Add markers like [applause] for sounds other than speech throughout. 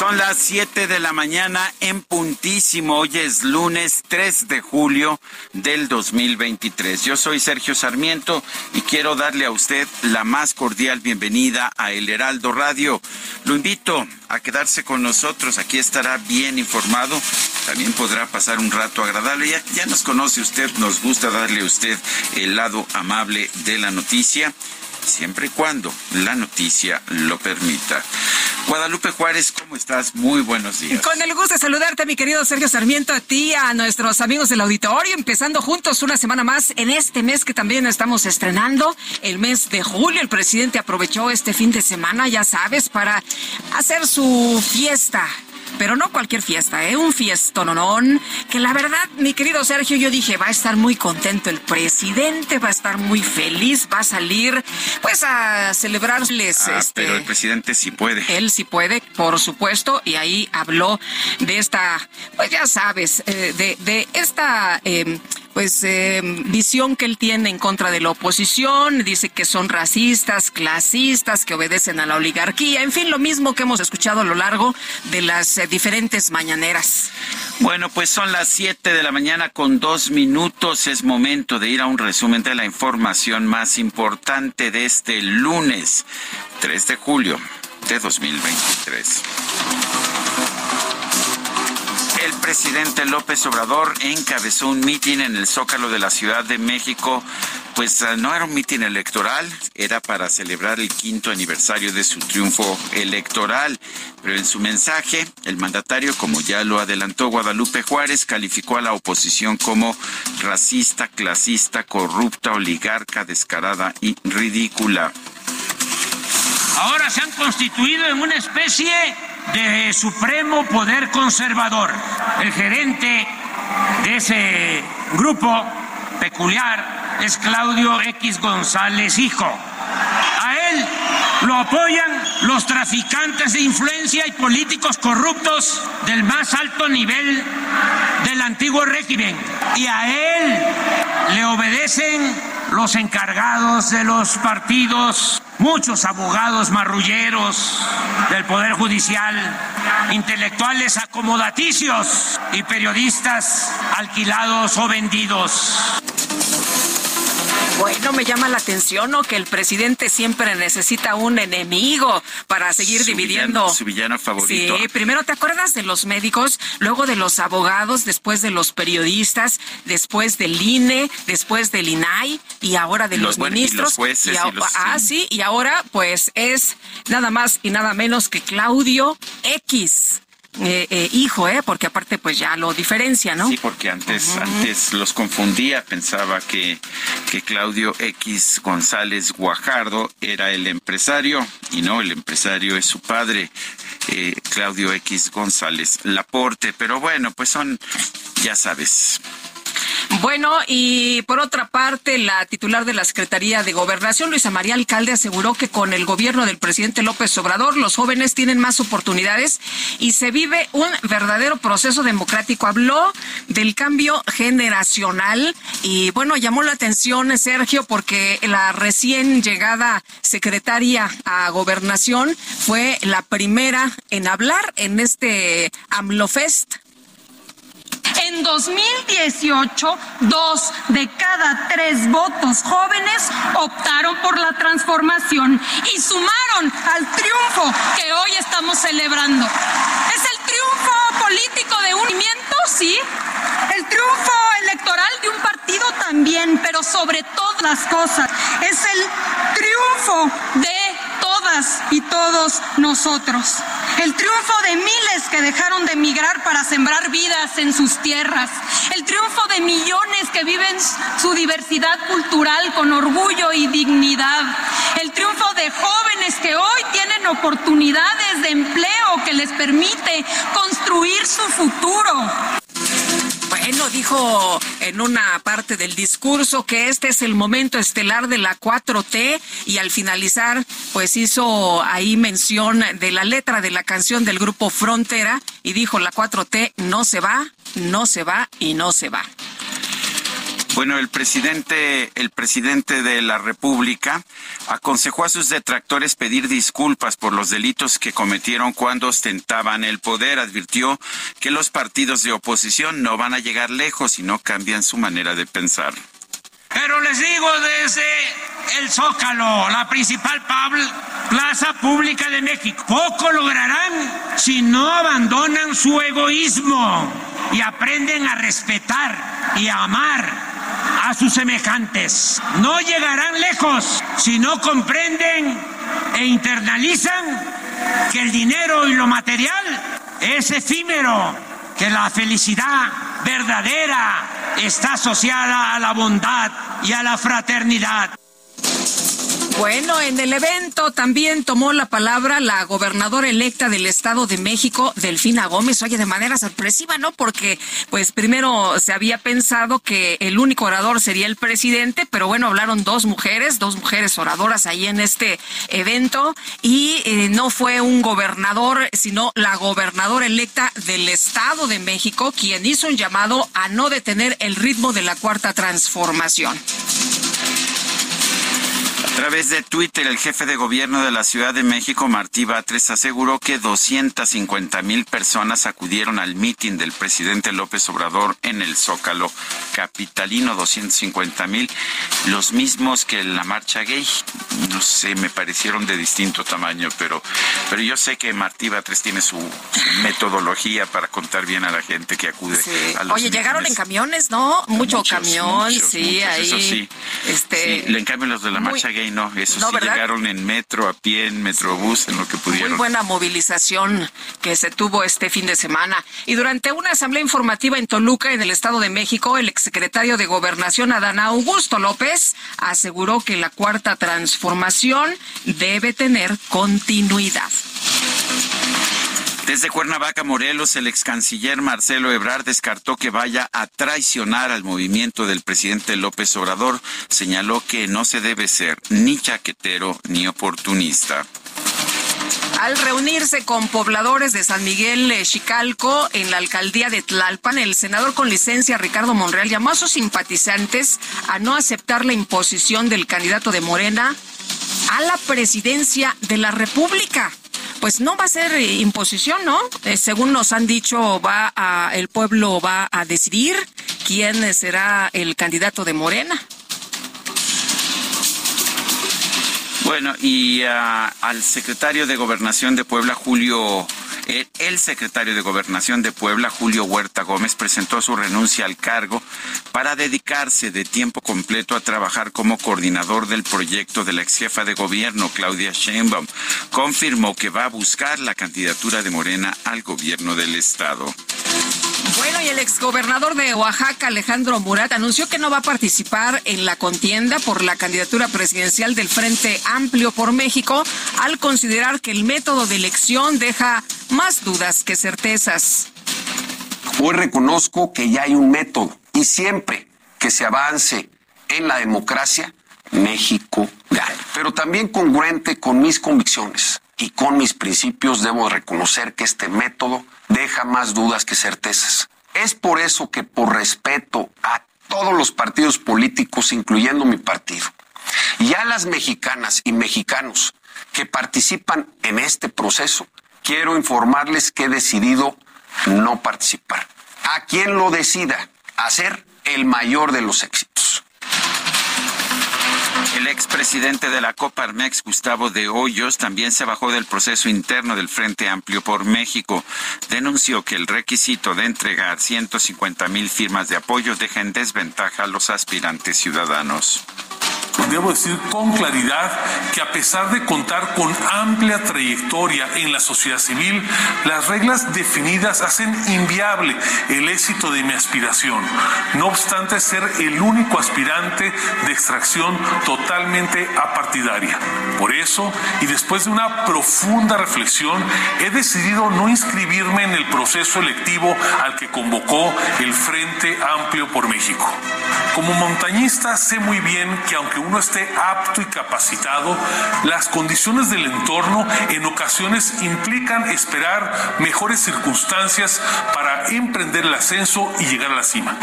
Son las 7 de la mañana en puntísimo. Hoy es lunes 3 de julio del 2023. Yo soy Sergio Sarmiento y quiero darle a usted la más cordial bienvenida a El Heraldo Radio. Lo invito a quedarse con nosotros. Aquí estará bien informado. También podrá pasar un rato agradable. Ya, ya nos conoce usted, nos gusta darle a usted el lado amable de la noticia siempre y cuando la noticia lo permita. Guadalupe Juárez, ¿cómo estás? Muy buenos días. Con el gusto de saludarte, mi querido Sergio Sarmiento, a ti, a nuestros amigos del auditorio, empezando juntos una semana más en este mes que también estamos estrenando, el mes de julio. El presidente aprovechó este fin de semana, ya sabes, para hacer su fiesta pero no cualquier fiesta, ¿eh? Un fiestononón, que la verdad, mi querido Sergio, yo dije, va a estar muy contento el presidente, va a estar muy feliz, va a salir, pues, a celebrarles. Ah, este, pero el presidente sí puede. Él sí puede, por supuesto, y ahí habló de esta, pues ya sabes, eh, de, de esta... Eh, pues eh, visión que él tiene en contra de la oposición, dice que son racistas, clasistas, que obedecen a la oligarquía, en fin, lo mismo que hemos escuchado a lo largo de las eh, diferentes mañaneras. Bueno, pues son las 7 de la mañana con dos minutos. Es momento de ir a un resumen de la información más importante de este lunes, 3 de julio de 2023. El presidente López Obrador encabezó un mitin en el Zócalo de la Ciudad de México. Pues eh, no era un mitin electoral, era para celebrar el quinto aniversario de su triunfo electoral. Pero en su mensaje, el mandatario, como ya lo adelantó Guadalupe Juárez, calificó a la oposición como racista, clasista, corrupta, oligarca, descarada y ridícula. Ahora se han constituido en una especie de supremo poder conservador. El gerente de ese grupo peculiar es Claudio X González Hijo. A él lo apoyan los traficantes de influencia y políticos corruptos del más alto nivel del antiguo régimen. Y a él le obedecen los encargados de los partidos, muchos abogados marrulleros del Poder Judicial, intelectuales acomodaticios y periodistas alquilados o vendidos. Bueno, me llama la atención, ¿no? Que el presidente siempre necesita un enemigo para seguir Su dividiendo. villano- su villano favorito. Sí, primero te acuerdas de los médicos, luego de los abogados, después de los periodistas, después del INE, después del INAI y ahora de Los- los, bueno, y los ministros. jueces a- y los- ah, sí, y ahora pues es nada más y nada menos que Claudio X. Eh, eh, hijo, ¿eh? Porque aparte pues ya lo diferencia, ¿no? Sí, porque antes, antes los confundía, pensaba que, que Claudio X González Guajardo era el empresario, y no, el empresario es su padre, eh, Claudio X González Laporte. Pero bueno, pues son, ya sabes. Bueno, y por otra parte, la titular de la Secretaría de Gobernación, Luisa María Alcalde, aseguró que con el gobierno del presidente López Obrador, los jóvenes tienen más oportunidades y se vive un verdadero proceso democrático. Habló del cambio generacional y bueno, llamó la atención Sergio porque la recién llegada secretaria a Gobernación fue la primera en hablar en este AMLOFest en 2018, dos de cada tres votos jóvenes optaron por la transformación y sumaron al triunfo que hoy estamos celebrando. Es el triunfo político de un movimiento, sí, el triunfo electoral de un partido también, pero sobre todas las cosas es el triunfo de y todos nosotros. El triunfo de miles que dejaron de emigrar para sembrar vidas en sus tierras. El triunfo de millones que viven su diversidad cultural con orgullo y dignidad. El triunfo de jóvenes que hoy tienen oportunidades de empleo que les permite construir su futuro. Bueno, dijo en una parte del discurso que este es el momento estelar de la 4T y al finalizar, pues hizo ahí mención de la letra de la canción del grupo Frontera y dijo la 4T no se va, no se va y no se va. Bueno, el presidente, el presidente de la República aconsejó a sus detractores pedir disculpas por los delitos que cometieron cuando ostentaban el poder. Advirtió que los partidos de oposición no van a llegar lejos si no cambian su manera de pensar. Pero les digo desde el Zócalo, la principal plaza pública de México, poco lograrán si no abandonan su egoísmo y aprenden a respetar y a amar a sus semejantes. No llegarán lejos si no comprenden e internalizan que el dinero y lo material es efímero, que la felicidad verdadera está asociada a la bondad y a la fraternidad. Bueno, en el evento también tomó la palabra la gobernadora electa del Estado de México, Delfina Gómez. Oye, de manera sorpresiva, ¿no? Porque, pues, primero se había pensado que el único orador sería el presidente, pero bueno, hablaron dos mujeres, dos mujeres oradoras ahí en este evento y eh, no fue un gobernador, sino la gobernadora electa del Estado de México, quien hizo un llamado a no detener el ritmo de la cuarta transformación. A través de Twitter, el jefe de gobierno de la Ciudad de México, Martí Batres, aseguró que 250 mil personas acudieron al mitin del presidente López Obrador en el Zócalo capitalino, 250 mil, los mismos que la marcha gay. No sé, me parecieron de distinto tamaño, pero, pero yo sé que Martí Batres tiene su, [laughs] metodología para contar bien a la gente que acude a los Oye, llegaron en camiones, ¿no? Mucho camión, sí, ahí. Eso sí. Este, sí, en cambio los de la marcha gay no, eso sí llegaron en metro, a pie, en metrobús, en lo que pudieron. Muy buena movilización que se tuvo este fin de semana. Y durante una asamblea informativa en Toluca, en el Estado de México, el exsecretario de Gobernación, Adán Augusto López, aseguró que la cuarta transformación debe tener continuidad. Desde Cuernavaca, Morelos, el ex canciller Marcelo Ebrard descartó que vaya a traicionar al movimiento del presidente López Obrador. Señaló que no se debe ser ni chaquetero ni oportunista. Al reunirse con pobladores de San Miguel Chicalco en la alcaldía de Tlalpan, el senador con licencia Ricardo Monreal llamó a sus simpatizantes a no aceptar la imposición del candidato de Morena a la presidencia de la República pues no va a ser eh, imposición, ¿no? Eh, según nos han dicho, va a, el pueblo va a decidir quién será el candidato de Morena. Bueno, y ah, al secretario de Gobernación de Puebla, Julio el secretario de Gobernación de Puebla, Julio Huerta Gómez, presentó su renuncia al cargo para dedicarse de tiempo completo a trabajar como coordinador del proyecto de la ex jefa de gobierno, Claudia Sheinbaum. Confirmó que va a buscar la candidatura de Morena al gobierno del Estado. Bueno, y el exgobernador de Oaxaca, Alejandro Murat, anunció que no va a participar en la contienda por la candidatura presidencial del Frente Amplio por México, al considerar que el método de elección deja más dudas que certezas. Hoy reconozco que ya hay un método y siempre que se avance en la democracia, México gana. Pero también congruente con mis convicciones y con mis principios, debo reconocer que este método deja más dudas que certezas. Es por eso que por respeto a todos los partidos políticos, incluyendo mi partido, y a las mexicanas y mexicanos que participan en este proceso, quiero informarles que he decidido no participar. A quien lo decida, hacer el mayor de los éxitos. El expresidente de la Coparmex, Gustavo de Hoyos, también se bajó del proceso interno del Frente Amplio por México. Denunció que el requisito de entregar 150 mil firmas de apoyo deja en desventaja a los aspirantes ciudadanos debo decir con claridad que a pesar de contar con amplia trayectoria en la sociedad civil, las reglas definidas hacen inviable el éxito de mi aspiración, no obstante ser el único aspirante de extracción totalmente apartidaria. Por eso, y después de una profunda reflexión, he decidido no inscribirme en el proceso electivo al que convocó el Frente Amplio por México. Como montañista sé muy bien que aunque uno esté apto y capacitado, las condiciones del entorno en ocasiones implican esperar mejores circunstancias para emprender el ascenso y llegar a la cima.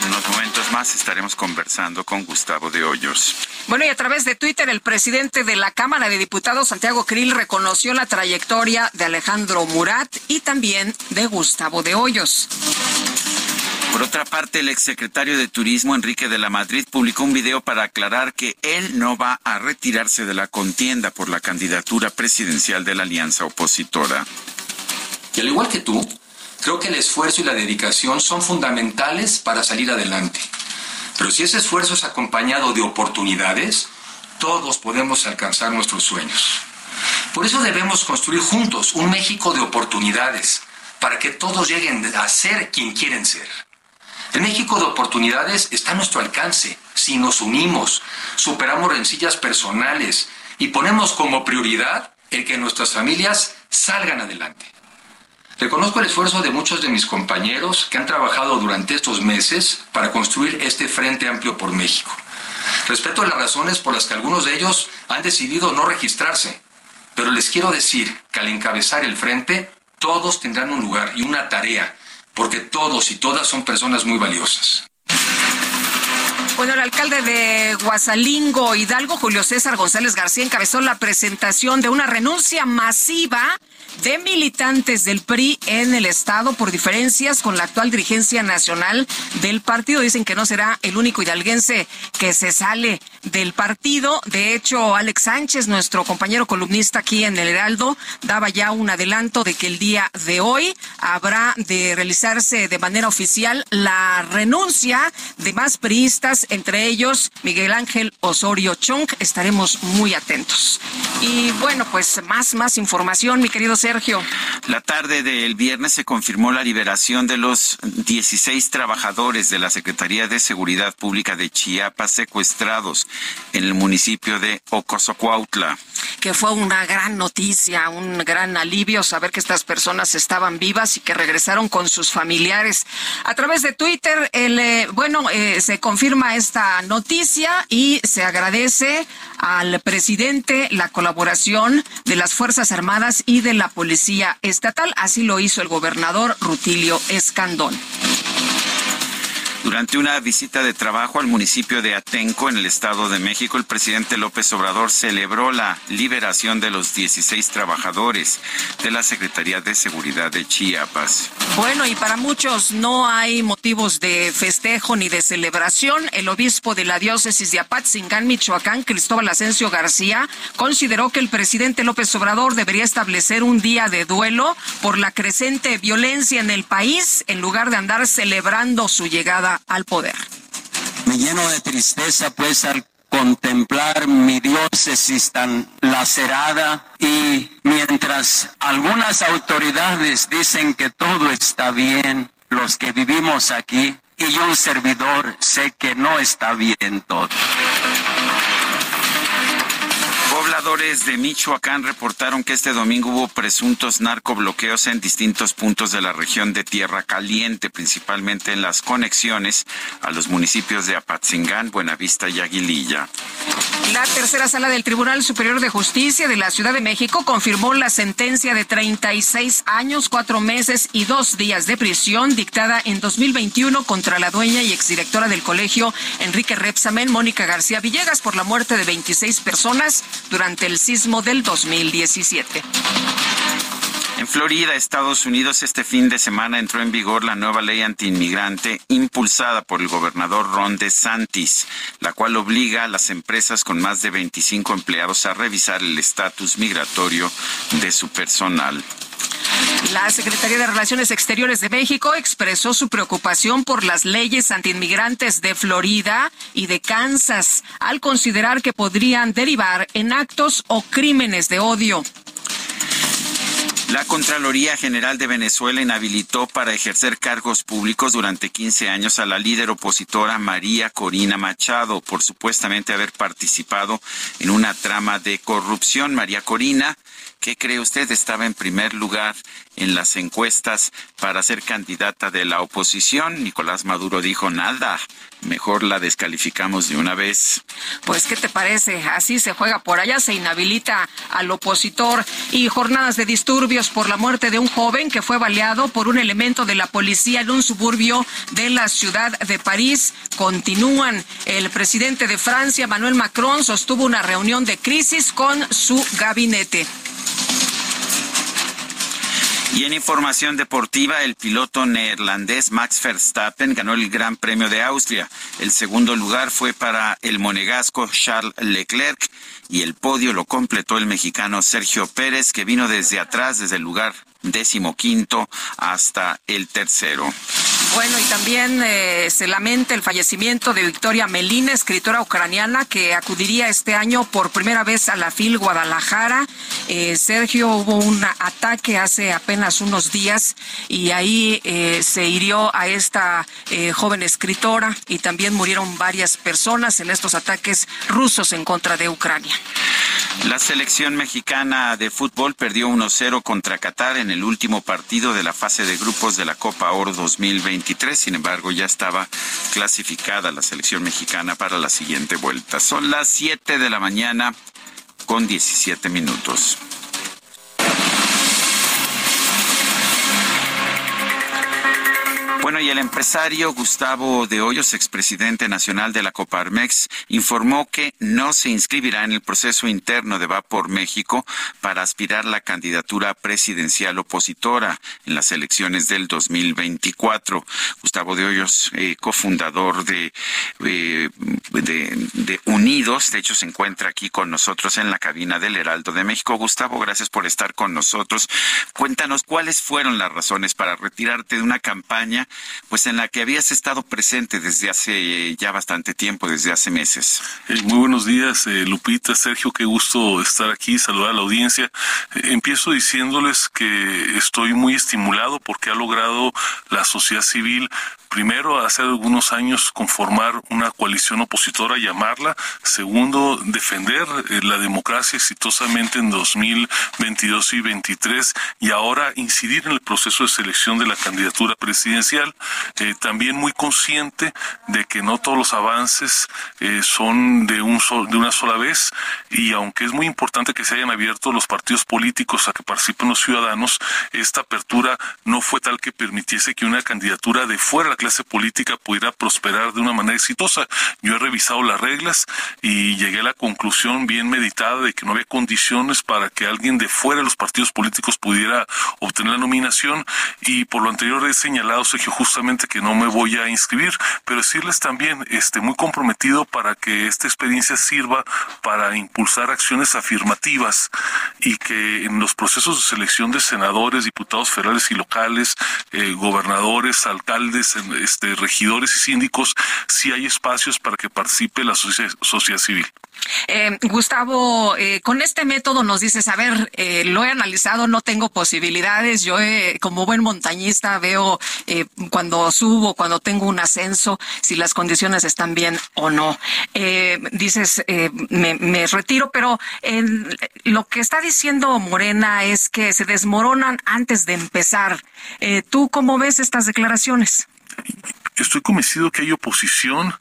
En unos momentos más estaremos conversando con Gustavo de Hoyos. Bueno, y a través de Twitter, el presidente de la Cámara de Diputados, Santiago Krill, reconoció la trayectoria de Alejandro Murat y también de Gustavo de Hoyos. Por otra parte, el exsecretario de Turismo, Enrique de la Madrid, publicó un video para aclarar que él no va a retirarse de la contienda por la candidatura presidencial de la alianza opositora. Y al igual que tú, creo que el esfuerzo y la dedicación son fundamentales para salir adelante. Pero si ese esfuerzo es acompañado de oportunidades, todos podemos alcanzar nuestros sueños. Por eso debemos construir juntos un México de oportunidades, para que todos lleguen a ser quien quieren ser. El México de oportunidades está a nuestro alcance si nos unimos, superamos rencillas personales y ponemos como prioridad el que nuestras familias salgan adelante. Reconozco el esfuerzo de muchos de mis compañeros que han trabajado durante estos meses para construir este Frente Amplio por México. Respeto las razones por las que algunos de ellos han decidido no registrarse, pero les quiero decir que al encabezar el frente, todos tendrán un lugar y una tarea porque todos y todas son personas muy valiosas. Bueno, el alcalde de Guasalingo, Hidalgo, Julio César González García, encabezó la presentación de una renuncia masiva de militantes del PRI en el estado por diferencias con la actual dirigencia nacional del partido. Dicen que no será el único hidalguense que se sale del partido. De hecho, Alex Sánchez, nuestro compañero columnista aquí en el Heraldo, daba ya un adelanto de que el día de hoy habrá de realizarse de manera oficial la renuncia de más priistas, entre ellos Miguel Ángel Osorio Chong. Estaremos muy atentos. Y bueno, pues más, más información, mi querido Sergio. La tarde del viernes se confirmó la liberación de los 16 trabajadores de la Secretaría de Seguridad Pública de Chiapas secuestrados en el municipio de Ocosocuautla. Que fue una gran noticia, un gran alivio saber que estas personas estaban vivas y que regresaron con sus familiares. A través de Twitter, el, eh, bueno, eh, se confirma esta noticia y se agradece al presidente la colaboración de las Fuerzas Armadas y de la Policía Estatal. Así lo hizo el gobernador Rutilio Escandón. Durante una visita de trabajo al municipio de Atenco, en el Estado de México, el presidente López Obrador celebró la liberación de los 16 trabajadores de la Secretaría de Seguridad de Chiapas. Bueno, y para muchos no hay motivos de festejo ni de celebración. El obispo de la diócesis de Apatzingán, Michoacán, Cristóbal Asensio García, consideró que el presidente López Obrador debería establecer un día de duelo por la creciente violencia en el país en lugar de andar celebrando su llegada al poder. Me lleno de tristeza pues al contemplar mi diócesis tan lacerada y mientras algunas autoridades dicen que todo está bien, los que vivimos aquí y yo un servidor sé que no está bien todo Investigadores de Michoacán reportaron que este domingo hubo presuntos narcobloqueos en distintos puntos de la región de Tierra Caliente, principalmente en las conexiones a los municipios de Apatzingán, Buenavista y Aguililla. La tercera sala del Tribunal Superior de Justicia de la Ciudad de México confirmó la sentencia de 36 años, cuatro meses y dos días de prisión dictada en 2021 contra la dueña y exdirectora del colegio Enrique Repsamen, Mónica García Villegas, por la muerte de 26 personas durante el sismo del 2017. En Florida, Estados Unidos, este fin de semana entró en vigor la nueva ley antiinmigrante impulsada por el gobernador Ron DeSantis, la cual obliga a las empresas con más de 25 empleados a revisar el estatus migratorio de su personal. La Secretaría de Relaciones Exteriores de México expresó su preocupación por las leyes antiinmigrantes de Florida y de Kansas, al considerar que podrían derivar en actos o crímenes de odio. La Contraloría General de Venezuela inhabilitó para ejercer cargos públicos durante 15 años a la líder opositora María Corina Machado por supuestamente haber participado en una trama de corrupción. María Corina ¿Qué cree usted? Estaba en primer lugar en las encuestas para ser candidata de la oposición. Nicolás Maduro dijo nada. Mejor la descalificamos de una vez. Pues, ¿qué te parece? Así se juega por allá, se inhabilita al opositor y jornadas de disturbios por la muerte de un joven que fue baleado por un elemento de la policía en un suburbio de la ciudad de París. Continúan. El presidente de Francia, Manuel Macron, sostuvo una reunión de crisis con su gabinete. Y en información deportiva, el piloto neerlandés Max Verstappen ganó el Gran Premio de Austria. El segundo lugar fue para el monegasco Charles Leclerc y el podio lo completó el mexicano Sergio Pérez, que vino desde atrás, desde el lugar decimoquinto hasta el tercero. Bueno, y también eh, se lamenta el fallecimiento de Victoria Melina, escritora ucraniana que acudiría este año por primera vez a la FIL Guadalajara. Eh, Sergio, hubo un ataque hace apenas unos días y ahí eh, se hirió a esta joven escritora y también murieron varias personas en estos ataques rusos en contra de Ucrania. La selección mexicana de fútbol perdió 1-0 contra Qatar en el último partido de la fase de grupos de la Copa Oro 2023. Sin embargo, ya estaba clasificada la selección mexicana para la siguiente vuelta. Son las 7 de la mañana con 17 minutos. Bueno, y el empresario Gustavo de Hoyos, expresidente nacional de la Coparmex, informó que no se inscribirá en el proceso interno de Va por México para aspirar la candidatura presidencial opositora en las elecciones del 2024. Gustavo de Hoyos, eh, cofundador de, eh, de, de Unidos, de hecho se encuentra aquí con nosotros en la cabina del Heraldo de México. Gustavo, gracias por estar con nosotros. Cuéntanos cuáles fueron las razones para retirarte de una campaña pues en la que habías estado presente desde hace ya bastante tiempo, desde hace meses. Eh, muy buenos días, eh, Lupita, Sergio, qué gusto estar aquí, saludar a la audiencia. Eh, empiezo diciéndoles que estoy muy estimulado porque ha logrado la sociedad civil primero, hace algunos años conformar una coalición opositora, llamarla. Segundo, defender la democracia exitosamente en 2022 y 2023 y ahora incidir en el proceso de selección de la candidatura presidencial eh, también muy consciente de que no todos los avances eh, son de, de una sola vez y aunque es muy importante que se hayan abierto los partidos políticos a que participen los ciudadanos, esta apertura no fue tal que permitiese que una candidatura de fuera de la clase política pudiera prosperar de una manera exitosa. Yo he revisado las reglas y llegué a la conclusión bien meditada de que no había condiciones para que alguien de fuera de los partidos políticos pudiera obtener la nominación y por lo anterior he señalado, Sergio, justamente que no me voy a inscribir, pero decirles también, este, muy comprometido para que esta experiencia sirva para impulsar acciones afirmativas y que en los procesos de selección de senadores, diputados federales y locales, eh, gobernadores, alcaldes en, este, regidores y síndicos, si hay espacios para que participe la sociedad civil. Eh, Gustavo, eh, con este método nos dices, a ver, eh, lo he analizado, no tengo posibilidades, yo como buen montañista veo cuando subo, cuando tengo un ascenso, si las condiciones están bien o no. dices, me, me, retiro, pero lo que está diciendo Morena es que se desmoronan antes de empezar. ¿Tú cómo ves estas declaraciones? Estoy convencido que hay oposición,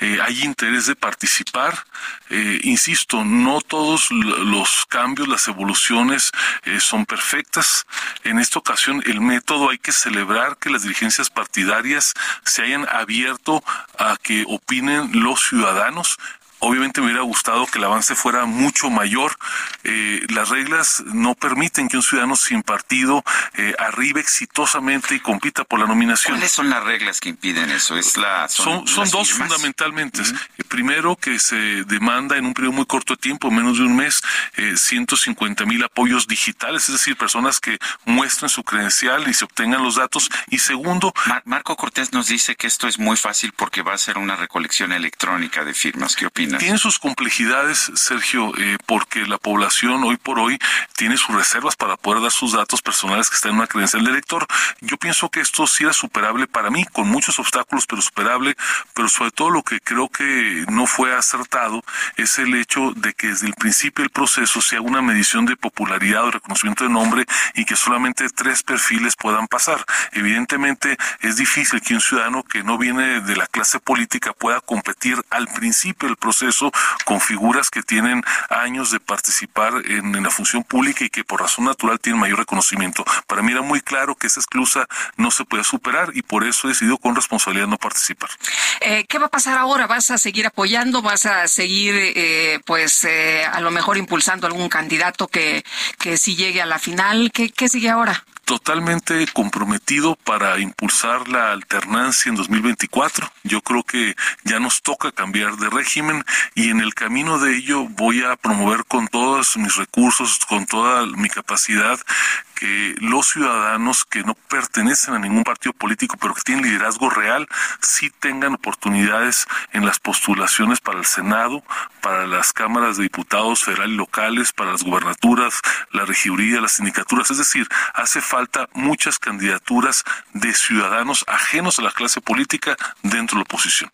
eh, hay interés de participar. Eh, insisto, no todos los cambios, las evoluciones eh, son perfectas. En esta ocasión, el método hay que celebrar que las dirigencias partidarias se hayan abierto a que opinen los ciudadanos Obviamente me hubiera gustado que el avance fuera mucho mayor. Eh, las reglas no permiten que un ciudadano sin partido eh, arribe exitosamente y compita por la nominación. ¿Cuáles son las reglas que impiden eso? Es la, son, son, dos fundamentalmente. Eh, primero, que se demanda en un periodo muy corto de tiempo, menos de un mes, 150 mil apoyos digitales, es decir, personas que muestren su credencial y se obtengan los datos. Y segundo... Marco Cortés nos dice que esto es muy fácil porque va a ser una recolección electrónica de firmas. ¿Qué opinas? Tiene sus complejidades, Sergio, eh, porque la población hoy por hoy tiene sus reservas para poder dar sus datos personales que están en una credencial de elector. Yo pienso que esto sí era superable para mí, con muchos obstáculos, pero superable, pero sobre todo lo que creo que no fue acertado es el hecho de que desde el principio del proceso se haga una medición de popularidad o reconocimiento de nombre y que solamente tres perfiles puedan pasar. Evidentemente es difícil que un ciudadano que no viene de la clase política pueda competir al principio del proceso eso con figuras que tienen años de participar en, la función pública y que por razón natural tienen mayor reconocimiento. Para mí era muy claro que esa exclusa no se puede superar y por eso he decidido con responsabilidad no participar. Eh, ¿Qué va a pasar ahora? ¿Vas a seguir apoyando? ¿Vas a seguir, eh, pues, eh, a lo mejor impulsando algún candidato que, que sí llegue a la final? ¿Qué, qué sigue ahora? Totalmente comprometido para impulsar la alternancia en 2024. Yo creo que ya nos toca cambiar de régimen y en el camino de ello voy a promover con todos mis recursos, con toda mi capacidad que los ciudadanos que no pertenecen a ningún partido político, pero que tienen liderazgo real, sí tengan oportunidades en las postulaciones para el Senado, para las cámaras de diputados federal y locales, para las gubernaturas, la regiduría, las sindicaturas. Es decir, hace falta muchas candidaturas de ciudadanos ajenos a la clase política dentro de la oposición.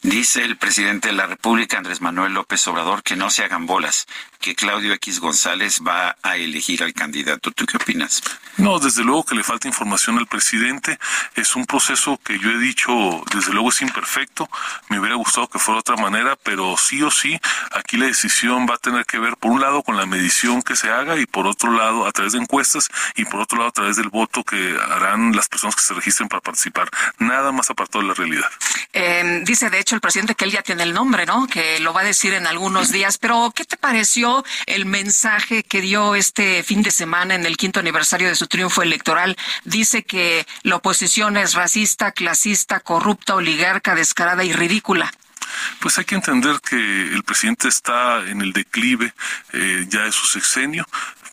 Dice el presidente de la República, Andrés Manuel López Obrador, que no se hagan bolas, que Claudio X González va a elegir al candidato. ¿Tú qué opinas? No, desde luego que le falta información al presidente. Es un proceso que yo he dicho, desde luego es imperfecto. Me hubiera gustado que fuera de otra manera, pero sí o sí, aquí la decisión va a tener que ver, por un lado, con la medición que se haga y por otro lado, a través de encuestas y por otro lado, a través del voto que harán las personas que se registren para participar. Nada más apartado de la realidad. Em, dice, de hecho, el presidente que él ya tiene el nombre, ¿no? Que lo va a decir en algunos días. Pero, ¿qué te pareció? el mensaje que dio este fin de semana en el quinto aniversario de su triunfo electoral. Dice que la oposición es racista, clasista, corrupta, oligarca, descarada y ridícula. Pues hay que entender que el presidente está en el declive eh, ya de su sexenio,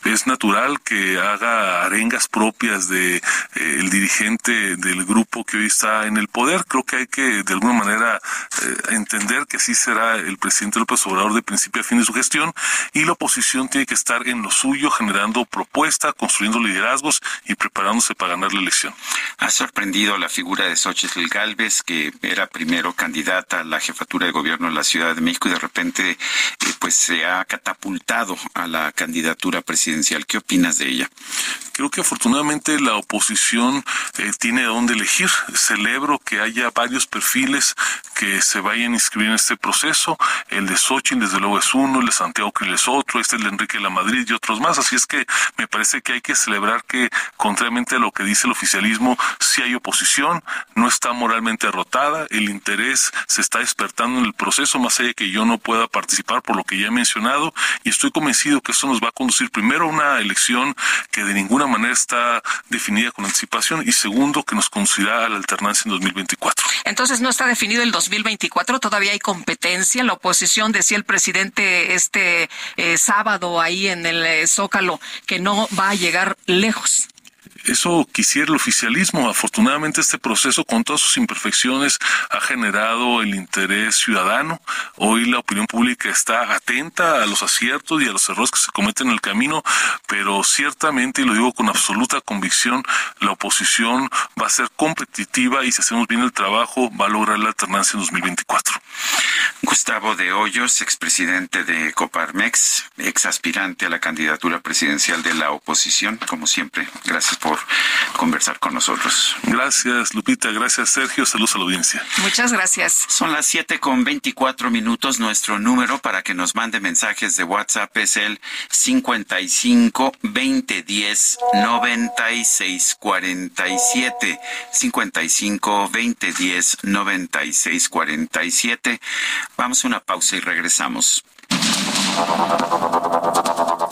es natural que haga arengas propias de eh, el dirigente del grupo que hoy está en el poder. Creo que hay que de alguna manera eh, entender que así será el presidente López Obrador de principio a fin de su gestión y la oposición tiene que estar en lo suyo generando propuesta, construyendo liderazgos y preparándose para ganar la elección. Ha sorprendido la figura de Xochitl Galvez, que era primero candidata a la jefatura de gobierno de la Ciudad de México y de repente eh, pues se ha catapultado a la candidatura presidencial ¿Qué opinas de ella? Creo que afortunadamente la oposición eh, tiene dónde elegir. Celebro que haya varios perfiles que se vayan a inscribir en este proceso. El de Xochitl, desde luego, es uno, el de Santiago Krill es otro, este es el de Enrique de la Madrid y otros más. Así es que me parece que hay que celebrar que, contrariamente a lo que dice el oficialismo, si hay oposición, no está moralmente derrotada, el interés se está despertando en el proceso, más allá de que yo no pueda participar por lo que ya he mencionado, y estoy convencido que eso nos va a conducir primero a una elección que de ninguna manera está definida con anticipación y segundo que nos conducirá a la alternancia en 2024. Entonces no está definido el 2024, todavía hay competencia. en La oposición decía el presidente este eh, sábado ahí en el eh, Zócalo que no va a llegar lejos. Eso quisiera el oficialismo. Afortunadamente este proceso con todas sus imperfecciones ha generado el interés ciudadano. Hoy la opinión pública está atenta a los aciertos y a los errores que se cometen en el camino, pero ciertamente, y lo digo con absoluta convicción, la oposición va a ser competitiva y si hacemos bien el trabajo va a lograr la alternancia en 2024. Gustavo de Hoyos, expresidente de Coparmex, ex aspirante a la candidatura presidencial de la oposición, como siempre, gracias por conversar con nosotros. Gracias, Lupita, gracias, Sergio, saludos a la audiencia. Muchas gracias. Son las siete con veinticuatro minutos. Nuestro número para que nos mande mensajes de WhatsApp es el 55 20 10 96 47. 55 20 10 96 47. Vamos a una pausa y regresamos.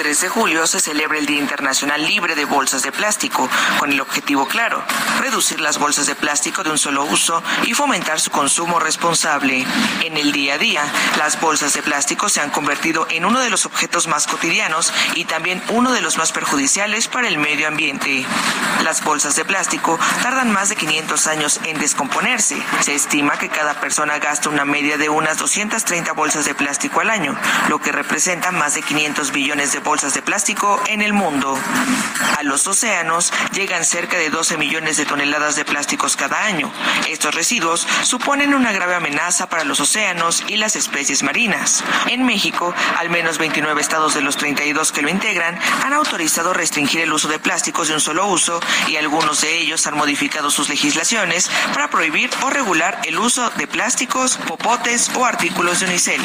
3 de julio se celebra el Día Internacional Libre de Bolsas de Plástico, con el objetivo claro, reducir las bolsas de plástico de un solo uso y fomentar su consumo responsable. En el día a día, las bolsas de plástico se han convertido en uno de los objetos más cotidianos y también uno de los más perjudiciales para el medio ambiente. Las bolsas de plástico tardan más de 500 años en descomponerse. Se estima que cada persona gasta una media de unas 230 bolsas de plástico al año, lo que representa más de 500 billones de bolsas de plástico en el mundo. A los océanos llegan cerca de 12 millones de toneladas de plásticos cada año. Estos residuos suponen una grave amenaza para los océanos y las especies marinas. En México, al menos 29 estados de los 32 que lo integran han autorizado restringir el uso de plásticos de un solo uso y algunos de ellos han modificado sus legislaciones para prohibir o regular el uso de plásticos, popotes o artículos de unicel.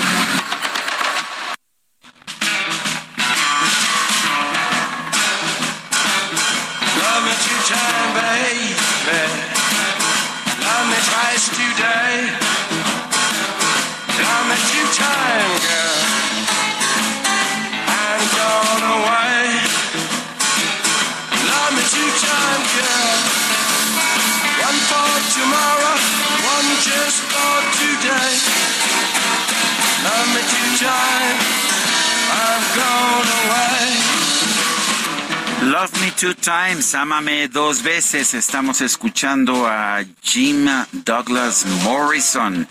Baby. Love me twice today. Love me two time, girl. Gone away. Love me two time, girl. One for tomorrow, one just for today. Love me two time. I'm gone away. Love Me Two Times, Ámame Dos Veces. Estamos escuchando a Jim Douglas Morrison.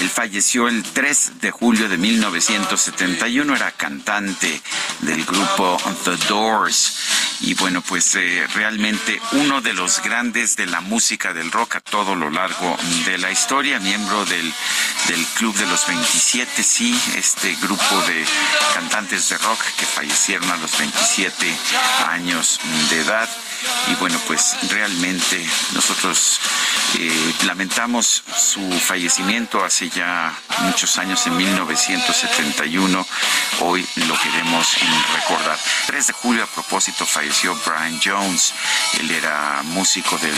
Él falleció el 3 de julio de 1971, era cantante del grupo The Doors. Y bueno, pues eh, realmente uno de los grandes de la música del rock a todo lo largo de la historia, miembro del, del Club de los 27, sí, este grupo de cantantes de rock que fallecieron a los 27 años de edad. Y bueno, pues realmente nosotros eh, lamentamos su fallecimiento hace ya muchos años, en 1971. Hoy lo queremos recordar. 3 de julio, a propósito, falleció Brian Jones. Él era músico del,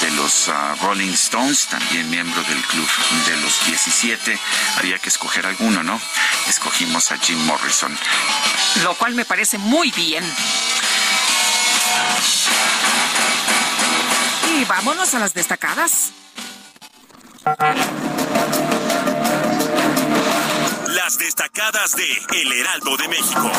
de los ah, Rolling Stones, también miembro del club de los 17. Había que escoger alguno, ¿no? Escogimos a Jim Morrison. Lo cual me parece muy bien. Y vámonos a las destacadas. Las destacadas de El Heraldo de México.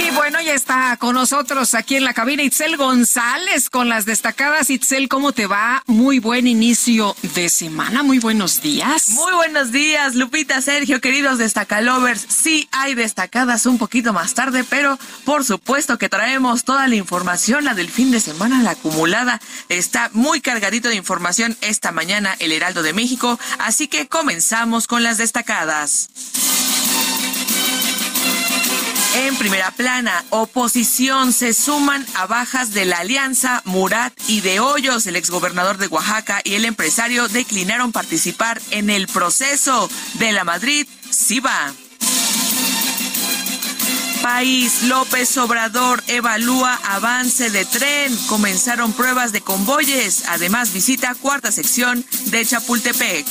Y bueno, ya está con nosotros aquí en la cabina Itzel González con las destacadas. Itzel, ¿cómo te va? Muy buen inicio de semana, muy buenos días. Muy buenos días, Lupita, Sergio, queridos destacalovers. Sí hay destacadas un poquito más tarde, pero por supuesto que traemos toda la información, la del fin de semana, la acumulada. Está muy cargadito de información esta mañana el Heraldo de México, así que comenzamos con las destacadas. En primera plana, oposición se suman a bajas de la alianza Murat y de Hoyos. El exgobernador de Oaxaca y el empresario declinaron participar en el proceso de la Madrid. Sí va. País López Obrador evalúa avance de tren. Comenzaron pruebas de convoyes. Además visita cuarta sección de Chapultepec.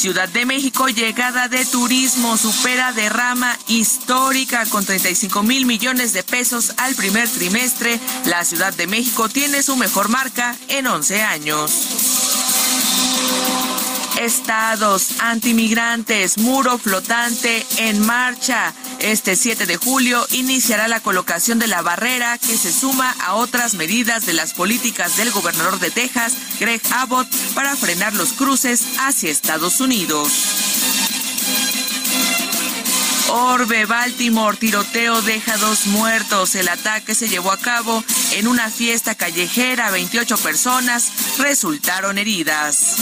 Ciudad de México, llegada de turismo supera derrama histórica con 35 mil millones de pesos al primer trimestre. La Ciudad de México tiene su mejor marca en 11 años. Estados antimigrantes, muro flotante en marcha. Este 7 de julio iniciará la colocación de la barrera que se suma a otras medidas de las políticas del gobernador de Texas, Greg Abbott, para frenar los cruces hacia Estados Unidos. Orbe, Baltimore, tiroteo deja dos muertos. El ataque se llevó a cabo en una fiesta callejera. 28 personas resultaron heridas.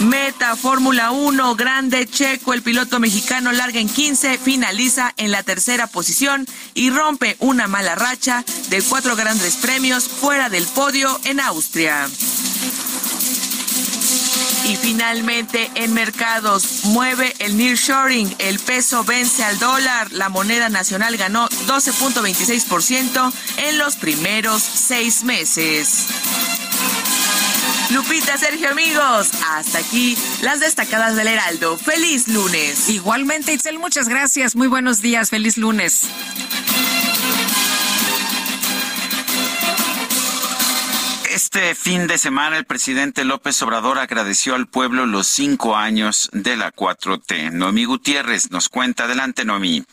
Meta Fórmula 1, grande Checo, el piloto mexicano larga en 15, finaliza en la tercera posición y rompe una mala racha de cuatro grandes premios fuera del podio en Austria. Y finalmente en mercados mueve el nearshoring, el peso vence al dólar, la moneda nacional ganó 12.26% en los primeros seis meses. Lupita, Sergio, amigos, hasta aquí las destacadas del Heraldo. Feliz lunes. Igualmente, Itzel, muchas gracias. Muy buenos días. Feliz lunes. Este fin de semana el presidente López Obrador agradeció al pueblo los cinco años de la 4T. Noemí Gutiérrez nos cuenta. Adelante, Noemí.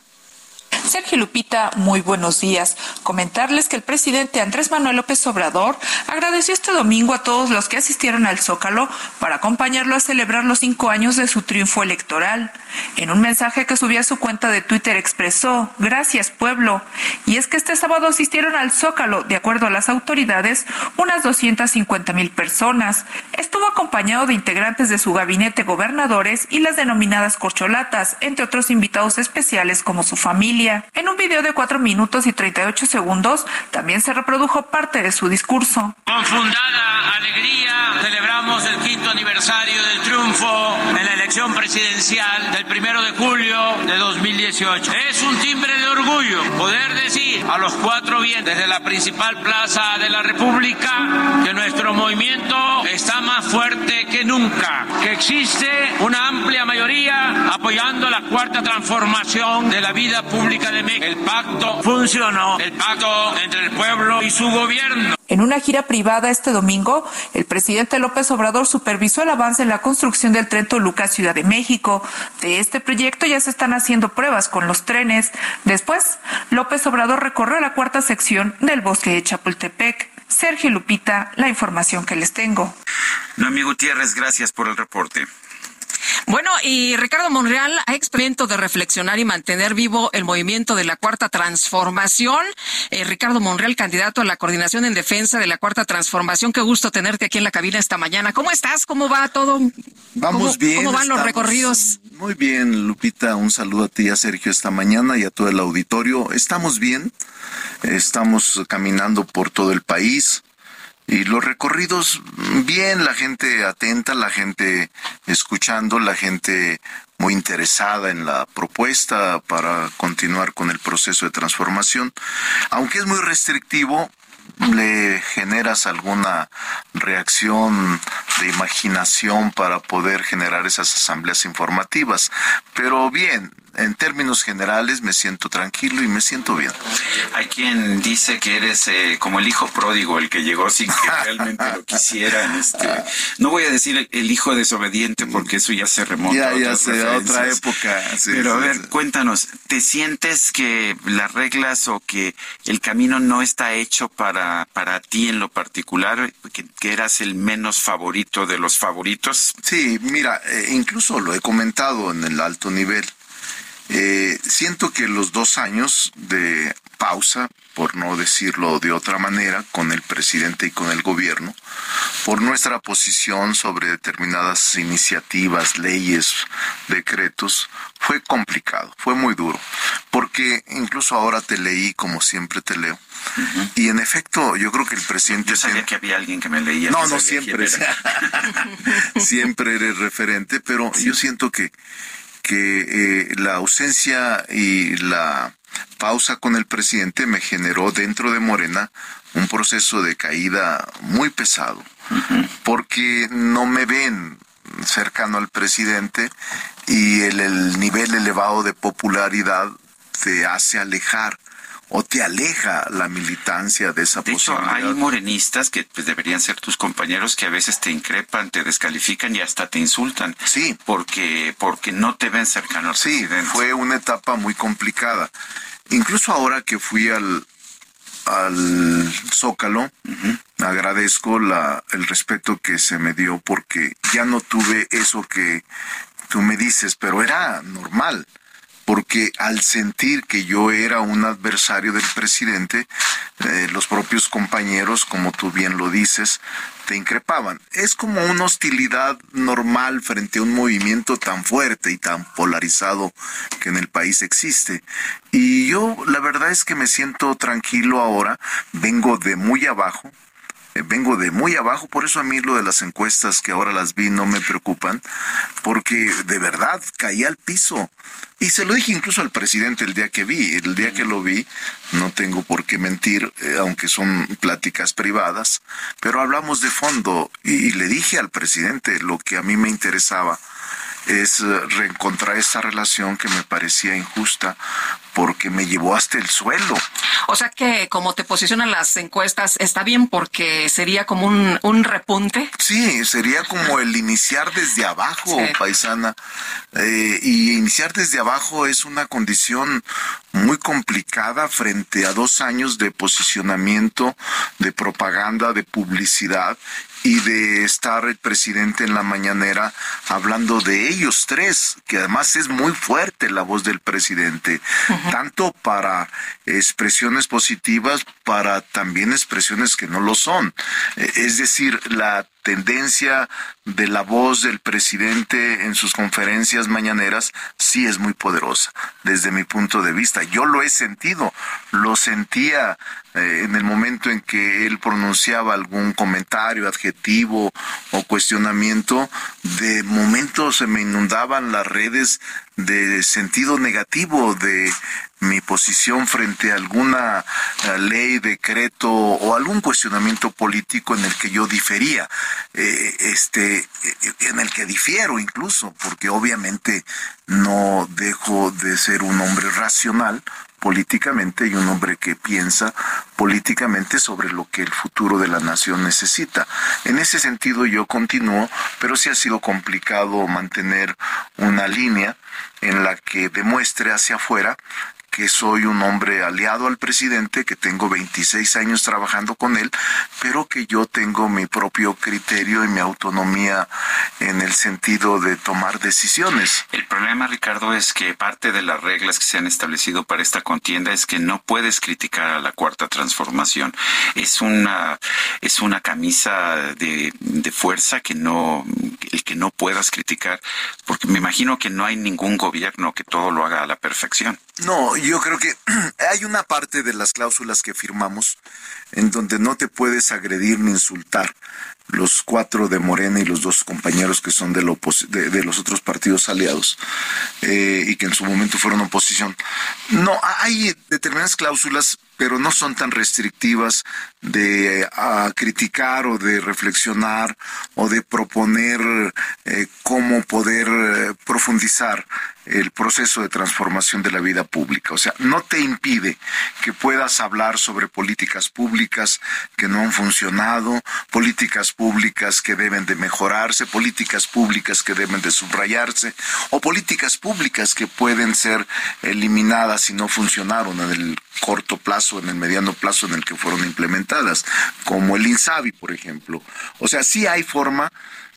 Sergio Lupita, muy buenos días. Comentarles que el presidente Andrés Manuel López Obrador agradeció este domingo a todos los que asistieron al Zócalo para acompañarlo a celebrar los cinco años de su triunfo electoral. En un mensaje que subió a su cuenta de Twitter expresó, gracias pueblo. Y es que este sábado asistieron al Zócalo, de acuerdo a las autoridades, unas 250 mil personas. Estuvo acompañado de integrantes de su gabinete gobernadores y las denominadas corcholatas, entre otros invitados especiales como su familia. En un video de 4 minutos y 38 segundos también se reprodujo parte de su discurso. Con fundada alegría celebramos el quinto aniversario del triunfo en la elección presidencial del primero de julio de 2018. Es un timbre de orgullo poder decir a los cuatro vientos desde la principal plaza de la República que nuestro movimiento está más fuerte que nunca, que existe una amplia mayoría apoyando la cuarta transformación de la vida pública de México. El pacto funcionó, el pacto entre el pueblo y su gobierno. En una gira privada este domingo, el presidente López Obrador supervisó el avance en la construcción del tren Toluca Ciudad de México. De este proyecto ya se están haciendo pruebas con los trenes. Después, López Obrador recorrió la cuarta sección del bosque de Chapultepec. Sergio Lupita, la información que les tengo. Noemí Gutiérrez, gracias por el reporte. Bueno, y Ricardo Monreal ha experimento de reflexionar y mantener vivo el movimiento de la Cuarta Transformación. Eh, Ricardo Monreal, candidato a la coordinación en defensa de la Cuarta Transformación. Qué gusto tenerte aquí en la cabina esta mañana. ¿Cómo estás? ¿Cómo va todo? Vamos bien. ¿Cómo van los recorridos? Muy bien, Lupita. Un saludo a ti, a Sergio, esta mañana y a todo el auditorio. Estamos bien. Estamos caminando por todo el país. Y los recorridos, bien, la gente atenta, la gente escuchando, la gente muy interesada en la propuesta para continuar con el proceso de transformación. Aunque es muy restrictivo, le generas alguna reacción de imaginación para poder generar esas asambleas informativas. Pero bien, en términos generales me siento tranquilo y me siento bien. Hay quien dice que eres eh, como el hijo pródigo, el que llegó sin que [laughs] realmente lo quisieran. Este, no voy a decir el, hijo desobediente porque eso ya se remonta ya, a, ya otras sé, a otra época. sí, Pero a ver, sí. cuéntanos, ¿te sientes que las reglas o que el camino no está hecho para, para ti en lo particular, que, que eras el menos favorito de los favoritos? Sí, mira, eh, incluso lo he comentado en el alto nivel. Eh, siento que los dos años de pausa, por no decirlo de otra manera, con el presidente y con el gobierno, por nuestra posición sobre determinadas iniciativas, leyes, decretos, fue complicado, fue muy duro, porque incluso ahora te leí como siempre te leo. Y en efecto, yo creo que el presidente... Yo sabía que había alguien que me leía. No, no siempre. [laughs] siempre eres referente, pero yo siento que, porque eh, la ausencia y la pausa con el presidente me generó dentro de Morena un proceso de caída muy pesado, porque no me ven cercano al presidente y el, el nivel elevado de popularidad te hace alejar o te aleja la militancia de esa de hecho, hay morenistas que pues, deberían ser tus compañeros que a veces te increpan, te descalifican y hasta te insultan. Sí. Porque, porque no te ven cercano al sí, fue una etapa muy complicada. Incluso ahora que fui al, al Zócalo, agradezco la, el respeto que se me dio porque ya no tuve eso que tú me dices, pero era normal porque al sentir que yo era un adversario del presidente, eh, los propios compañeros, como tú bien lo dices, te increpaban. Es como una hostilidad normal frente a un movimiento tan fuerte y tan polarizado que en el país existe. Y yo la verdad es que me siento tranquilo ahora, vengo de muy abajo, vengo de muy abajo, por eso a mí lo de las encuestas que ahora las vi no me preocupan, porque de verdad caí al piso. Y se lo dije incluso al presidente el día que vi, el día que lo vi, no tengo por qué mentir, eh, aunque son pláticas privadas, pero hablamos de fondo y le dije al presidente lo que a mí me interesaba es eh, reencontrar esa relación que me parecía injusta porque me llevó hasta el suelo. O sea que como te posicionan las encuestas, está bien porque sería como un, un repunte. Sí, sería como el iniciar desde abajo, paisana. Eh, y iniciar desde abajo es una condición muy complicada frente a dos años de posicionamiento, de propaganda, de publicidad y de estar el presidente en la mañanera hablando de ellos tres, que además es muy fuerte la voz del presidente, tanto para expresiones positivas, para también expresiones que no lo son. Eh, es decir, la tendencia de la voz del presidente en sus conferencias mañaneras sí es muy poderosa desde mi punto de vista. Yo lo he sentido, lo sentía eh, en el momento en que él pronunciaba algún comentario, adjetivo o cuestionamiento, de momento se me inundaban las redes de sentido negativo de mi posición frente a alguna eh, ley, decreto o algún cuestionamiento político en el que yo difería, eh, este, eh, en el que difiero incluso, porque obviamente no dejo de ser un hombre racional políticamente y un hombre que piensa políticamente sobre lo que el futuro de la nación necesita. En ese sentido yo continúo, pero sí ha sido complicado mantener una línea en la que demuestre hacia afuera que soy un hombre aliado al presidente, que tengo 26 años trabajando con él, pero que yo tengo mi propio criterio y mi autonomía en el sentido de tomar decisiones. El problema, Ricardo, es que parte de las reglas que se han establecido para esta contienda es que no puedes criticar a la cuarta transformación. Es una, es una camisa de, de fuerza que no, el que no puedas criticar, porque me imagino que no hay ningún gobierno que todo lo haga a la perfección. No, yo creo que [clears throat] hay una parte de las cláusulas que firmamos en donde no te puedes agredir ni insultar los cuatro de Morena y los dos compañeros que son de, de, los otros partidos aliados eh, y que en su momento fueron oposición. No, hay determinadas cláusulas, pero no son tan restrictivas de criticar o de reflexionar o de proponer eh, cómo poder eh, profundizar el proceso de transformación de la vida pública. O sea, no te impide que puedas hablar sobre políticas públicas que no han funcionado, políticas públicas que deben de mejorarse, políticas públicas que deben de subrayarse o políticas públicas que pueden ser eliminadas si no funcionaron en el corto plazo, en el mediano plazo en el que fueron implementadas, como el INSABI, por ejemplo. O sea, sí hay forma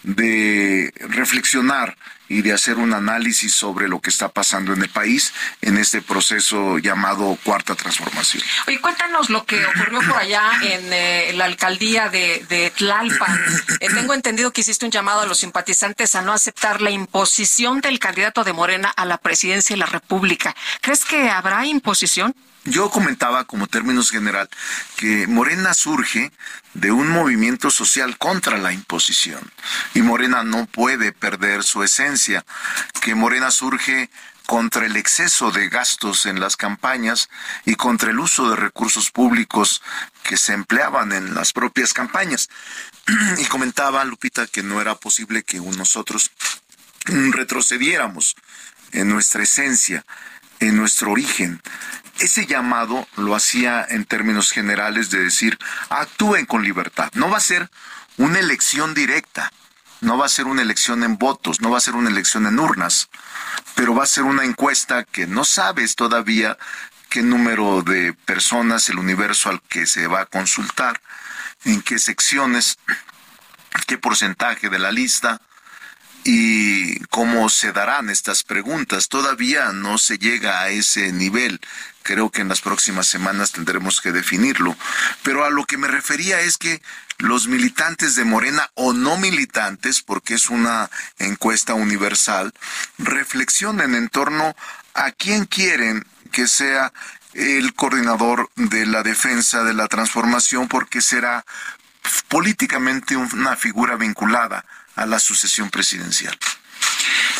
de reflexionar y de hacer un análisis sobre lo que está pasando en el país en este proceso llamado cuarta transformación. Oye, cuéntanos lo que ocurrió por allá en eh, la alcaldía de, Tlalpan. Eh, tengo entendido que hiciste un llamado a los simpatizantes a no aceptar la imposición del candidato de Morena a la presidencia de la República. ¿Crees que habrá imposición? Yo comentaba como términos general que Morena surge de un movimiento social contra la imposición. Y Morena no puede perder su esencia, que Morena surge contra el exceso de gastos en las campañas y contra el uso de recursos públicos que se empleaban en las propias campañas. [clears throat] Y comentaba Lupita que no era posible que nosotros retrocediéramos en nuestra esencia, en nuestro origen. Ese llamado lo hacía en términos generales de decir, actúen con libertad. No va a ser una elección directa, no va a ser una elección en votos, no va a ser una elección en urnas, pero va a ser una encuesta que no sabes todavía qué número de personas, el universo al que se va a consultar, en qué secciones, qué porcentaje de la lista, y cómo se darán estas preguntas. Todavía no se llega a ese nivel. Creo que en las próximas semanas tendremos que definirlo. Pero a lo que me refería es que los militantes de Morena o no militantes, porque es una encuesta universal, reflexionen en torno a quién quieren que sea el coordinador de la defensa de la transformación, porque será políticamente una figura vinculada a la sucesión presidencial.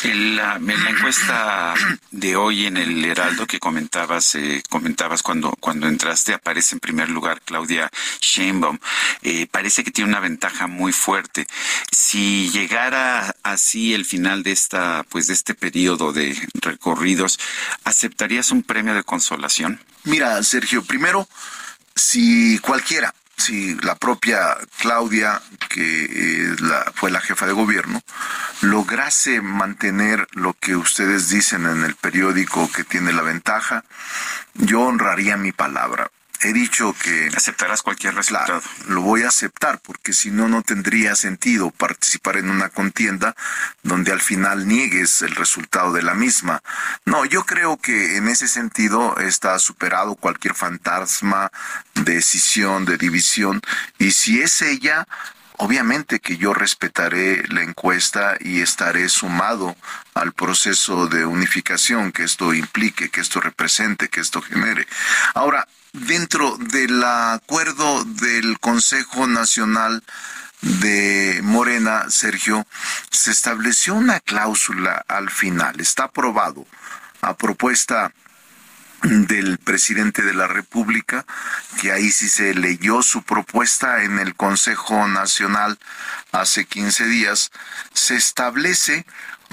La, en la encuesta de hoy en el Heraldo que comentabas, eh, comentabas cuando, cuando entraste, aparece en primer lugar Claudia Sheinbaum. Eh, parece que tiene una ventaja muy fuerte. Si llegara así el final de esta, pues de este periodo de recorridos, ¿aceptarías un premio de consolación? Mira, Sergio, primero, si cualquiera si la propia Claudia, que eh, fue la jefa de gobierno, lograse mantener lo que ustedes dicen en el periódico que tiene la ventaja, yo honraría mi palabra he dicho que... Aceptarás cualquier resultado. lo voy a aceptar porque si no, no tendría sentido participar en una contienda donde al final niegues el resultado de la misma. No, yo creo que en ese sentido está superado cualquier fantasma de decisión, de división, y si es ella, Obviamente que yo respetaré la encuesta y estaré sumado al proceso de unificación que esto implique, que esto represente, que esto genere. Ahora, dentro del acuerdo del Consejo Nacional de Morena, Sergio, se estableció una cláusula al final, está aprobado a propuesta [clears throat] del presidente de la República, que ahí sí se leyó su propuesta en el Consejo Nacional hace 15 días, se establece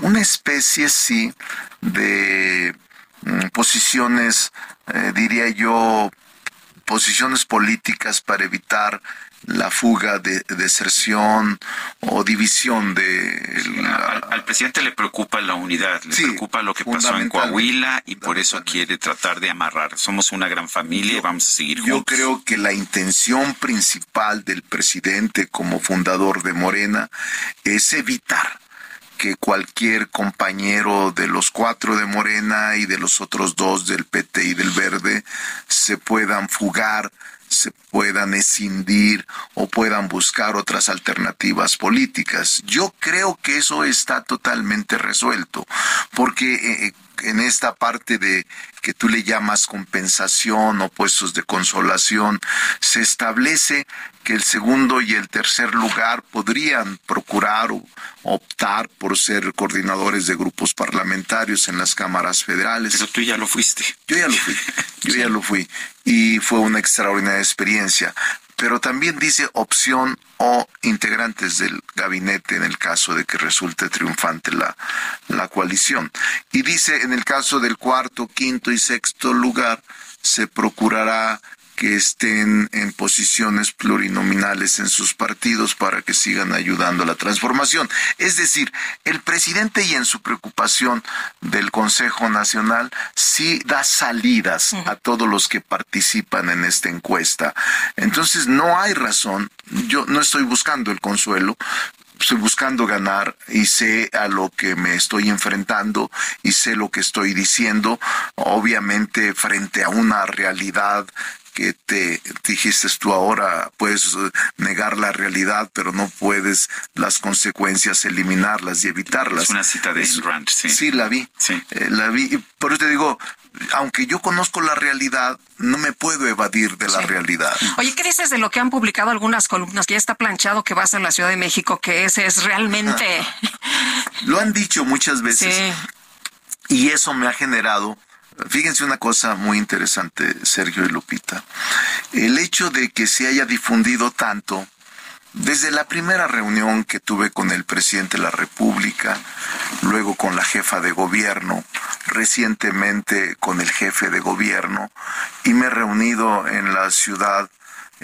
una especie, sí, de mm, posiciones, eh, diría yo, posiciones políticas para evitar la fuga de deserción o división de al, presidente le preocupa la unidad le preocupa lo que pasó en Coahuila y por eso quiere tratar de amarrar. Somos una gran familia y vamos a seguir juntos. yo creo que la intención principal del presidente como fundador de Morena es evitar que cualquier compañero de los cuatro de Morena y de los otros dos del PT y del Verde se puedan fugar, se puedan escindir o puedan buscar otras alternativas políticas. Yo creo que eso está totalmente resuelto, porque eh, eh, en esta parte de que tú le llamas compensación o puestos de consolación, se establece que el segundo y el tercer lugar podrían procurar o optar por ser coordinadores de grupos parlamentarios en las cámaras federales. Pero tú ya lo fuiste. Yo ya lo fui, yo ya lo fui. Y fue una extraordinaria experiencia pero también dice opción o integrantes del gabinete en el caso de que resulte triunfante la, la coalición. Y dice en el caso del cuarto, quinto y sexto lugar, se procurará que estén en posiciones plurinominales en sus partidos para que sigan ayudando a la transformación. Es decir, el presidente y en su preocupación del Consejo Nacional sí da salidas a todos los que participan en esta encuesta. Entonces no hay razón, yo no estoy buscando el consuelo, estoy buscando ganar y sé a lo que me estoy enfrentando y sé lo que estoy diciendo, obviamente frente a una realidad que te dijiste tú ahora, puedes eh, negar la realidad, pero no puedes las consecuencias eliminarlas y evitarlas. Es una cita de Rand, sí. Sí, la vi. Sí. Eh, la vi. Por eso te digo, aunque yo conozco la realidad, no me puedo evadir de la realidad. Oye, ¿qué dices de lo que han publicado algunas columnas? Que ya está planchado que vas a la Ciudad de México, que ese es realmente... Lo han dicho muchas veces. Y eso me ha generado Fíjense una cosa muy interesante, Sergio y Lupita. El hecho de que se haya difundido tanto desde la primera reunión que tuve con el presidente de la República, luego con la jefa de gobierno, recientemente con el jefe de gobierno, y me he reunido en la ciudad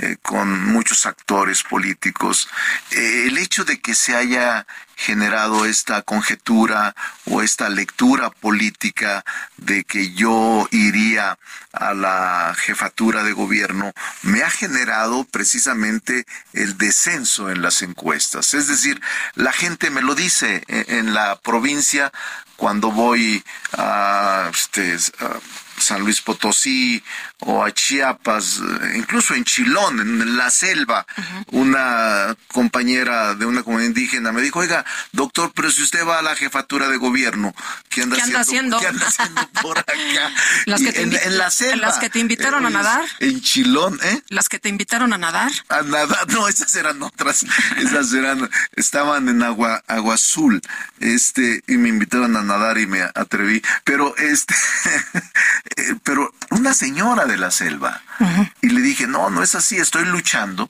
eh, con muchos actores políticos, eh, el hecho de que se haya generado esta conjetura o esta lectura política de que yo iría a la jefatura de gobierno me ha generado precisamente el descenso en las encuestas. Es decir, la gente me lo dice e, en la provincia cuando voy a, este, a San Luis Potosí o a Chiapas, incluso en Chilón, en la selva, una compañera de una comunidad indígena me dijo, oiga, doctor, pero si usted va a la jefatura de gobierno, ¿qué anda, haciendo, ¿Qué anda haciendo [laughs] por acá? Las que te en, la selva. Las que te invitaron a nadar. En Chilón, ¿eh? Las que te invitaron a nadar. A nadar, no, esas eran otras. esas eran, estaban en agua, agua azul, este, y me invitaron a nadar y me atreví. Pero este, [laughs] eh, pero una señora de la selva. Y le dije, no, no es así, estoy luchando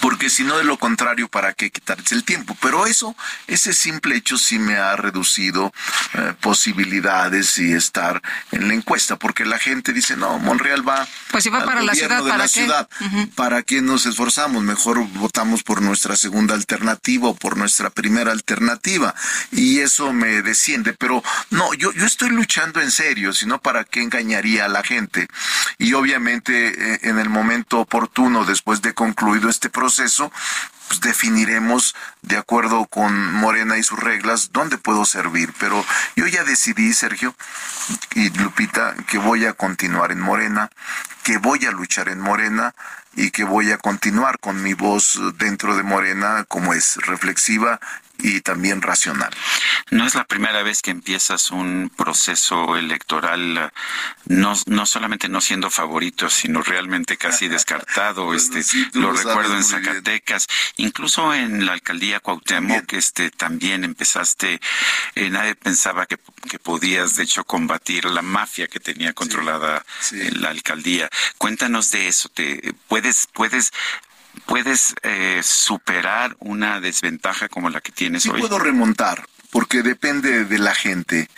porque si no de lo contrario, ¿para qué quitarse el tiempo? Pero eso, ese simple hecho sí me ha reducido eh, posibilidades y estar en la encuesta, porque la gente dice, no, Monreal va, pues si va para la ciudad, ¿para qué? ciudad, ¿para qué nos esforzamos? Mejor votamos por nuestra segunda alternativa o por nuestra primera alternativa, y eso me desciende, pero no, yo, yo estoy luchando en serio, sino para qué engañaría a la gente, y obviamente eh, en el momento oportuno, después de concluido este proceso, pues definiremos de acuerdo con Morena y sus reglas dónde puedo servir. Pero yo ya decidí, Sergio y Lupita, que voy a continuar en Morena, que voy a luchar en Morena y que voy a continuar con mi voz dentro de Morena como es reflexiva y también racional. No es la primera vez que empiezas un proceso electoral, no, no solamente no siendo favorito, sino realmente casi [laughs] descartado. este, lo, recuerdo en Zacatecas, incluso en la alcaldía Cuauhtémoc, este, también empezaste, eh, nadie pensaba que, que, podías, de hecho, combatir la mafia que tenía controlada la alcaldía. Cuéntanos de eso. Te, puedes, puedes puedes eh, superar una desventaja como la que tienes sí hoy? puedo remontar, porque depende de la gente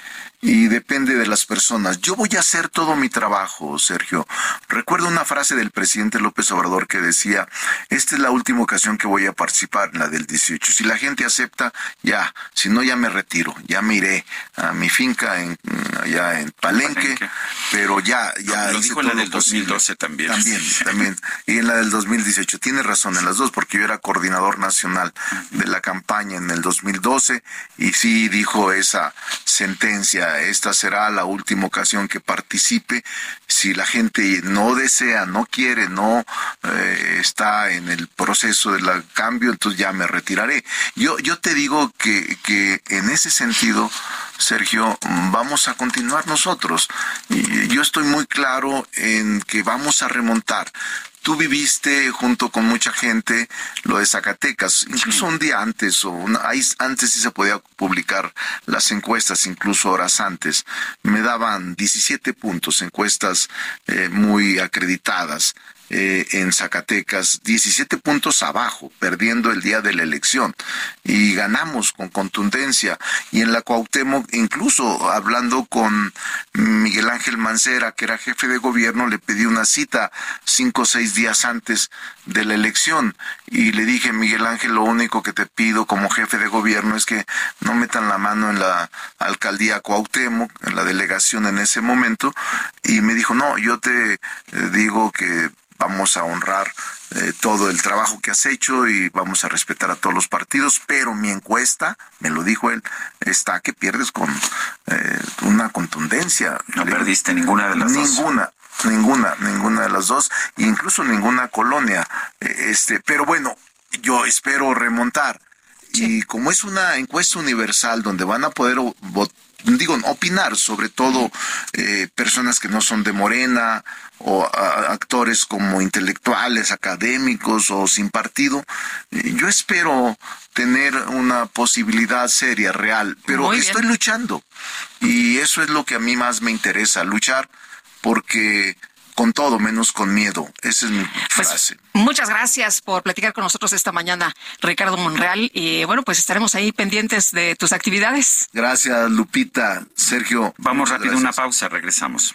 y depende de las personas. Yo voy a hacer todo mi trabajo, Sergio. Recuerdo una frase del presidente López Obrador que decía, esta es la última ocasión que voy a participar, la del 18. Si la gente acepta, ya, si no, ya me retiro, ya me iré a mi finca en, allá en Palenque, pero ya, ya. Lo, dijo en la del 2012 también. También, [laughs] también. Y en la del 2018. Tiene razón en las dos, porque yo era coordinador nacional de la campaña en el 2012 y sí dijo esa sentencia esta será la última ocasión que participe. Si la gente no desea, no quiere, no eh, está en el proceso del cambio, entonces ya me retiraré. Yo, yo te digo que, que en ese sentido, Sergio, vamos a continuar nosotros. Yo estoy muy claro en que vamos a remontar. Tú viviste junto con mucha gente lo de Zacatecas, incluso un día antes, o antes sí se podía publicar las encuestas, incluso horas antes. Me daban 17 puntos, encuestas eh, muy acreditadas. Eh, en Zacatecas, 17 puntos abajo, perdiendo el día de la elección. Y ganamos con contundencia. Y en la Cuauhtémoc, incluso hablando con Miguel Ángel Mancera, que era jefe de gobierno, le pedí una cita cinco o seis días antes de la elección. Y le dije, Miguel Ángel, lo único que te pido como jefe de gobierno es que no metan la mano en la alcaldía Cuauhtémoc, en la delegación en ese momento. Y me dijo, no, yo te eh, digo que vamos a honrar eh, todo el trabajo que has hecho y vamos a respetar a todos los partidos, pero mi encuesta, me lo dijo él, está que pierdes con eh, una contundencia. No perdiste ninguna de las dos. Ninguna, ninguna, ninguna de las dos, incluso ninguna colonia. Eh, este, pero bueno, yo espero remontar. Y como es una encuesta universal donde van a poder votar digo, opinar, sobre todo eh, personas que no son de Morena o actores como intelectuales, académicos o sin partido. Eh, yo espero tener una posibilidad seria, real, pero estoy luchando y eso es lo que a mí más me interesa, luchar porque con todo menos con miedo. Esa es mi pues, frase. muchas gracias por platicar con nosotros esta mañana, Ricardo Monreal. Y bueno, pues estaremos ahí pendientes de tus actividades. Gracias, Lupita. Sergio. Vamos rápido, una pausa, regresamos.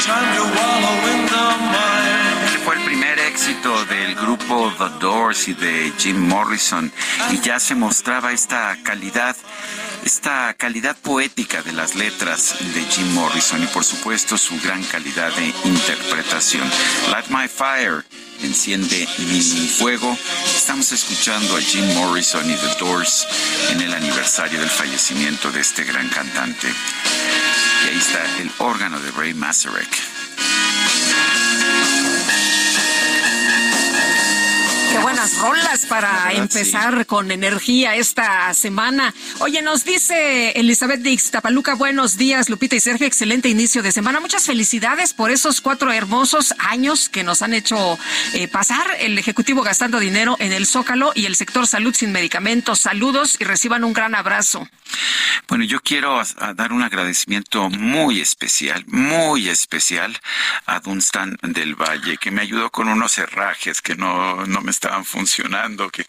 Time to wallow in the mire. Fue el primer éxito del grupo The Doors y de Jim Morrison y ya se mostraba esta calidad esta calidad poética de las letras de Jim Morrison y por supuesto su gran calidad de interpretación. Light My Fire, enciende mi fuego. Estamos escuchando a Jim Morrison y The Doors en el aniversario del fallecimiento de este gran cantante. Y ahí está el órgano de Ray Masarek. Qué buenas rolas para empezar con energía esta semana. Oye, nos dice Elizabeth de Ixtapaluca, buenos días, Lupita y Sergio, excelente inicio de semana. Muchas felicidades por esos cuatro hermosos años que nos han hecho eh, pasar el Ejecutivo gastando dinero en el Zócalo y el sector salud sin medicamentos. Saludos y reciban un gran abrazo. Bueno, yo quiero dar un agradecimiento muy especial, muy especial a Dunstan del Valle, que me ayudó con unos herrajes que no, no me estaban funcionando, que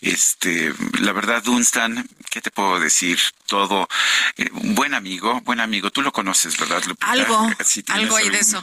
este, la verdad, Dunstan, ¿qué te puedo decir? Todo, eh, un buen amigo, buen amigo, tú lo conoces, ¿verdad, Lupita? Algo, [laughs] algo hay de eso.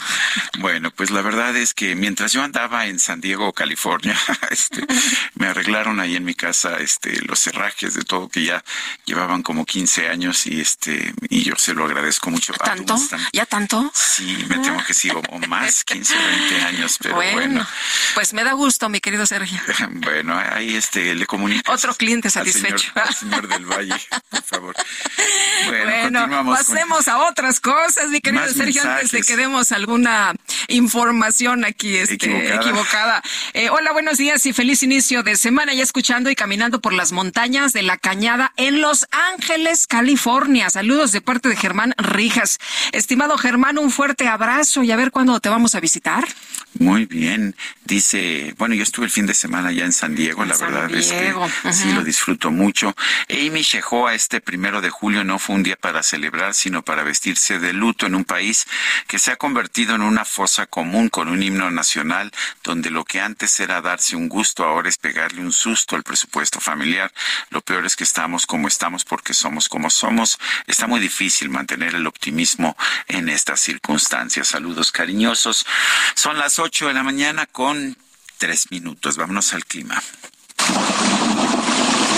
Bueno, pues la verdad es que mientras yo andaba en San Diego, California, [laughs] este, [laughs] me arreglaron ahí en mi casa, este, los herrajes de todo que ya llevaban como 15 años y este, y yo se lo agradezco mucho. ¿Tanto? ¿Ya tanto? Sí, me tengo que decir, o más, 15 o 20 años, pero bueno, Pues me da gusto, mi querido Sergio. Bueno, ahí este le comunico. Otro cliente satisfecho. Al señor, del Valle, [laughs] por favor. Bueno, pasemos a otras cosas, mi querido Sergio, antes de que demos alguna información aquí este, equivocada. Eh, hola, buenos días y feliz inicio de semana. Ya escuchando y caminando por las montañas de la Cañada en Los Ángeles, California. Saludos de parte de Germán Rijas. Estimado Germán, un fuerte abrazo y a ver cuándo te vamos a visitar. Muy bien. Dice, bueno, yo estuve el fin de semana ya en San Diego, la verdad es que sí lo disfruto mucho. Amy Shehoa, este primero de julio no fue un día para celebrar, sino para vestirse de luto en un país que se ha convertido en una fosa común con un himno nacional, donde lo que antes era darse un gusto, ahora es pegarle un susto al presupuesto familiar. Lo peor es que estamos como estamos porque somos como somos. Está muy difícil mantener el optimismo en estas circunstancias. Saludos cariñosos. Son las 8 de la mañana con tres minutos. Vámonos al clima.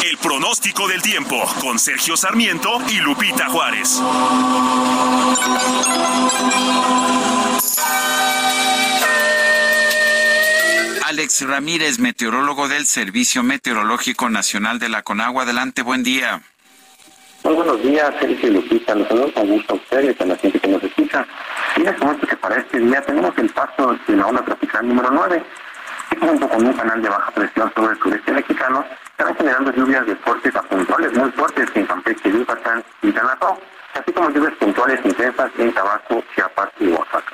El pronóstico del tiempo con Sergio Sarmiento y Lupita Juárez. Alex Ramírez, meteorólogo del Servicio Meteorológico Nacional de la Conagua. Adelante, buen día. Muy buenos días, Sergio Lupita. Nos saludos con gusto a ustedes, a la gente que nos escucha. Y les comento que para este día tenemos el paso de la onda tropical número 9, que junto con un canal de baja presión sobre el sureste mexicano, estará generando lluvias de fuertes a puntuales muy fuertes en Campeche, Yucatán y Tanató, así como lluvias puntuales intensas en Tabasco, Chiapas y Oaxaca.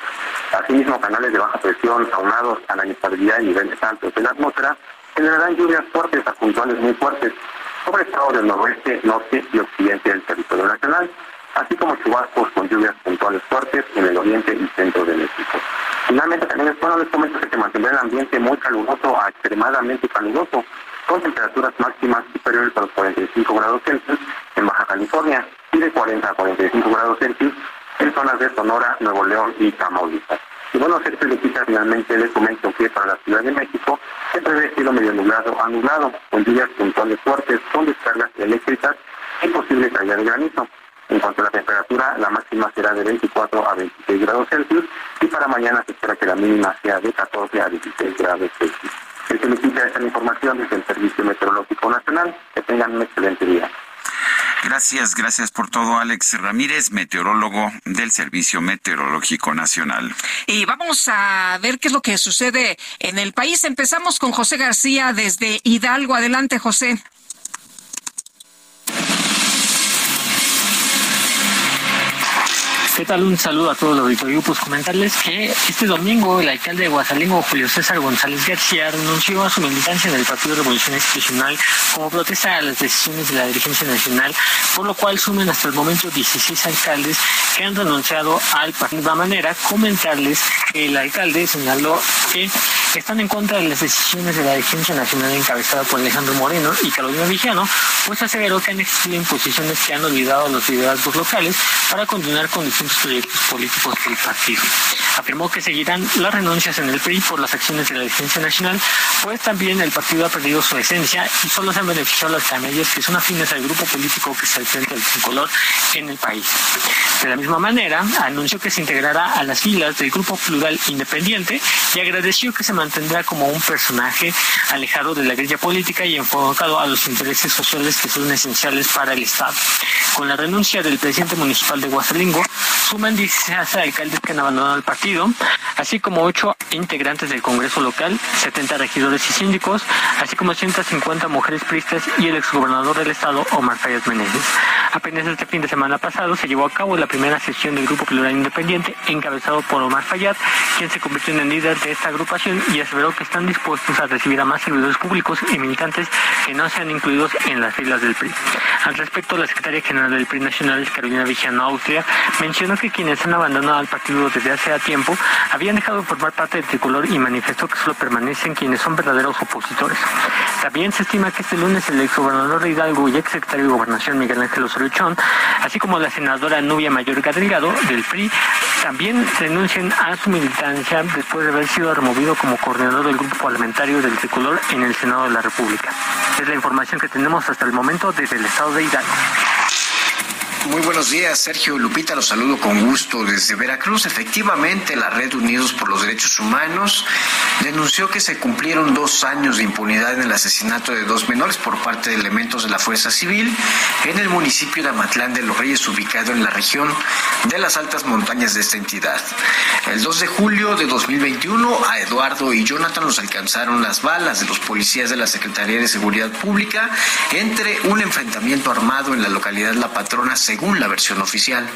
Asimismo, canales de baja presión aunados a la inestabilidad y niveles altos de la atmósfera generarán lluvias fuertes a puntuales muy fuertes sobre todo del noroeste, norte y occidente del territorio nacional, así como chubascos con lluvias puntuales fuertes en el oriente y centro de México. Finalmente, también es bueno les comento que se mantendrá el ambiente muy caluroso a extremadamente caluroso, con temperaturas máximas superiores a los 45 grados Celsius en Baja California y de 40 a 45 grados Celsius en zonas de Sonora, Nuevo León y Tamaulipas. Y bueno, Sergio Lupita, finalmente les comento que para la Ciudad de México se prevé cielo medio nublado a nublado, con lluvias puntuales fuertes, con descargas eléctricas y posible caída de granizo. En cuanto a la temperatura, la máxima será de 24 a 26 grados Celsius y para mañana se espera que la mínima sea de 14 a 16 grados Celsius. Sergio Lupita, esta información desde el Servicio Meteorológico Nacional. Que tengan un excelente día. Gracias, gracias por todo, Alex Ramírez, meteorólogo del Servicio Meteorológico Nacional. Y vamos a ver qué es lo que sucede en el país. Empezamos con José García desde Hidalgo. Adelante, José. ¿Qué tal? Un saludo a todos los auditorio. Pues comentarles que este domingo el alcalde de Guasalingo, Julio César González García, renunció a su militancia en el Partido Revolución Institucional como protesta a las decisiones de la dirigencia nacional, por lo cual sumen hasta el momento 16 alcaldes que han renunciado al partido. De manera, comentarles que el alcalde señaló que están en contra de las decisiones de la dirigencia nacional encabezada por Alejandro Moreno y Carolina Vigiano, pues aseveró que han existido imposiciones que han olvidado a los liderazgos locales para continuar con proyectos políticos del partido. Afirmó que seguirán las renuncias en el PRI por las acciones de la dirigencia nacional, pues también el partido ha perdido su esencia y solo se han beneficiado las camellas que son afines al grupo político que se al frente del color en el país. De la misma manera, anunció que se integrará a las filas del Grupo Plural Independiente y agradeció que se mantendrá como un personaje alejado de la grilla política y enfocado a los intereses sociales que son esenciales para el Estado. Con la renuncia del presidente municipal de Guasalingo, suman 16 alcaldes que han abandonado el partido, así como 8 integrantes del Congreso local, 70 regidores y síndicos, así como 150 mujeres pristas y el exgobernador del Estado, Omar Fayad Meneses. Apenas este fin de semana pasado se llevó a cabo la primera sesión del Grupo Plural Independiente, encabezado por Omar Fayad, quien se convirtió en el líder de esta agrupación y aseveró que están dispuestos a recibir a más servidores públicos y militantes que no sean incluidos en las filas del PRI. Al respecto, la secretaria general del PRI Nacional, Carolina Vigiano Austria, mencionó que quienes han abandonado al partido desde hace tiempo habían dejado de formar parte del tricolor y manifestó que solo permanecen quienes son verdaderos opositores. También se estima que este lunes el exgobernador de Hidalgo y exsecretario de Gobernación Miguel Ángel Osorio Chón, así como la senadora Nubia Mayorga Delgado del PRI, también renuncian a su militancia después de haber sido removido como coordinador del grupo parlamentario del tricolor en el Senado de la República. Es la información que tenemos hasta el momento desde el estado de Hidalgo. Muy buenos días, Sergio Lupita, los saludo con gusto desde Veracruz. Efectivamente, la Red Unidos por los Derechos Humanos denunció que se cumplieron dos años de impunidad en el asesinato de dos menores por parte de elementos de la Fuerza Civil en el municipio de Amatlán de los Reyes, ubicado en la región de las altas montañas de esta entidad. El 2 de julio de 2021, a Eduardo y Jonathan los alcanzaron las balas de los policías de la Secretaría de Seguridad Pública entre un enfrentamiento armado en la localidad La Patrona, según la versión oficial.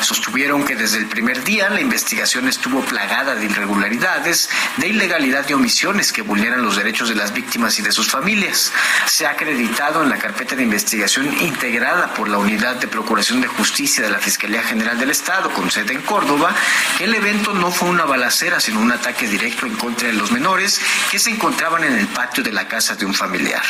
Sostuvieron que desde el primer día la investigación estuvo plagada de irregularidades, de ilegalidad y omisiones que vulneran los derechos de las víctimas y de sus familias. Se ha acreditado en la carpeta de investigación integrada por la Unidad de Procuración de Justicia de la Fiscalía General del Estado, con sede en Córdoba, que el evento no fue una balacera, sino un ataque directo en contra de los menores que se encontraban en el patio de la casa de un familiar.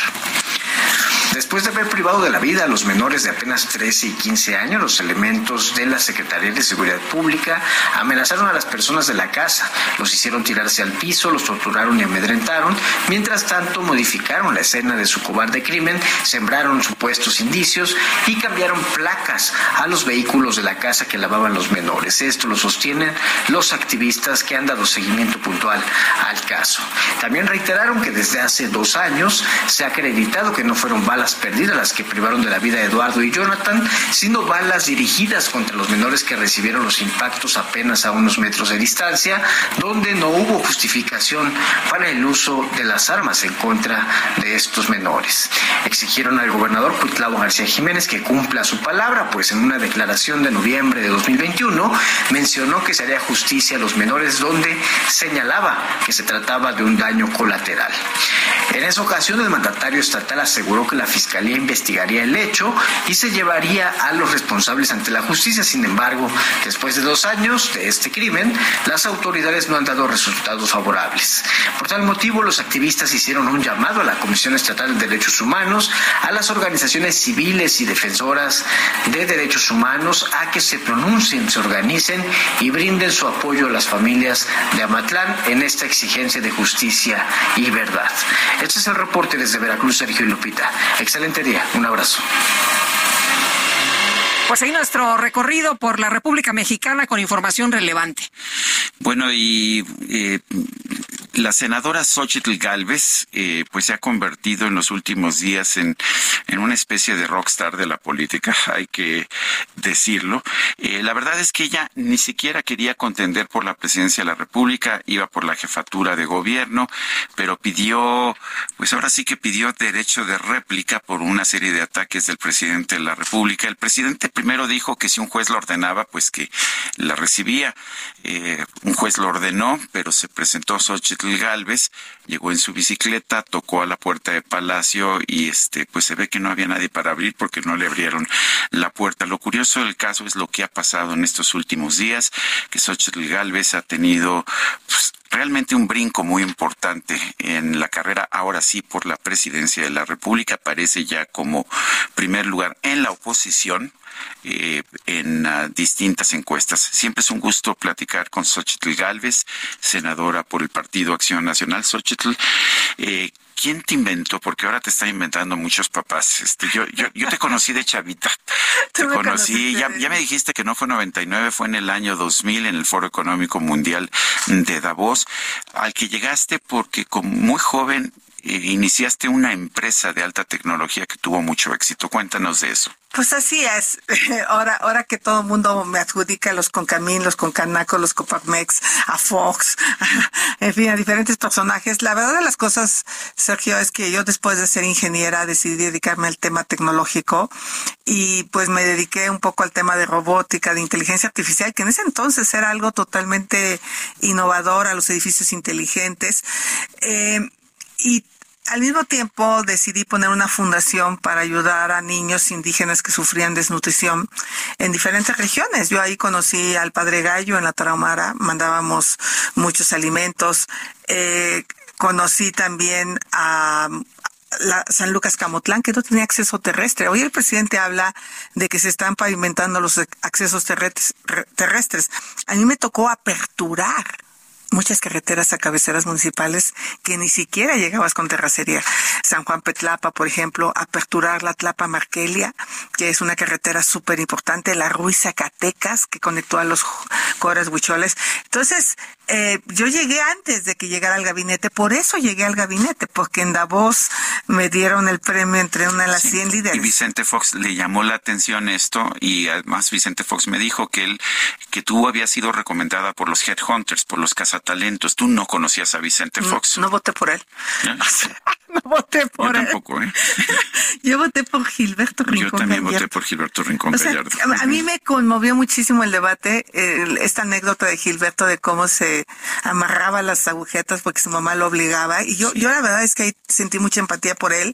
Después de haber privado de la vida a los menores de apenas 13 y 15 años, los elementos de la Secretaría de Seguridad Pública amenazaron a las personas de la casa, los hicieron tirarse al piso, los torturaron y amedrentaron, mientras tanto modificaron la escena de su cobarde crimen, sembraron supuestos indicios y cambiaron placas a los vehículos de la casa que lavaban los menores. Esto lo sostienen los activistas que han dado seguimiento puntual al caso. También reiteraron que desde hace dos años se ha acreditado que no fueron perdidas las que privaron de la vida a Eduardo y Jonathan, sino balas dirigidas contra los menores que recibieron los impactos apenas a unos metros de distancia, donde no hubo justificación para el uso de las armas en contra de estos menores. Exigieron al gobernador Cuitlavo García Jiménez que cumpla su palabra, pues en una declaración de noviembre de 2021 mencionó que se haría justicia a los menores donde señalaba que se trataba de un daño colateral. En esa ocasión, el mandatario estatal aseguró que la Fiscalía investigaría el hecho y se llevaría a los responsables ante la justicia. Sin embargo, después de dos años de este crimen, las autoridades no han dado resultados favorables. Por tal motivo, los activistas hicieron un llamado a la Comisión Estatal de Derechos Humanos, a las organizaciones civiles y defensoras de derechos humanos a que se pronuncien, se organicen y brinden su apoyo a las familias de Amatlán en esta exigencia de justicia y verdad. Este es el reporte desde Veracruz, Sergio y Lupita. Excelente día, un abrazo. Pues ahí nuestro recorrido por la República Mexicana con información relevante. Bueno, y eh, la senadora Xochitl Galvez, eh, pues se ha convertido en los últimos días en, en una especie de rockstar de la política, hay que decirlo. Eh, la verdad es que ella ni siquiera quería contender por la presidencia de la República, iba por la jefatura de gobierno, pero pidió, pues ahora sí que pidió derecho de réplica por una serie de ataques del presidente de la República. El presidente primero dijo que si un juez lo ordenaba, pues que la recibía. Eh, un juez lo ordenó, pero se presentó Xochitl Galvez, llegó en su bicicleta, tocó a la puerta de Palacio y este, pues se ve que no había nadie para abrir porque no le abrieron la puerta. Lo curioso del caso es lo que ha pasado en estos últimos días, que Xochitl Galvez ha tenido pues, realmente un brinco muy importante en la carrera, ahora sí, por la presidencia de la República. Aparece ya como primer lugar en la oposición. Eh, en uh, distintas encuestas. Siempre es un gusto platicar con Xochitl Galvez, senadora por el Partido Acción Nacional. Xochitl, eh, ¿quién te inventó? Porque ahora te están inventando muchos papás. Este, yo, yo, yo te conocí de chavita. [laughs] Te conocí, ya, ya me dijiste que no fue 99, fue en el año 2000 en el Foro Económico Mundial de Davos, al que llegaste porque como muy joven iniciaste una empresa de alta tecnología que tuvo mucho éxito. Cuéntanos de eso. Pues así es. [laughs] Ahora, ahora que todo el mundo me adjudica los Concamín, los Concanaco, los Coparmex, a Fox, [laughs] en fin, a diferentes personajes. La verdad de las cosas, Sergio, es que yo después de ser ingeniera decidí dedicarme al tema tecnológico y pues me dediqué un poco al tema de robótica, de inteligencia artificial, que en ese entonces era algo totalmente innovador a los edificios inteligentes. Eh, y al mismo tiempo decidí poner una fundación para ayudar a niños indígenas que sufrían desnutrición en diferentes regiones. Yo ahí conocí al Padre Gallo en la Tarahumara, mandábamos muchos alimentos. Eh, conocí también a la San Lucas Camotlán, que no tenía acceso terrestre. Hoy el presidente habla de que se están pavimentando los accesos terrestres. A mí me tocó aperturar muchas carreteras a cabeceras municipales que ni siquiera llegabas con terracería. San Juan Petlapa, por ejemplo, aperturar la Tlapa Marquelia, que es una carretera súper importante, la Ruiz Zacatecas, que conectó a los Coras Huicholes. Entonces, eh, yo llegué antes de que llegara al gabinete, por eso llegué al gabinete, porque en Davos me dieron el premio entre una de las 100 líderes. Y Vicente Fox le llamó la atención esto y además Vicente Fox me dijo que él, que tú habías sido recomendada por los headhunters, por los cazatalentos. Tú no conocías a Vicente Fox. No, no voté por él. [laughs] no voté por Yo él. tampoco, ¿eh? [laughs] Yo voté por Gilberto Rincón. Yo también Gallardo. voté por Gilberto Rincón O sea, Gallardo. a, mí me conmovió muchísimo el debate, el- esta anécdota de Gilberto de cómo se amarraba las agujetas porque su mamá lo obligaba. Y yo, yo la verdad es que ahí sentí mucha empatía por él.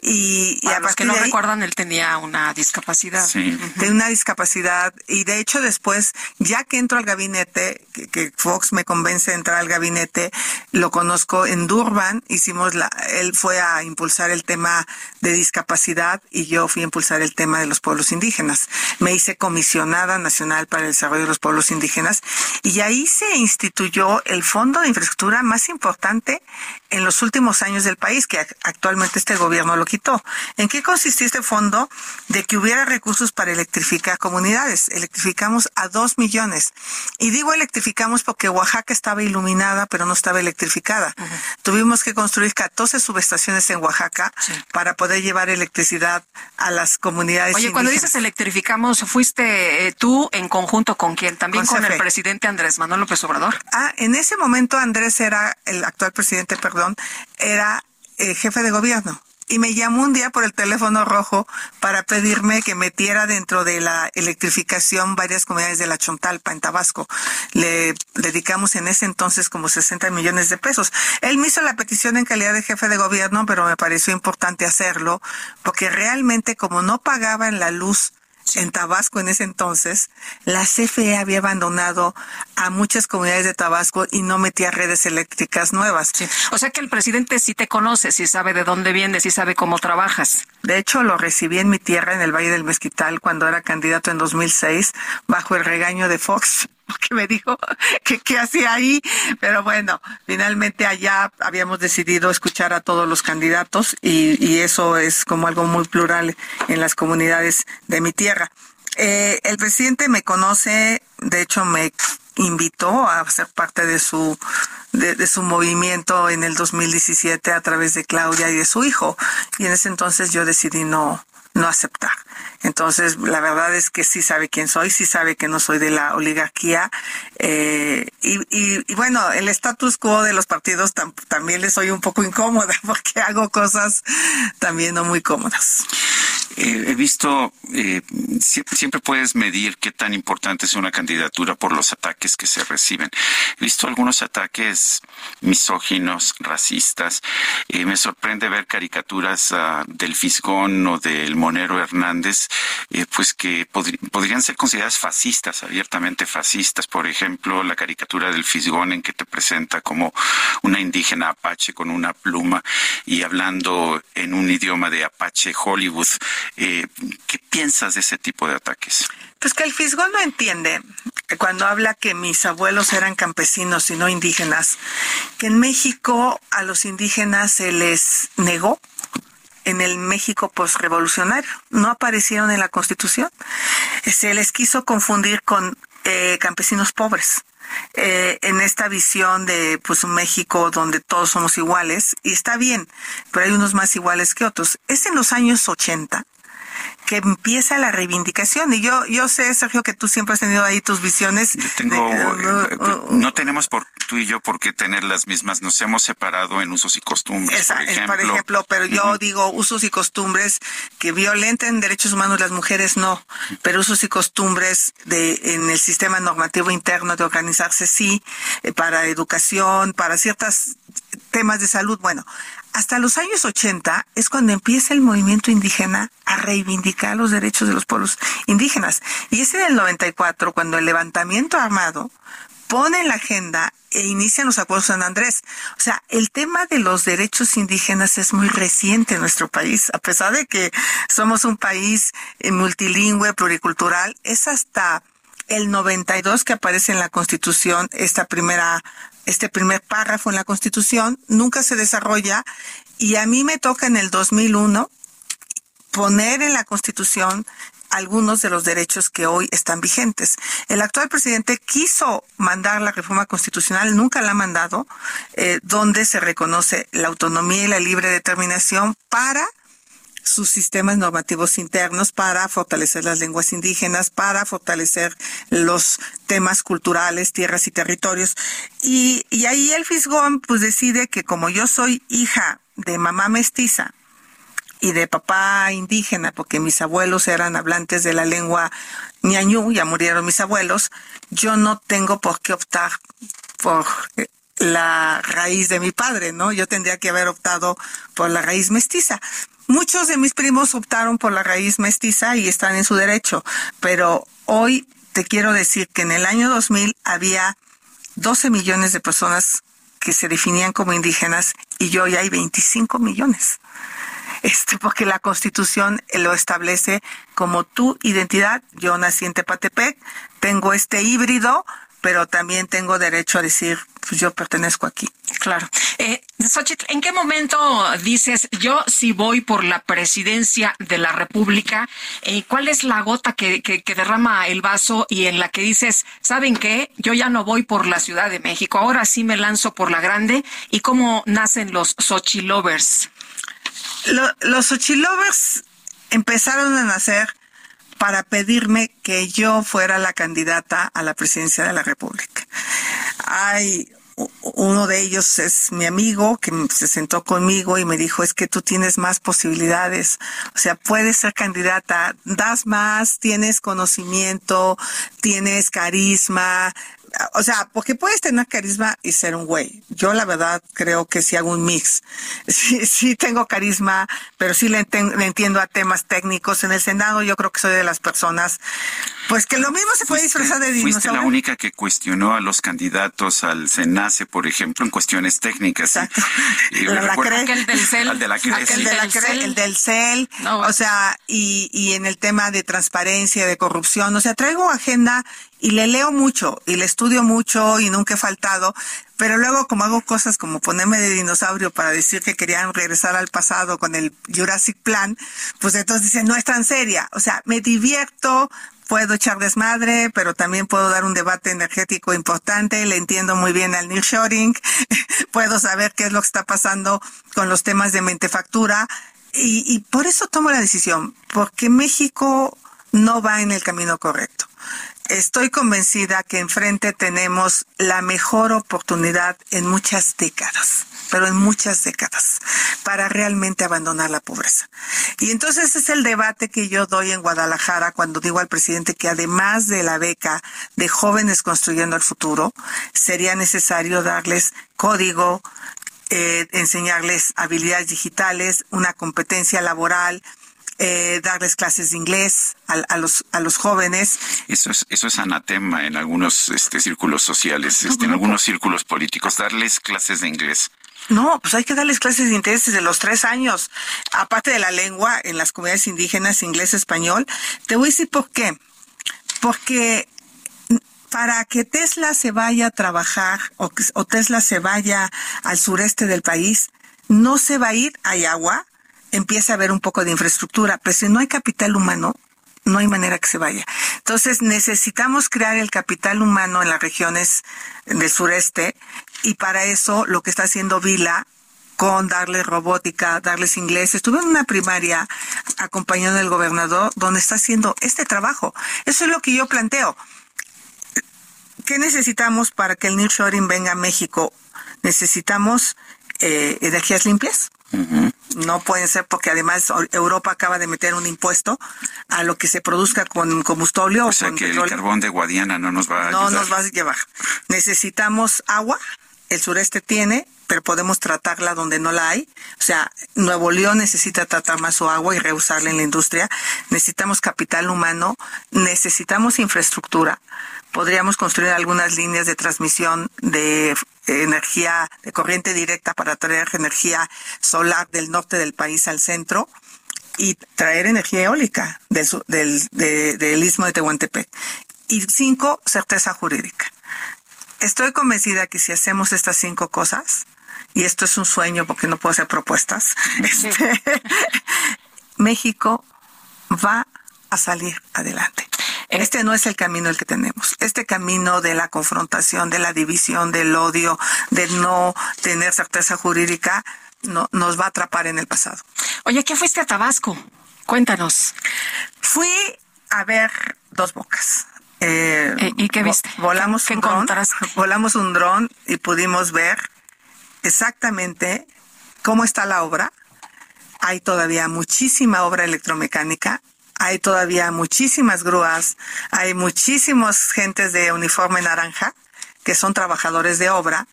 Y, y Para a los que no ahí- recuerdan, él tenía una discapacidad. de una discapacidad. Y de hecho después ya que entro al gabinete que, que Fox me convence de entrar al gabinete lo conozco en Durban. Hicimos la él fue a impulsar el tema de discapacidad y yo fui a impulsar el tema de los pueblos indígenas. Me hice comisionada nacional para el desarrollo de los pueblos indígenas. Y ahí se instituyó el fondo de infraestructura más importante en los últimos años del país, que ac- actualmente este gobierno lo quitó. ¿En qué consistía este fondo? De que hubiera recursos para electrificar comunidades. Electrificamos a dos millones. Y digo electrificamos porque Oaxaca estaba iluminada, pero no estaba electrificada. Tuvimos que construir 14 subestaciones en Oaxaca para poder llevar electricidad a las comunidades. Oye, cuando dices electrificamos, ¿fuiste eh, tú en conjunto con quién? ¿También Con con, el CFE. presidente Andrés Manuel López Obrador? Ah, en ese momento Andrés era, el actual presidente, perdón, era eh, jefe de gobierno. y me llamó un día por el teléfono rojo para pedirme que metiera dentro de la electrificación varias comunidades de la Chontalpa en Tabasco. Le dedicamos en ese entonces como 60 millones de pesos. Él me hizo la petición en calidad de jefe de gobierno, pero me pareció importante hacerlo porque realmente como no pagaban la luz en Tabasco en ese entonces, la CFE había abandonado a muchas comunidades de Tabasco y no metía redes eléctricas nuevas. O sea que el presidente sí te conoce, sí sabe de dónde vienes, sí sabe cómo trabajas. De hecho, lo recibí en mi tierra, en el Valle del Mezquital, cuando era candidato en 2006, bajo el regaño de Fox que me dijo que qué hacía ahí, pero bueno, finalmente allá habíamos decidido escuchar a todos los candidatos y, eso es como algo muy plural en las comunidades de mi tierra. Eh, el presidente me conoce, de hecho me invitó a ser parte de su de, su movimiento en el 2017 a través de Claudia y de su hijo y en ese entonces yo decidí no no aceptar. Entonces, la verdad es que sí sabe quién soy, sí sabe que no soy de la oligarquía. Eh, y, y, y, bueno, el status quo de los partidos tam, también le soy un poco incómoda [laughs] porque hago cosas también no muy cómodas. Eh, he visto, eh, siempre, puedes medir qué tan importante es una candidatura por los ataques que se reciben. He visto algunos ataques misóginos, racistas. Eh, me sorprende ver caricaturas uh, del Fisgón o del Monero Hernández, eh, pues que pod podrían ser consideradas fascistas, abiertamente fascistas. Por ejemplo, la caricatura del Fisgón en que te presenta como una indígena apache con una pluma y hablando en un idioma de apache Hollywood. Eh, ¿Qué piensas de ese tipo de ataques? Pues que el Fisgón no entiende cuando habla que mis abuelos eran campesinos y no indígenas, que en México a los indígenas se les negó en el México postrevolucionario, no aparecieron en la Constitución. Se les quiso confundir con eh, campesinos pobres. Eh, en esta visión de pues un México donde todos somos iguales, y está bien, pero hay unos más iguales que otros. Es en los años 80 que empieza la reivindicación. Y yo, yo sé, Sergio, que tú siempre has tenido ahí tus visiones. Yo tengo, de, uh, uh, no tenemos por tú y yo por qué tener las mismas. Nos hemos separado en usos y costumbres. Esa, por, ejemplo. por ejemplo, pero yo -huh. digo usos y costumbres que violenten derechos humanos las mujeres no, pero usos y costumbres de en el sistema normativo interno de organizarse sí, eh, para educación, para ciertos temas de salud. Bueno, hasta los años 80 es cuando empieza el movimiento indígena a reivindicar los derechos de los pueblos indígenas. Y es en el 94 cuando el levantamiento armado pone en la agenda e inician los acuerdos de San Andrés. O sea, el tema de los derechos indígenas es muy reciente en nuestro país, a pesar de que somos un país multilingüe, pluricultural, es hasta el 92 que aparece en la Constitución esta primera este primer párrafo en la Constitución, nunca se desarrolla y a mí me toca en el 2001 poner en la Constitución algunos de los derechos que hoy están vigentes. El actual presidente quiso mandar la reforma constitucional, nunca la ha mandado, eh, donde se reconoce la autonomía y la libre determinación para sus sistemas normativos internos para fortalecer las lenguas indígenas, para fortalecer los temas culturales, tierras y territorios. Y, y ahí el Fisgón pues decide que como yo soy hija de mamá mestiza y de papá indígena, porque mis abuelos eran hablantes de la lengua ñañú, ya murieron mis abuelos, yo no tengo por qué optar por la raíz de mi padre, ¿no? Yo tendría que haber optado por la raíz mestiza. Muchos de mis primos optaron por la raíz mestiza y están en su derecho, pero hoy te quiero decir que en el año 2000 había 12 millones de personas que se definían como indígenas y hoy hay 25 millones. Este, porque la constitución lo establece como tu identidad. Yo nací en Tepatepec, tengo este híbrido, pero también tengo derecho a decir, pues yo pertenezco aquí. Claro. Eh, Xochitl, ¿en qué momento dices, yo sí voy por la presidencia de la República? Eh, ¿Cuál es la gota que, que, que, derrama el vaso y en la que dices, ¿saben qué? Yo ya no voy por la Ciudad de México, ahora sí me lanzo por la grande. ¿Y cómo nacen los Xochilovers? Lo, los Xochilovers empezaron a nacer para pedirme que yo fuera la candidata a la presidencia de la República. Hay uno de ellos es mi amigo que se sentó conmigo y me dijo, es que tú tienes más posibilidades, o sea, puedes ser candidata, das más, tienes conocimiento, tienes carisma, o sea, porque puedes tener carisma y ser un güey. Yo la verdad creo que sí hago un mix. [laughs] Sí, sí tengo carisma, pero sí le, enten- le entiendo a temas técnicos. En el Senado yo creo que soy de las personas, pues que lo mismo se puede disfrazar de Fuiste la dinosaurio. única que cuestionó a los candidatos al SENACE, por ejemplo, en cuestiones técnicas. [laughs] Y La- la recuerdo- CRE. Aquel del CEL. Al de la CRE, Aquel sí. de la CRE, el del CEL, o sea, y, y en el tema de transparencia, de corrupción, o sea, traigo agenda y le leo mucho y le estudio mucho y nunca he faltado, pero luego como hago cosas como ponerme de dinosaurio para decir que querían regresar al pasado con el Jurassic Plan, pues entonces dicen, no es tan seria, o sea, me divierto, puedo echar desmadre, pero también puedo dar un debate energético importante, le entiendo muy bien al nearshoring, [laughs] puedo saber qué es lo que está pasando con los temas de mentefactura y, y por eso tomo la decisión, porque México no va en el camino correcto. Estoy convencida que enfrente tenemos la mejor oportunidad en muchas décadas, pero en muchas décadas, para realmente abandonar la pobreza. Y entonces es el debate que yo doy en Guadalajara cuando digo al presidente que además de la beca de jóvenes construyendo el futuro, sería necesario darles código, eh, enseñarles habilidades digitales, una competencia laboral, eh, darles clases de inglés a, a los, a los jóvenes. Eso es, eso es anatema en algunos este, círculos sociales, este, en algunos círculos políticos, darles clases de inglés. No, pues hay que darles clases de inglés desde los tres años. Aparte de la lengua, en las comunidades indígenas, inglés, español. Te voy a decir por qué. Porque para que Tesla se vaya a trabajar o, Tesla se vaya al sureste del país, no se va a ir, hay agua, empieza a haber un poco de infraestructura, pero si no hay capital humano, no hay manera que se vaya. Entonces necesitamos crear el capital humano en las regiones del sureste y para eso lo que está haciendo Vila con darles robótica, darles inglés. Estuve en una primaria acompañando al gobernador donde está haciendo este trabajo. Eso es lo que yo planteo. ¿Qué necesitamos para que el nearshoring venga a México? Necesitamos eh, energías limpias. No pueden ser porque además Europa acaba de meter un impuesto a lo que se produzca con combustible o, O sea con que el carbón de Guadiana no nos va a No ayudar. nos va a llevar. Necesitamos agua. El sureste tiene, pero podemos tratarla donde no la hay. O sea, Nuevo León necesita tratar más su agua y reusarla en la industria. Necesitamos capital humano. Necesitamos infraestructura. Podríamos construir algunas líneas de transmisión de eh, energía, de corriente directa para traer energía solar del norte del país al centro y traer energía eólica del, del, de- del istmo de Tehuantepec. Y cinco, certeza jurídica. Estoy convencida que si hacemos estas cinco cosas, y esto es un sueño porque no puedo hacer propuestas, [laughs] este, [laughs] México va a salir adelante. Este no es el camino el que tenemos. Este camino de la confrontación, de la división, del odio, de no tener certeza jurídica, no, nos va a atrapar en el pasado. Oye, ¿qué fuiste a Tabasco? Cuéntanos. Fui a ver dos bocas. Eh, ¿Y qué viste? Volamos ¿Qué un dron, encontraste? [laughs] volamos un dron y pudimos ver exactamente cómo está la obra. Hay todavía muchísima obra electromecánica, hay todavía muchísimas grúas, hay muchísimos gentes de uniforme naranja que son trabajadores de obra.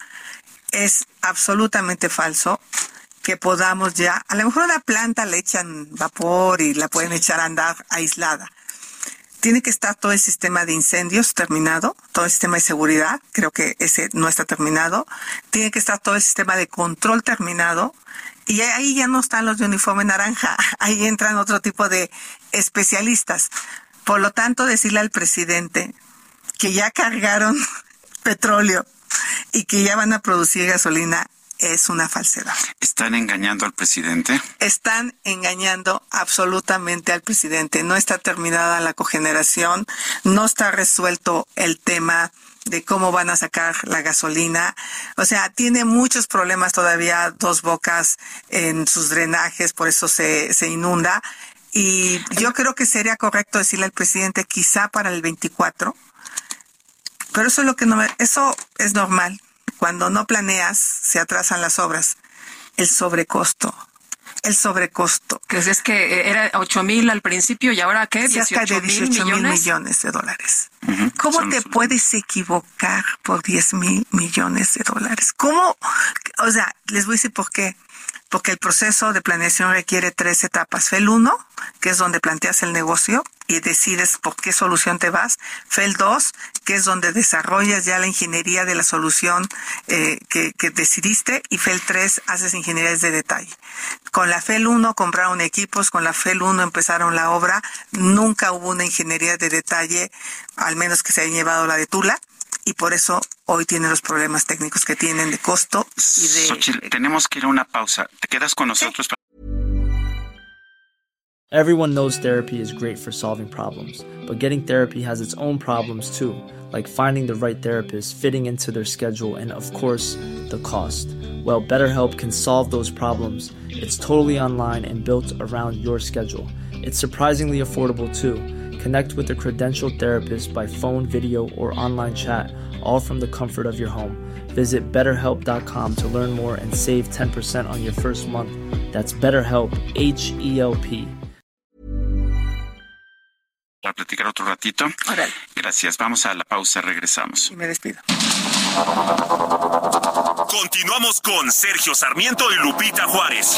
Es absolutamente falso que podamos ya, a lo mejor una planta le echan vapor y la pueden echar a andar aislada. Tiene que estar todo el sistema de incendios terminado, todo el sistema de seguridad, creo que ese no está terminado. Tiene que estar todo el sistema de control terminado. Y ahí ya no están los de uniforme naranja, [laughs] ahí entran otro tipo de especialistas. Por lo tanto, decirle al presidente que ya cargaron [laughs] petróleo y que ya van a producir gasolina es una falsedad. ¿Están engañando al presidente? Están engañando absolutamente al presidente. No está terminada la cogeneración, no está resuelto el tema de cómo van a sacar la gasolina. O sea, tiene muchos problemas todavía, dos bocas en sus drenajes, por eso se, se inunda. Y yo creo que sería correcto decirle al presidente quizá para el 24, pero eso es lo que no me- eso es normal. cuando no planeas, se atrasan las obras. El sobrecosto. El sobrecosto. Que es que era 8 mil al principio y ahora qué? Cerca de 18 mil millones de dólares. ¿Cómo te puedes equivocar por 10 mil millones de dólares? ¿Cómo? O sea, les voy a decir por qué porque el proceso de planeación requiere tres etapas. FEL 1, que es donde planteas el negocio y decides por qué solución te vas. FEL 2, que es donde desarrollas ya la ingeniería de la solución eh, que, que, decidiste. Y FEL 3, haces ingenierías de detalle. Con la FEL 1 compraron equipos, con la FEL 1 empezaron la obra. Nunca hubo una ingeniería de detalle, al menos que se hayan llevado la de Tula y por eso hoy tienen los problemas técnicos que tienen de costo y de... Xochitl, tenemos que ir a una pausa. ¿Te quedas con nosotros? Sí. Everyone knows therapy is great for solving problems, but getting therapy has its own problems too, like finding the right therapist, fitting into their schedule, and of course, the cost. Well, BetterHelp can solve those problems. It's totally online and built around your schedule. It's surprisingly affordable too. Connect with a credentialed therapist by phone, video, or online chat, all from the comfort of your home. Visit betterhelp.com to learn more and save 10% on your first month. That's BetterHelp, H E L P. Para platicar otro ratito. Órale. Gracias. Vamos a la pausa. Regresamos. Y me despido. Continuamos con Sergio Sarmiento y Lupita Juárez.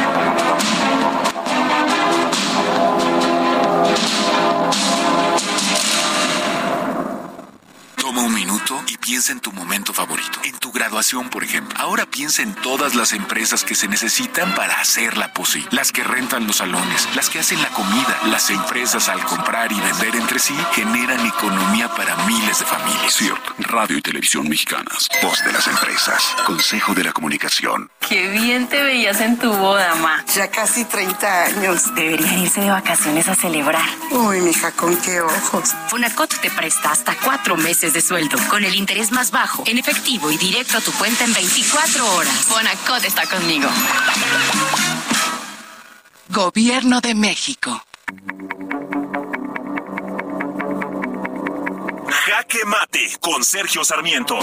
Minuto y piensa en tu momento favorito. En tu graduación, por ejemplo. Ahora piensa en todas las empresas que se necesitan para hacerla posible. Las que rentan los salones, las que hacen la comida. Las empresas al comprar y vender entre sí generan economía para miles de familias. Cierto. Radio y Televisión Mexicanas. Voz de las empresas. Consejo de la Comunicación. Qué bien te veías en tu boda, ma. Ya casi 30 años. Deberían irse de vacaciones a celebrar. Uy, mija, ¿con qué ojos? Fonacot te presta hasta cuatro meses de sueldo, con el interés más bajo, en efectivo y directo a tu cuenta en 24 horas. Fonacot está conmigo. Gobierno de México. Jaque Mate con Sergio Sarmiento.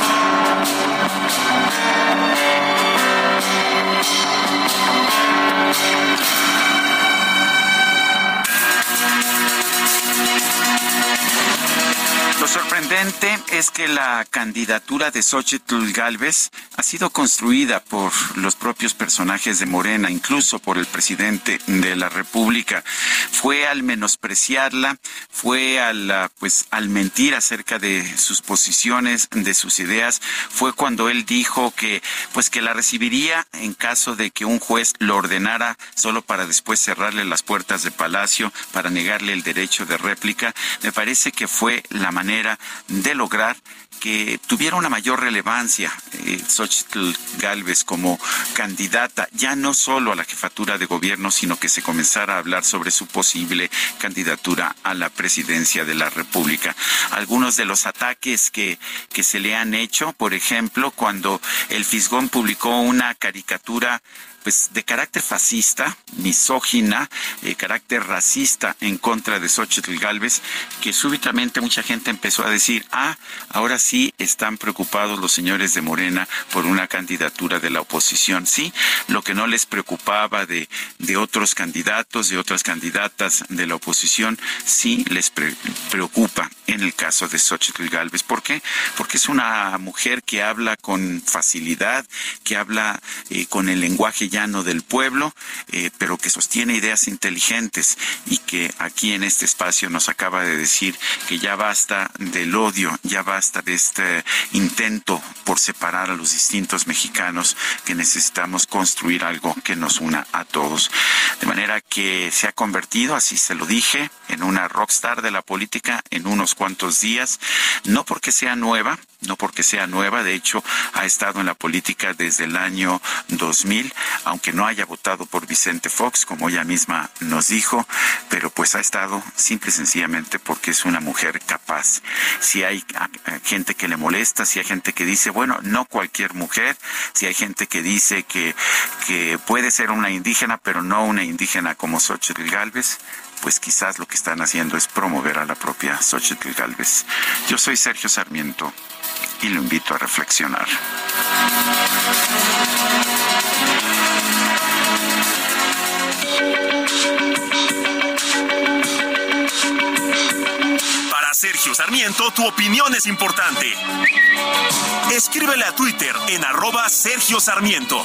Sorprendente es que la candidatura de Xochitl Galvez ha sido construida por los propios personajes de Morena, incluso por el presidente de la República. Fue al menospreciarla, fue al, pues, al mentir acerca de sus posiciones, de sus ideas, fue cuando él dijo que, pues, que la recibiría en caso de que un juez lo ordenara solo para después cerrarle las puertas de Palacio, para negarle el derecho de réplica. Me parece que fue la manera de lograr que tuviera una mayor relevancia eh, Xochitl Galvez como candidata, ya no solo a la jefatura de gobierno, sino que se comenzara a hablar sobre su posible candidatura a la presidencia de la República. Algunos de los ataques que, que se le han hecho, por ejemplo, cuando el Fisgón publicó una caricatura pues de carácter fascista, misógina, eh, carácter racista en contra de Xochitl Galvez, que súbitamente mucha gente empezó a decir, ah, ahora sí están preocupados los señores de Morena por una candidatura de la oposición. Sí, lo que no les preocupaba de, de otros candidatos, de otras candidatas de la oposición, sí les pre preocupa en el caso de Xochitl Galvez. ¿Por qué? Porque es una mujer que habla con facilidad, que habla eh, con el lenguaje del pueblo, eh, pero que sostiene ideas inteligentes y que aquí en este espacio nos acaba de decir que ya basta del odio, ya basta de este intento por separar a los distintos mexicanos, que necesitamos construir algo que nos una a todos. De manera que se ha convertido, así se lo dije, en una rockstar de la política en unos cuantos días, no porque sea nueva, no porque sea nueva, de hecho ha estado en la política desde el año 2000, aunque no haya votado por Vicente Fox, como ella misma nos dijo, pero pues ha estado simple y sencillamente porque es una mujer capaz. Si hay gente que le molesta, si hay gente que dice, bueno, no cualquier mujer, si hay gente que dice que, que puede ser una indígena, pero no una indígena como Xochitl Galvez, pues quizás lo que están haciendo es promover a la propia Xochitl Galvez. Yo soy Sergio Sarmiento y lo invito a reflexionar. Para Sergio Sarmiento, tu opinión es importante. Escríbele a Twitter en arroba Sergio Sarmiento.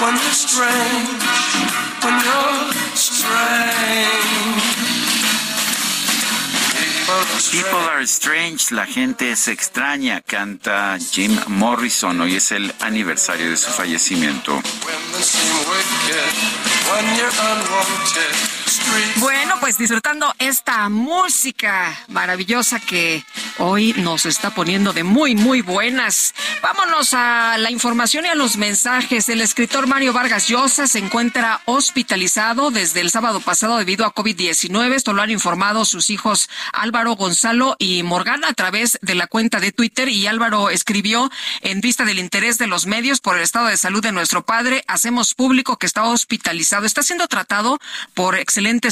when you're strange, when you're strange. People are strange, la gente es extraña, canta Jim Morrison. Hoy es el aniversario de su fallecimiento. When Bueno, pues disfrutando esta música maravillosa que hoy nos está poniendo de muy, muy buenas. Vámonos a la información y a los mensajes. El escritor Mario Vargas Llosa se encuentra hospitalizado desde el sábado pasado debido a COVID-19. Esto lo han informado sus hijos Álvaro, Gonzalo y Morgana a través de la cuenta de Twitter. Y Álvaro escribió, en vista del interés de los medios por el estado de salud de nuestro padre, hacemos público que está hospitalizado. Está siendo tratado por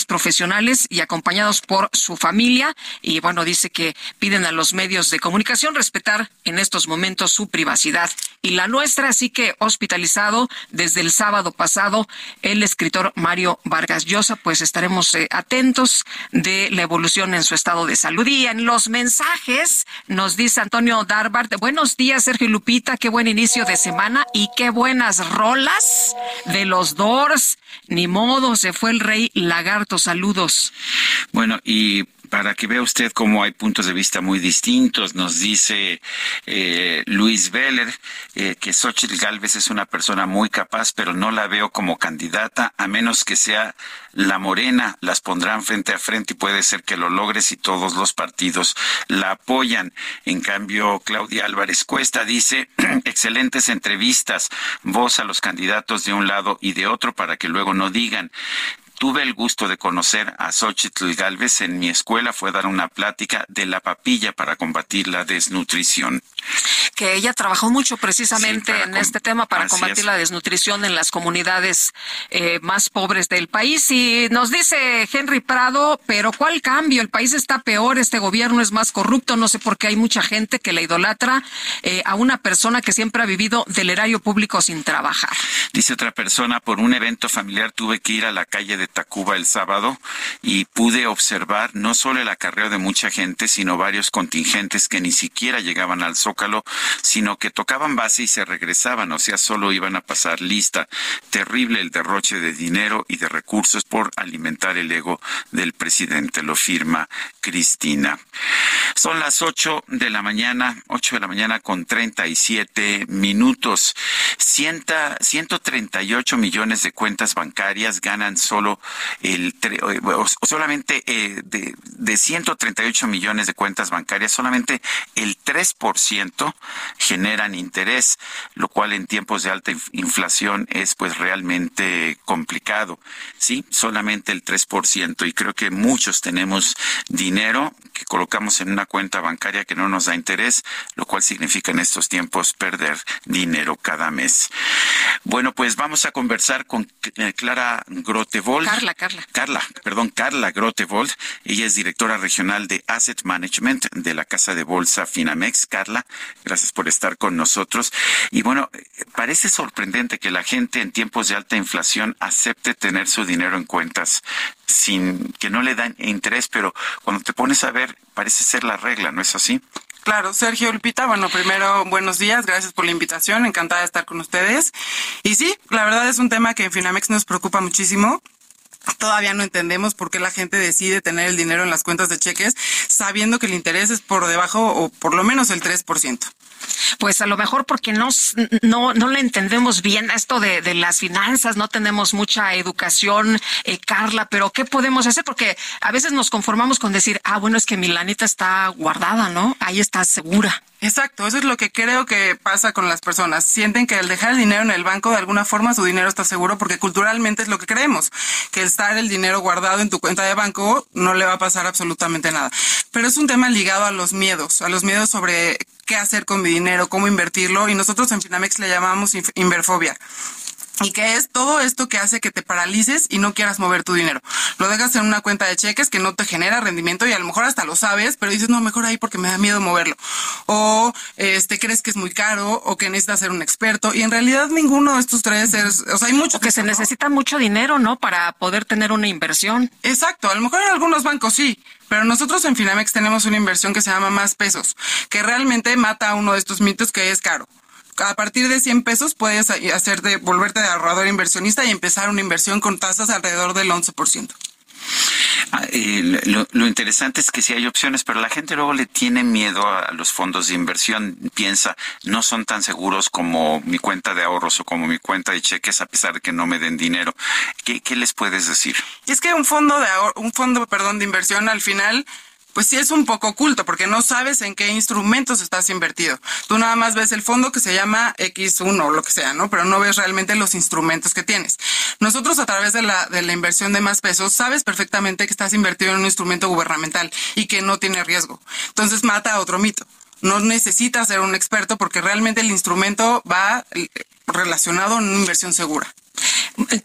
profesionales y acompañados por su familia. Y bueno, dice que piden a los medios de comunicación respetar en estos momentos su privacidad y la nuestra. Así que hospitalizado desde el sábado pasado el escritor Mario Vargas Llosa, pues estaremos eh, atentos de la evolución en su estado de salud. Y en los mensajes nos dice Antonio Darbart, buenos días Sergio y Lupita, qué buen inicio de semana y qué buenas rolas de los Doors. Ni modo, se fue el rey lagarto, saludos. Bueno, y para que vea usted cómo hay puntos de vista muy distintos, nos dice eh, Luis Veller eh, que Xochitl Galvez es una persona muy capaz, pero no la veo como candidata, a menos que sea la morena, las pondrán frente a frente y puede ser que lo logre si todos los partidos la apoyan. En cambio, Claudia Álvarez Cuesta dice, [clears throat] excelentes entrevistas, voz a los candidatos de un lado y de otro para que luego no digan tuve el gusto de conocer a Xochitl Galvez en mi escuela, fue dar una plática de la papilla para combatir la desnutrición. Que ella trabajó mucho precisamente Sí, en este tema para combatir es. la desnutrición en las comunidades eh, más pobres del país. Y nos dice Henry Prado, pero ¿cuál cambio? El país está peor, este gobierno es más corrupto, no sé por qué hay mucha gente que la idolatra eh, a una persona que siempre ha vivido del erario público sin trabajar. Dice otra persona, por un evento familiar tuve que ir a la calle de Tacuba el sábado y pude observar no solo el acarreo de mucha gente, sino varios contingentes que ni siquiera llegaban al Zócalo, sino que tocaban base y se regresaban, o sea, solo iban a pasar lista. Terrible el derroche de dinero y de recursos por alimentar el ego del presidente, lo firma Cristina. Son las 8 de la mañana, 8 de la mañana con 37 minutos. Cienta- 138 millones de cuentas bancarias ganan solo el, eh, solamente eh, de, de 138 millones de cuentas bancarias, solamente el 3% generan interés, lo cual en tiempos de alta inf- inflación es pues realmente complicado. Sí, solamente el 3% y creo que muchos tenemos dinero que colocamos en una cuenta bancaria que no nos da interés, lo cual significa en estos tiempos perder dinero cada mes. Bueno, pues vamos a conversar con eh, Clara Grotevold. Carla, Carla. Carla, perdón, Carla Grotevold. Ella es directora regional de Asset Management de la Casa de Bolsa Finamex. Carla, gracias por estar con nosotros. Y bueno, parece sorprendente que la gente en tiempos de alta inflación acepte tener su dinero en cuentas sin que no le dan interés, pero cuando te pones a ver, parece ser la regla, ¿no es así? Claro, Sergio Lupita, bueno, primero buenos días, gracias por la invitación, encantada de estar con ustedes. Y sí, la verdad es un tema que en Finamex nos preocupa muchísimo. Todavía no entendemos por qué la gente decide tener el dinero en las cuentas de cheques sabiendo que el interés es por debajo o por lo menos el 3%. Pues a lo mejor porque no, no, no le entendemos bien a esto de, de, las finanzas, no tenemos mucha educación, eh, Carla, pero ¿qué podemos hacer? Porque a veces nos conformamos con decir, ah, bueno, es que mi lanita está guardada, ¿no? Ahí está segura. Exacto, eso es lo que creo que pasa con las personas. Sienten que al dejar el dinero en el banco, de alguna forma su dinero está seguro, porque culturalmente es lo que creemos, que estar el dinero guardado en tu cuenta de banco no le va a pasar absolutamente nada. Pero es un tema ligado a los miedos, a los miedos sobre qué hacer con mi dinero, cómo invertirlo, y nosotros en Finamex le llamamos inverfobia y que es todo esto que hace que te paralices y no quieras mover tu dinero. Lo dejas en una cuenta de cheques que no te genera rendimiento y a lo mejor hasta lo sabes, pero dices, no, mejor ahí porque me da miedo moverlo. O este crees que es muy caro o que necesitas ser un experto y en realidad ninguno de estos tres es, o sea, hay mucho o que, se necesita mucho dinero, ¿no? Para poder tener una inversión. Exacto, a lo mejor en algunos bancos sí, pero nosotros en Finamex tenemos una inversión que se llama más pesos, que realmente mata a uno de estos mitos que es caro a partir de 100 pesos puedes hacer de, volverte de ahorrador inversionista y empezar una inversión con tasas alrededor del 11%. Ah, eh, lo, lo, interesante es que sí hay opciones, pero la gente luego le tiene miedo a los fondos de inversión. Piensa, no son tan seguros como mi cuenta de ahorros o como mi cuenta de cheques, a pesar de que no me den dinero. ¿Qué, qué les puedes decir? Es que un fondo de ahorro, un fondo, perdón, de inversión al final pues sí es un poco oculto porque no sabes en qué instrumentos estás invertido. Tú nada más ves el fondo que se llama X1 o lo que sea, ¿no? Pero no ves realmente los instrumentos que tienes. Nosotros a través de la, de la inversión de más pesos sabes perfectamente que estás invertido en un instrumento gubernamental y que no tiene riesgo. Entonces mata otro mito. No necesitas ser un experto porque realmente el instrumento va relacionado a una inversión segura.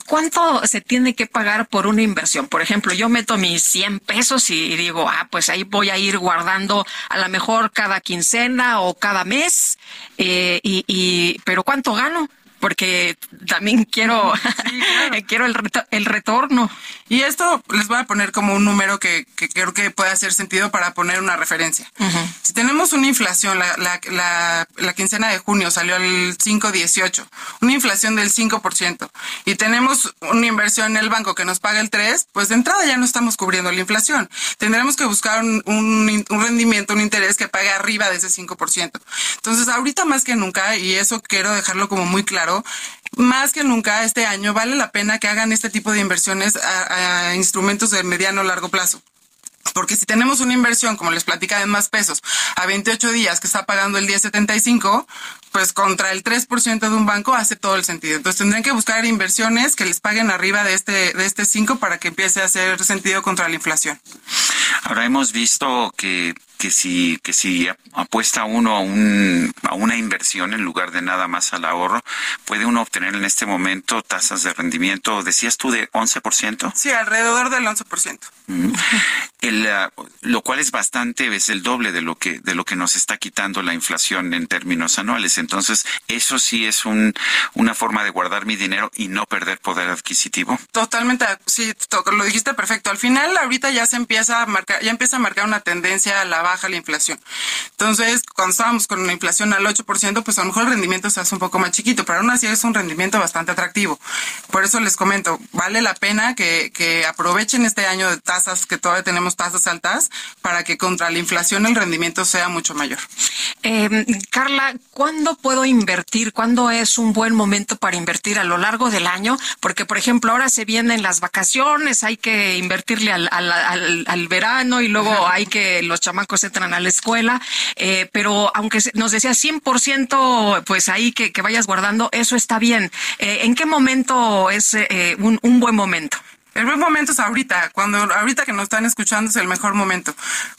¿Cuánto se tiene que pagar por una inversión? Por ejemplo, yo meto mis 100 pesos y digo, ah, pues ahí voy a ir guardando a lo mejor cada quincena o cada mes, eh, y, y, pero ¿cuánto gano? Porque también quiero, sí, [laughs] claro. quiero el, reto, el retorno. Y esto les voy a poner como un número que, que creo que puede hacer sentido para poner una referencia. Uh -huh. Si tenemos una inflación, la, la, la, la, quincena de junio salió al 5.18, una inflación del 5%, y tenemos una inversión en el banco que nos paga el 3%, pues de entrada ya no estamos cubriendo la inflación. Tendremos que buscar un, un, un rendimiento, un interés que pague arriba de ese 5%. Entonces, ahorita más que nunca, y eso quiero dejarlo como muy claro, más que nunca este año vale la pena que hagan este tipo de inversiones a, instrumentos de mediano o largo plazo. Porque si tenemos una inversión, como les platica de más pesos, a 28 días que está pagando el 10.75, pues contra el 3% de un banco hace todo el sentido. Entonces tendrían que buscar inversiones que les paguen arriba de este, de este 5 para que empiece a hacer sentido contra la inflación. Ahora hemos visto que que si que si apuesta uno a un a una inversión en lugar de nada más al ahorro, puede uno obtener en este momento tasas de rendimiento, decías tú de 11%? Sí, alrededor del 11%. Mm. El, uh, lo cual es bastante es el doble de lo que de lo que nos está quitando la inflación en términos anuales. Entonces, eso sí es un una forma de guardar mi dinero y no perder poder adquisitivo. Totalmente, sí, lo dijiste perfecto. Al final ahorita ya se empieza a marcar ya empieza a marcar una tendencia a la baja la inflación. Entonces, cuando estábamos con una inflación al 8%, pues a lo mejor el rendimiento se hace un poco más chiquito, pero aún así es un rendimiento bastante atractivo. Por eso les comento, vale la pena que, que aprovechen este año de tasas, que todavía tenemos tasas altas, para que contra la inflación el rendimiento sea mucho mayor. Eh, Carla, ¿cuándo puedo invertir? ¿Cuándo es un buen momento para invertir a lo largo del año? Porque, por ejemplo, ahora se vienen las vacaciones, hay que invertirle al, al, al, al verano y luego hay que los chamacos entran a la escuela, eh, pero aunque nos decía 100%, pues ahí que, que, vayas guardando, eso está bien. Eh, ¿En qué momento es eh, un, un, buen momento? El buen momento es ahorita, cuando ahorita que nos están escuchando es el mejor momento.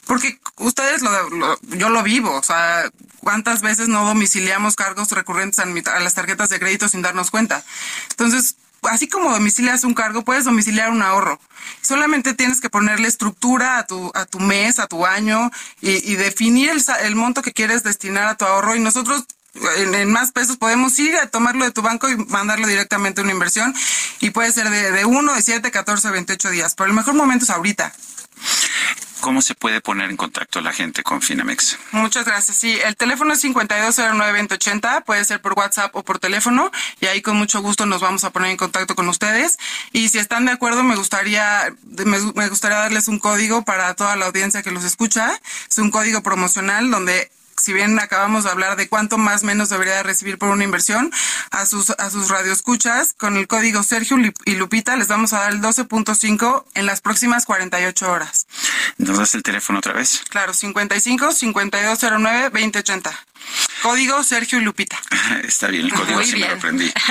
Porque ustedes, lo, lo- yo lo vivo, o sea, cuántas veces no domiciliamos cargos recurrentes a, mi- a las tarjetas de crédito sin darnos cuenta. Entonces, así como domicilias un cargo, puedes domiciliar un ahorro. Solamente tienes que ponerle estructura a tu, a tu mes, a tu año y, definir el, el monto que quieres destinar a tu ahorro y nosotros en, en más pesos podemos ir a tomarlo de tu banco y mandarlo directamente a una inversión y puede ser de, de 1, de 7, 14, 28 días. Pero el mejor momento es ahorita. ¿Cómo se puede poner en contacto la gente con Finamex? Muchas gracias. Sí, el teléfono es 5209-2080, puede ser por WhatsApp o por teléfono, y ahí con mucho gusto nos vamos a poner en contacto con ustedes. Y si están de acuerdo, me gustaría, me, me gustaría darles un código para toda la audiencia que los escucha. Es un código promocional donde si bien acabamos de hablar de cuánto más menos debería de recibir por una inversión, a sus, a sus radioescuchas, con el código Sergio y Lupita les vamos a dar el 12.5 en las próximas 48 horas. ¿Nos das el teléfono otra vez? Claro, 55 5209 2080. Código Sergio y Lupita. Está bien, el código Muy sí me lo aprendí. [laughs]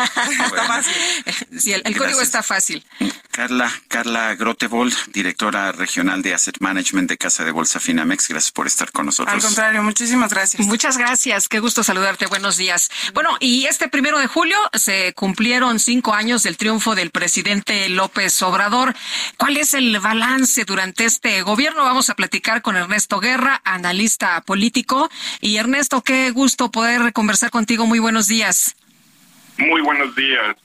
Sí, el, el código está fácil. Carla, Carla Grotebold, directora regional de Asset Management de Casa de Bolsa Finamex, gracias por estar con nosotros. Al contrario, muchísimas gracias. Muchas gracias, qué gusto saludarte, buenos días. Bueno, y este primero de julio se cumplieron cinco años del triunfo del presidente López Obrador. ¿Cuál es el balance durante este gobierno? Vamos a platicar con Ernesto Guerra, analista político. Y Ernesto, qué gusto poder conversar contigo. Muy buenos días. Muy buenos días,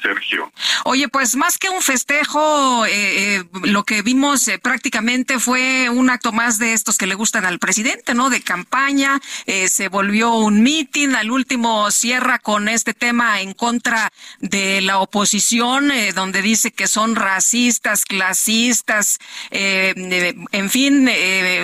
Sergio. Oye, pues más que un festejo, eh, eh, lo que vimos eh, prácticamente fue un acto más de estos que le gustan al presidente, ¿no? De campaña, eh, se volvió un mitin, al último cierra con este tema en contra de la oposición, donde dice que son racistas, clasistas, en fin,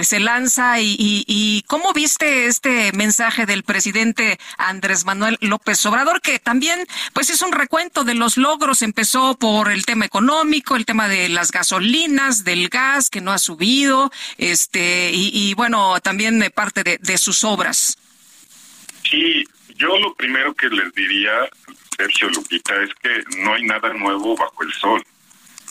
se lanza y, y, y ¿cómo viste este mensaje del presidente Andrés Manuel López Obrador, que también pues es un recuento de los logros, empezó por el tema económico, el tema de las gasolinas, del gas que no ha subido, este, y, bueno, también de parte de, de sus obras. Sí, yo lo primero que les diría, Sergio Lupita, es que no hay nada nuevo bajo el sol.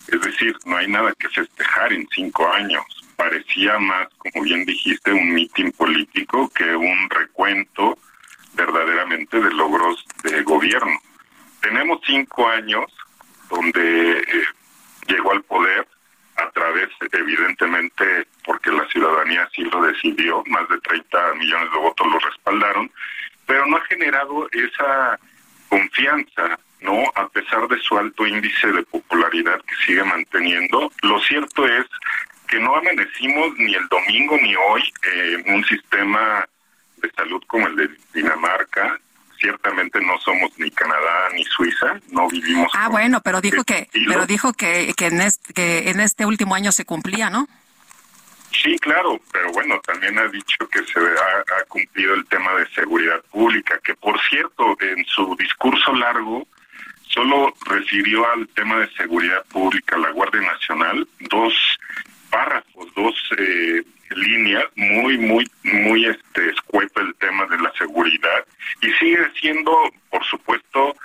Es decir, no hay nada que festejar en cinco años. Parecía más, como bien dijiste, un mitin político que un recuento verdaderamente de logros de gobierno. Tenemos cinco años donde eh, llegó al poder a través, evidentemente, porque la ciudadanía así lo decidió, más de 30 millones de votos lo respaldaron, pero no ha generado esa confianza, ¿no? A pesar de su alto índice de popularidad que sigue manteniendo, lo cierto es que no amanecimos ni el domingo ni hoy eh, en un sistema de salud como el de Dinamarca. Ciertamente no somos ni Canadá ni Suiza, no vivimos. Ah, bueno, pero dijo este que, estilo. pero dijo que, que en este, que en este último año se cumplía, ¿no? Sí, claro, pero bueno, también ha dicho que se ha, ha cumplido el tema de seguridad pública, que por cierto, en su discurso largo solo refirió al tema de seguridad pública, la Guardia Nacional, dos párrafos, dos eh, líneas, muy, muy, muy este, escueto el tema de la seguridad y sigue siendo, por supuesto,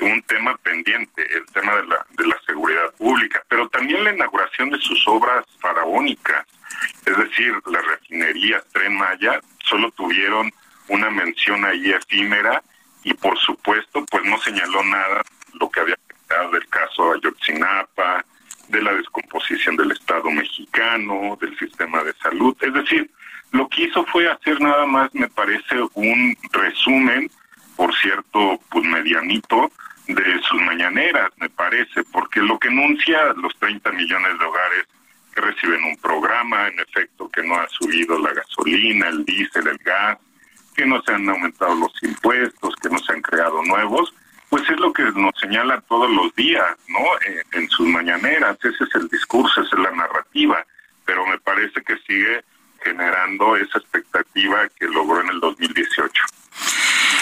un tema pendiente, el tema de la, de la seguridad pública, pero también la inauguración de sus obras faraónicas, es decir, las refinerías Tren Maya, solo tuvieron una mención ahí efímera y por supuesto, pues no señaló nada lo que había quedado del caso Ayotzinapa, de la descomposición del Estado mexicano, del sistema de salud. Es decir, lo que hizo fue hacer nada más, me parece, un resumen, por cierto, pues medianito, de sus mañaneras, me parece, porque lo que enuncia los 30 millones de hogares que reciben un programa, en efecto, que no ha subido la gasolina, el diésel, el gas, que no se han aumentado los impuestos, que no se han creado nuevos, pues es lo que nos señala todos los días, ¿no? Eh, en sus mañaneras, ese es el discurso, esa es la narrativa, pero me parece que sigue generando esa expectativa que logró en el 2018.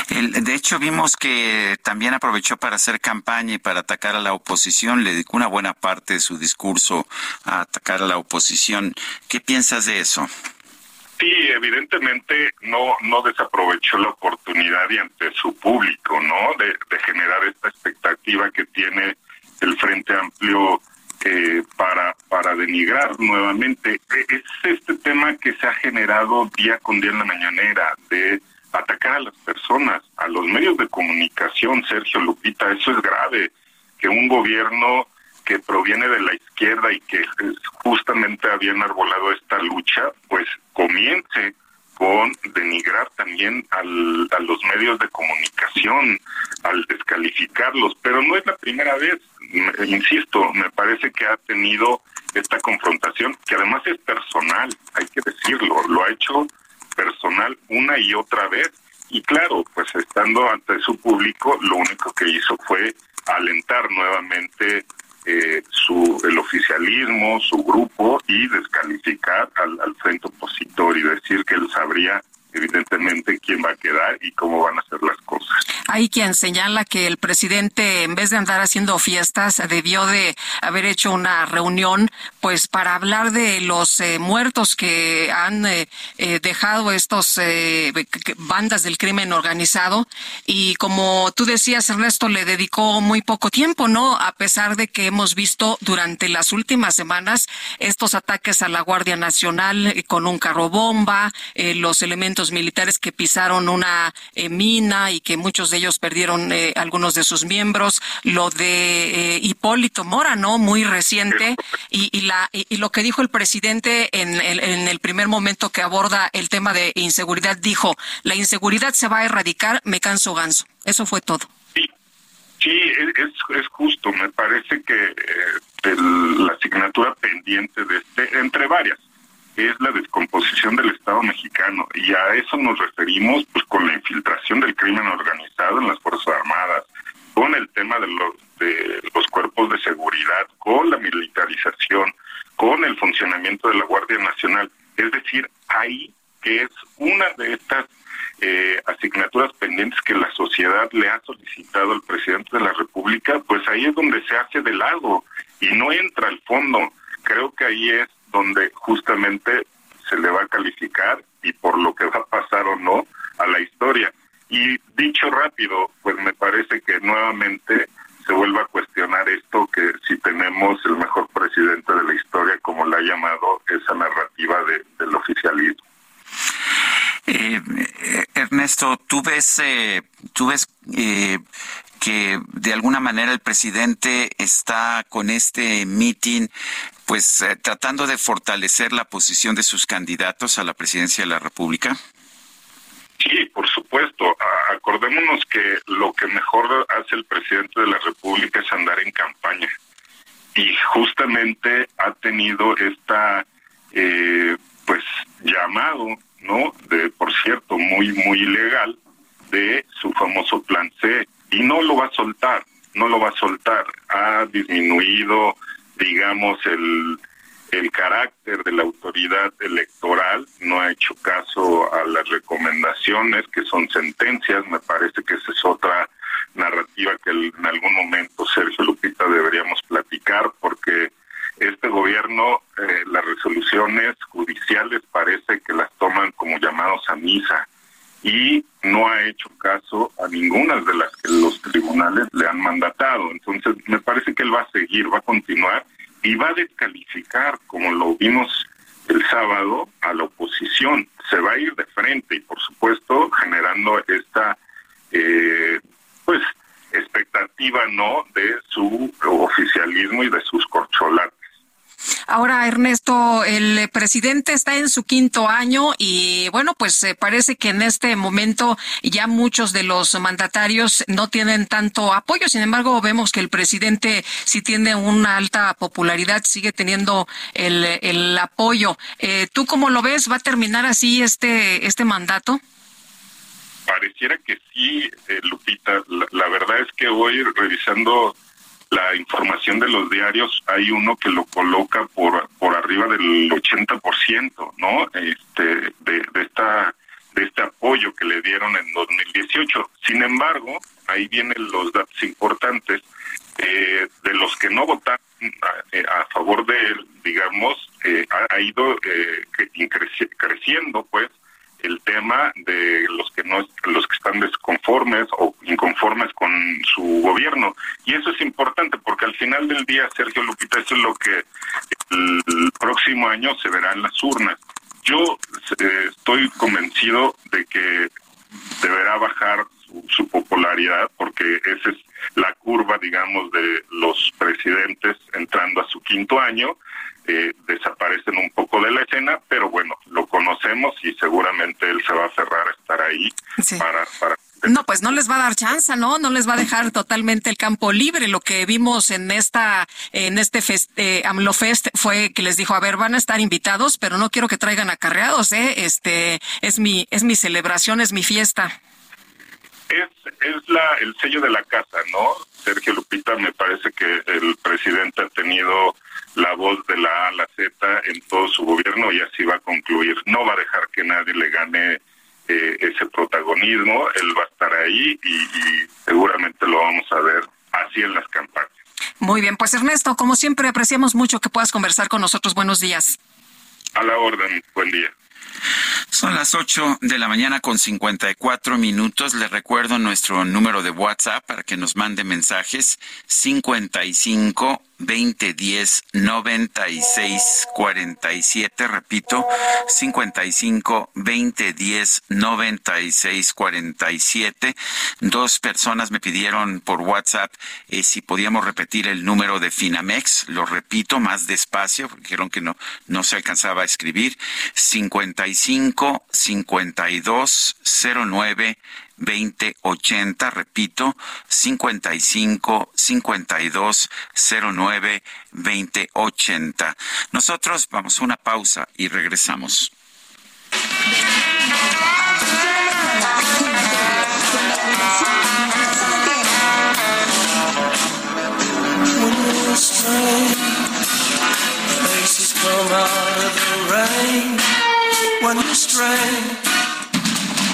El- de hecho, vimos que también aprovechó para hacer campaña y para atacar a la oposición. Le dedicó una buena parte de su discurso a atacar a la oposición. ¿Qué piensas de eso? Sí, evidentemente no no desaprovechó la oportunidad y ante su público, ¿no? De, de generar esta expectativa que tiene el Frente Amplio eh, para, para denigrar nuevamente. E- Es este tema que se ha generado día con día en la mañanera, de atacar a las personas, a los medios de comunicación, Sergio Lupita, eso es grave, que un gobierno que proviene de la izquierda y que eh, justamente había enarbolado esta lucha, pues comience con denigrar también al- a los medios de comunicación, al descalificarlos, pero no es la primera vez, insisto, me parece que ha tenido esta confrontación, que además es personal, hay que decirlo, lo ha hecho personal una y otra vez, y claro, pues estando ante su público, lo único que hizo fue alentar nuevamente eh, su el oficialismo, su grupo y descalificar al, al frente opositor y decir que él sabría evidentemente quién va a quedar y cómo van a ser las cosas. Hay quien señala que el presidente, en vez de andar haciendo fiestas, debió de haber hecho una reunión, pues para hablar de los eh, muertos que han eh, eh, dejado estos bandas del crimen organizado. Y como tú decías, Ernesto le dedicó muy poco tiempo, ¿no? A pesar de que hemos visto durante las últimas semanas estos ataques a la Guardia Nacional con un carro bomba, los elementos militares que pisaron una eh, mina y que muchos de ellos perdieron eh, algunos de sus miembros, lo de eh, Hipólito Mora, ¿no? Muy reciente, y, la, y, lo que dijo el presidente en, el- en el primer momento que aborda el tema de inseguridad, dijo, la inseguridad se va a erradicar, me canso ganso. Eso fue todo. Sí, es- es justo. Me parece que eh, el- la asignatura pendiente de este, entre varias, es la descomposición del Estado mexicano. Y a eso nos referimos pues con la infiltración del crimen organizado en las Fuerzas Armadas, con el tema de los, de los cuerpos de seguridad, con la militarización, con el funcionamiento de la Guardia Nacional. Es decir, ahí que es una de estas eh, asignaturas pendientes que la sociedad le ha solicitado al presidente de la República, pues ahí es donde se hace de lado y no entra al fondo. Creo que ahí es donde justamente se le va a calificar y por lo que [laughs] va a pasar o no a la historia. Y dicho rápido, pues me parece que nuevamente se vuelve a cuestionar esto que si tenemos el mejor presidente de la historia, como la ha llamado esa narrativa de- del oficialismo. Eh, Ernesto, ¿tú ves, eh, tú ves eh, que de alguna manera el presidente está con este meeting, pues eh, tratando de fortalecer la posición de sus candidatos a la presidencia de la República? Sí, por supuesto. Acordémonos que lo que mejor hace el presidente de la República es andar en campaña. Y justamente ha tenido esta, eh, pues, llamado, ¿no? De, por cierto, muy, muy ilegal, de su famoso plan C. Y no lo va a soltar, no lo va a soltar. Ha disminuido, digamos, el, el carácter de la autoridad electoral no ha hecho caso a las recomendaciones que son sentencias. Me parece que esa es otra narrativa que en algún momento Sergio Lupita deberíamos platicar porque este gobierno eh, las resoluciones judiciales parece que las toman como llamados a misa y no ha hecho caso a ninguna de las que los tribunales le han mandatado. Entonces, me parece que él va a seguir, va a continuar y va a descalificar, como lo vimos el sábado, a la oposición. Se va a ir de frente y, por supuesto, generando esta, eh, pues, expectativa, ¿no?, de su oficialismo y de sus corcholates. Ahora, Ernesto, el presidente está en su quinto año y bueno, pues eh, parece que en este momento ya muchos de los mandatarios no tienen tanto apoyo. Sin embargo, vemos que el presidente sí tiene una alta popularidad, sigue teniendo el, el apoyo. Eh, ¿Tú cómo lo ves? ¿Va a terminar así este, este mandato? Pareciera que sí, eh, Lupita. La, verdad es que hoy, revisando la información de los diarios, hay uno que lo coloca por, por arriba del 80%, ¿no? Este, de, de esta de este apoyo que le dieron en 2018. Sin embargo, ahí vienen los datos importantes eh, de los que no votaron a, eh, a favor de él, digamos, eh, ha, ido eh, cre- creci- creciendo, pues, el tema de los que no los que están desconformes o inconformes con su gobierno y eso es importante porque al final del día, Sergio Lupita, eso es lo que el próximo año se verá en las urnas. Yo eh, estoy convencido de que deberá bajar su, popularidad porque esa es la curva, digamos, de los presidentes entrando quinto año. Eh, desaparecen un poco de la escena, pero bueno, lo conocemos y seguramente él se va a aferrar a estar ahí Sí. para, para No, pues no les va a dar chance, ¿no? No les va a dejar totalmente el campo libre. Lo que vimos en esta, en este fest, eh, AMLO Fest fue que les dijo, a ver, van a estar invitados, pero no quiero que traigan acarreados, ¿eh? Este, es mi, es mi celebración, es mi fiesta. Es, es la, el sello de la casa, ¿no? Sergio Lupita, me parece que el presidente ha tenido la voz de la A a la Z en todo su gobierno y así va a concluir. No va a dejar que nadie le gane eh, ese protagonismo, él va a estar ahí y, y seguramente lo vamos a ver así en las campañas. Muy bien, pues Ernesto, como siempre, apreciamos mucho que puedas conversar con nosotros. Buenos días. A la orden, buen día. Son las 8 de la mañana con 54 minutos. Les recuerdo nuestro número de WhatsApp para que nos mande mensajes 55 2010 96 47. Repito, 55 2010 96 47. Dos personas me pidieron por WhatsApp eh, si podíamos repetir el número de Finamex. Lo repito más despacio, porque dijeron que no, no se alcanzaba a escribir. 55 52 09 2080, repito, 55 52 09 2080. Nosotros vamos a una pausa y regresamos.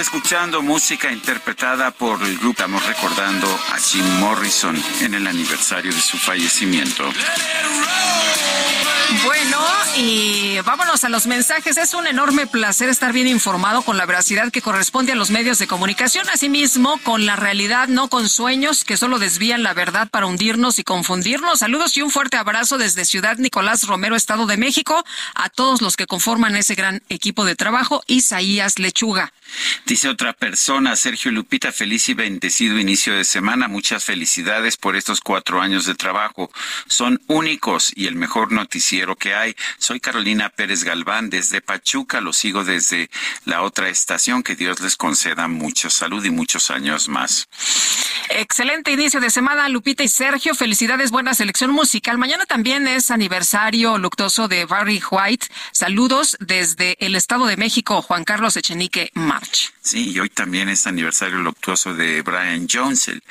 Escuchando música interpretada por el grupo. Estamos recordando a Jim Morrison en el aniversario de su fallecimiento. Bueno, y vámonos a los mensajes. Es un enorme placer estar bien informado con la veracidad que corresponde a los medios de comunicación, asimismo con la realidad, no con sueños que solo desvían la verdad para hundirnos y confundirnos. Saludos y un fuerte abrazo desde Ciudad Nicolás Romero, Estado de México, a todos los que conforman ese gran equipo de trabajo. Isaías Lechuga. Dice otra persona, Sergio Lupita, feliz y bendecido inicio de semana. Muchas felicidades por estos cuatro años de trabajo. Son únicos y el mejor noticiero que hay. Soy Carolina Pérez Galván desde Pachuca. Lo sigo desde la otra estación. Que Dios les conceda mucho salud y muchos años más. Excelente inicio de semana, Lupita y Sergio. Felicidades, buena selección musical. Mañana también es aniversario luctuoso de Barry White. Saludos desde el Estado de México, Juan Carlos Echenique March. Sí, y hoy también es aniversario luctuoso de Brian Jones, el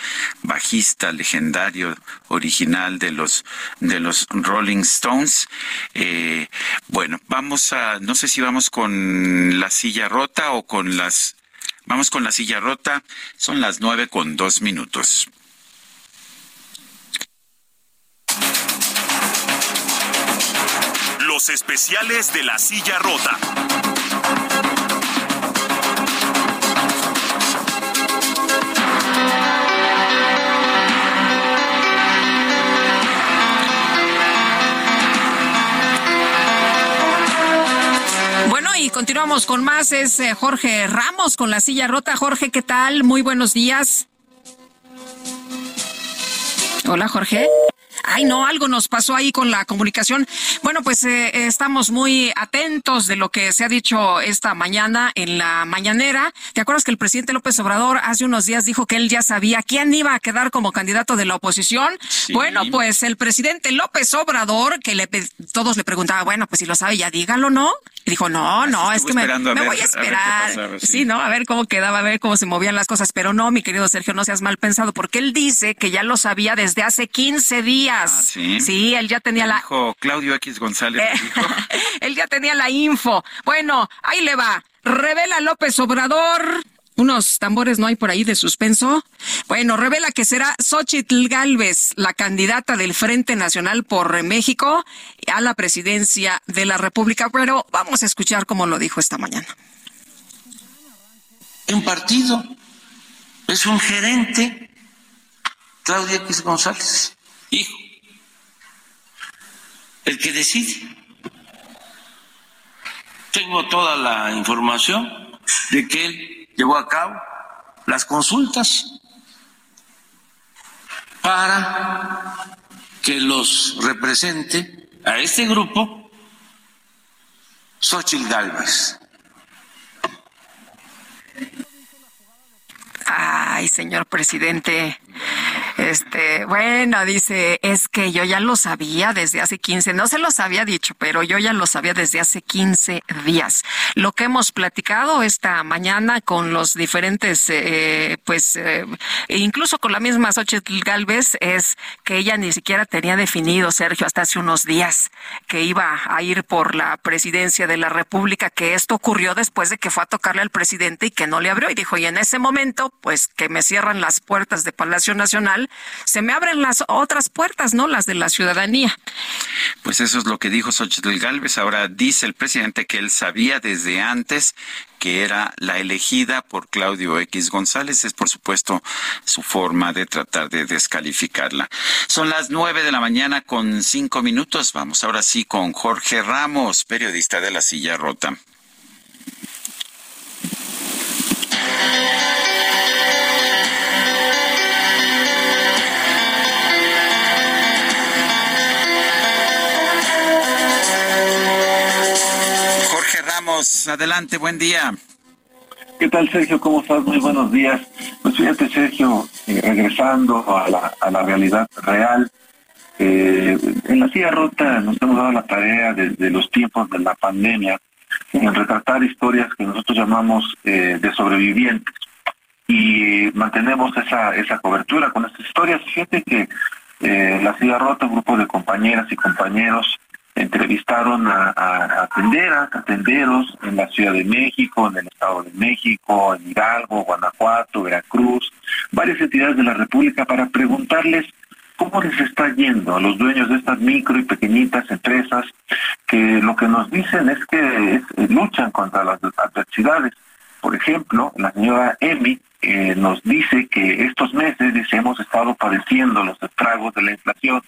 bajista legendario original de los de los Rolling Stones. Eh, bueno, vamos a, no sé si vamos con la silla rota o con las, vamos con la silla rota. Son las nueve con dos minutos. Los especiales de la silla rota. Y continuamos con más. Es eh, Jorge Ramos con la silla rota. Jorge, ¿qué tal? Muy buenos días. Hola, Jorge. Ay, no, algo nos pasó ahí con la comunicación. Bueno, pues eh, estamos muy atentos de lo que se ha dicho esta mañana en la mañanera. ¿Te acuerdas que el presidente López Obrador hace unos días dijo que él ya sabía quién iba a quedar como candidato de la oposición? Bueno, pues el presidente López Obrador, que le, todos le preguntaban, bueno, pues si lo sabe ya dígalo, ¿no? Y dijo, no, no, es que me, me voy a esperar. sí. ¿no? A ver cómo quedaba, a ver cómo se movían las cosas. Pero no, mi querido Sergio, no seas mal pensado, porque él dice que ya lo sabía desde hace 15 días. Ah, sí. Sí, él ya tenía la... Dijo Claudio X González. dijo. [laughs] él ya tenía la info. Bueno, ahí le va. Revela López Obrador. Unos tambores no hay por ahí de suspenso. Bueno, revela que será Xochitl Galvez, la candidata del Frente Nacional por México a la presidencia de la República. Pero vamos a escuchar cómo lo dijo esta mañana. Un partido es un gerente, Claudia X González, hijo, el que decide. Tengo toda la información de que él llevó a cabo las consultas para que los represente a este grupo Xochitl Galvez. Ay, señor presidente. Este, bueno, dice, es que yo ya lo sabía desde hace 15, no se los había dicho, pero yo ya lo sabía desde hace 15 días. Lo que hemos platicado esta mañana con los diferentes, eh, pues, eh, incluso con la misma Xochitl Galvez, es que ella ni siquiera tenía definido, Sergio, hasta hace unos días, que iba a ir por la presidencia de la República, que esto ocurrió después de que fue a tocarle al presidente y que no le abrió. Y dijo, y en ese momento, pues, que me cierran las puertas de Palacio Nacional, se me abren las otras puertas, ¿no? Las de la ciudadanía. Pues eso es lo que dijo Xochitl Galvez. Ahora dice el presidente que él sabía desde antes que era la elegida por Claudio X González. Es, por supuesto, su forma de tratar de descalificarla. Son las nueve de la mañana con cinco minutos. Vamos ahora sí con Jorge Ramos, periodista de La Silla Rota. Adelante, buen día. ¿Qué tal, Sergio? ¿Cómo estás? Muy buenos días. Pues fíjate, Sergio, eh, regresando a la, realidad real, eh, en la silla rota nos hemos dado la tarea desde los tiempos de la pandemia en retratar historias que nosotros llamamos eh, de sobrevivientes y mantenemos esa, esa cobertura con estas historias. Fíjate que la silla rota, un grupo de compañeras y compañeros entrevistaron a, a, a tenderas, a tenderos en la Ciudad de México, en el Estado de México, en Hidalgo, Guanajuato, Veracruz, varias entidades de la República para preguntarles cómo les está yendo a los dueños de estas micro y pequeñitas empresas que lo que nos dicen es que es- luchan contra las adversidades. Por ejemplo, la señora Emi eh, nos dice que estos meses, dice, hemos estado padeciendo los estragos de la inflación.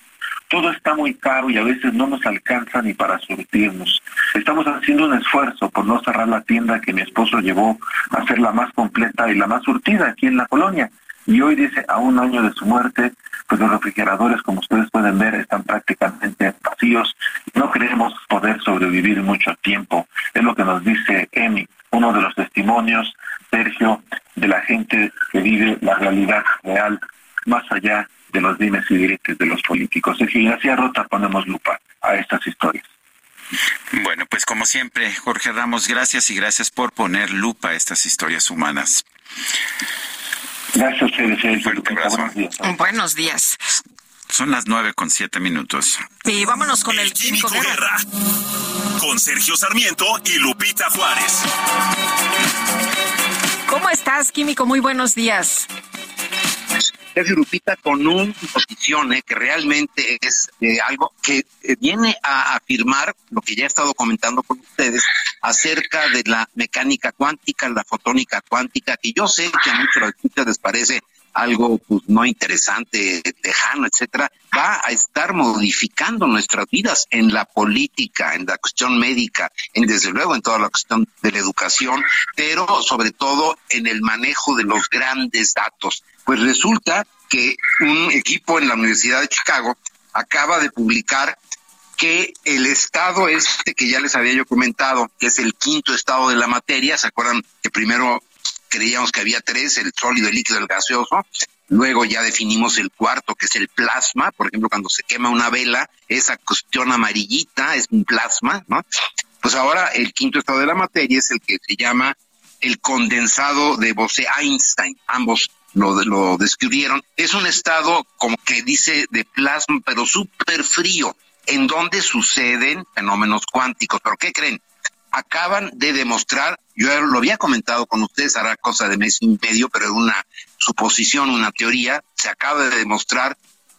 Todo está muy caro y a veces no nos alcanza ni para surtirnos. Estamos haciendo un esfuerzo por no cerrar la tienda que mi esposo llevó a ser la más completa y la más surtida aquí en la colonia. Y hoy dice, a un año de su muerte, pues los refrigeradores, como ustedes pueden ver, están prácticamente vacíos. No creemos poder sobrevivir mucho tiempo. Es lo que nos dice Emi, uno de los testimonios, Sergio, de la gente que vive la realidad real, más allá de los dimes y diretes de los políticos. Sergio, y hacia rota ponemos lupa a estas historias. Bueno, pues como siempre, Jorge Ramos, gracias y gracias por poner lupa a estas historias humanas. Gracias, Sergio. Fuerte abrazo. Buenos días. Son las nueve con siete minutos. Y vámonos con el Químico Guerra. Con Sergio Sarmiento y Lupita Juárez. ¿Cómo estás, Químico? Muy buenos días. Sergio Lupita con una posición eh, que realmente es eh, algo que eh, viene a afirmar lo que ya he estado comentando con ustedes acerca de la mecánica cuántica, la fotónica cuántica, que yo sé que a muchos les parece algo pues, no interesante, lejano, etcétera, va a estar modificando nuestras vidas en la política, en la cuestión médica, en desde luego en toda la cuestión de la educación, pero sobre todo en el manejo de los grandes datos. Pues resulta que un equipo en la Universidad de Chicago acaba de publicar que el estado este que ya les había yo comentado, que es el quinto estado de la materia, ¿se acuerdan que primero creíamos que había tres, el sólido, el líquido, el gaseoso? Luego ya definimos el cuarto, que es el plasma. Por ejemplo, cuando se quema una vela, esa cuestión amarillita es un plasma, ¿no? Pues ahora el quinto estado de la materia es el que se llama el condensado de Bose-Einstein. Ambos lo, lo describieron. Es un estado como que dice de plasma, pero súper frío, en donde suceden fenómenos cuánticos. ¿Pero qué creen? acaban de demostrar, yo lo había comentado con ustedes, hará cosa de mes y medio, pero es una suposición, una teoría, se acaba de demostrar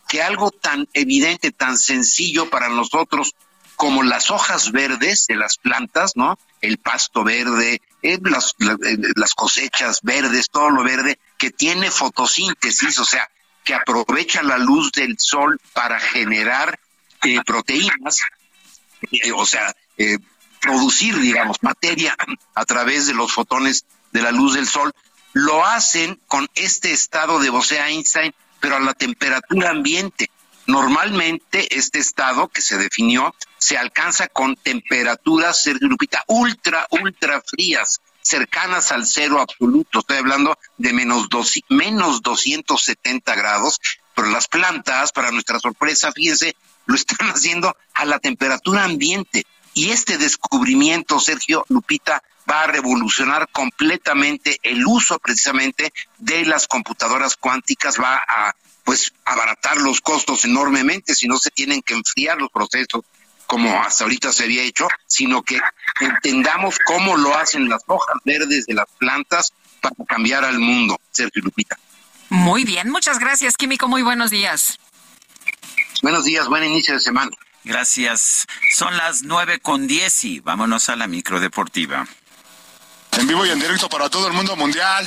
que algo tan evidente, tan sencillo para nosotros como las hojas verdes de las plantas, ¿no? El pasto verde, las, la- las cosechas verdes, todo lo verde, que tiene fotosíntesis, o sea, que aprovecha la luz del sol para generar eh, proteínas, eh, o sea, eh, producir, digamos, materia a través de los fotones de la luz del sol, lo hacen con este estado de Bose-Einstein, pero a la temperatura ambiente. Normalmente este estado que se definió se alcanza con temperaturas, Lupita, ultra, ultra frías, cercanas al cero absoluto. Estoy hablando de menos, dos, menos 270 grados, pero las plantas, para nuestra sorpresa, fíjense, lo están [laughs] haciendo a la temperatura ambiente. Y este descubrimiento, Sergio Lupita, va a revolucionar completamente el uso precisamente de las computadoras cuánticas, va a pues abaratar los costos enormemente si no se tienen que enfriar los procesos como hasta ahorita se había hecho, sino que entendamos cómo lo hacen las hojas verdes de las plantas para cambiar al mundo, Sergio Lupita. Muy bien, muchas gracias, Químico. Muy buenos días. Buenos días, buen inicio de semana. Gracias. Son las nueve con diez y vámonos a la micro deportiva. En vivo y en directo para todo el mundo mundial.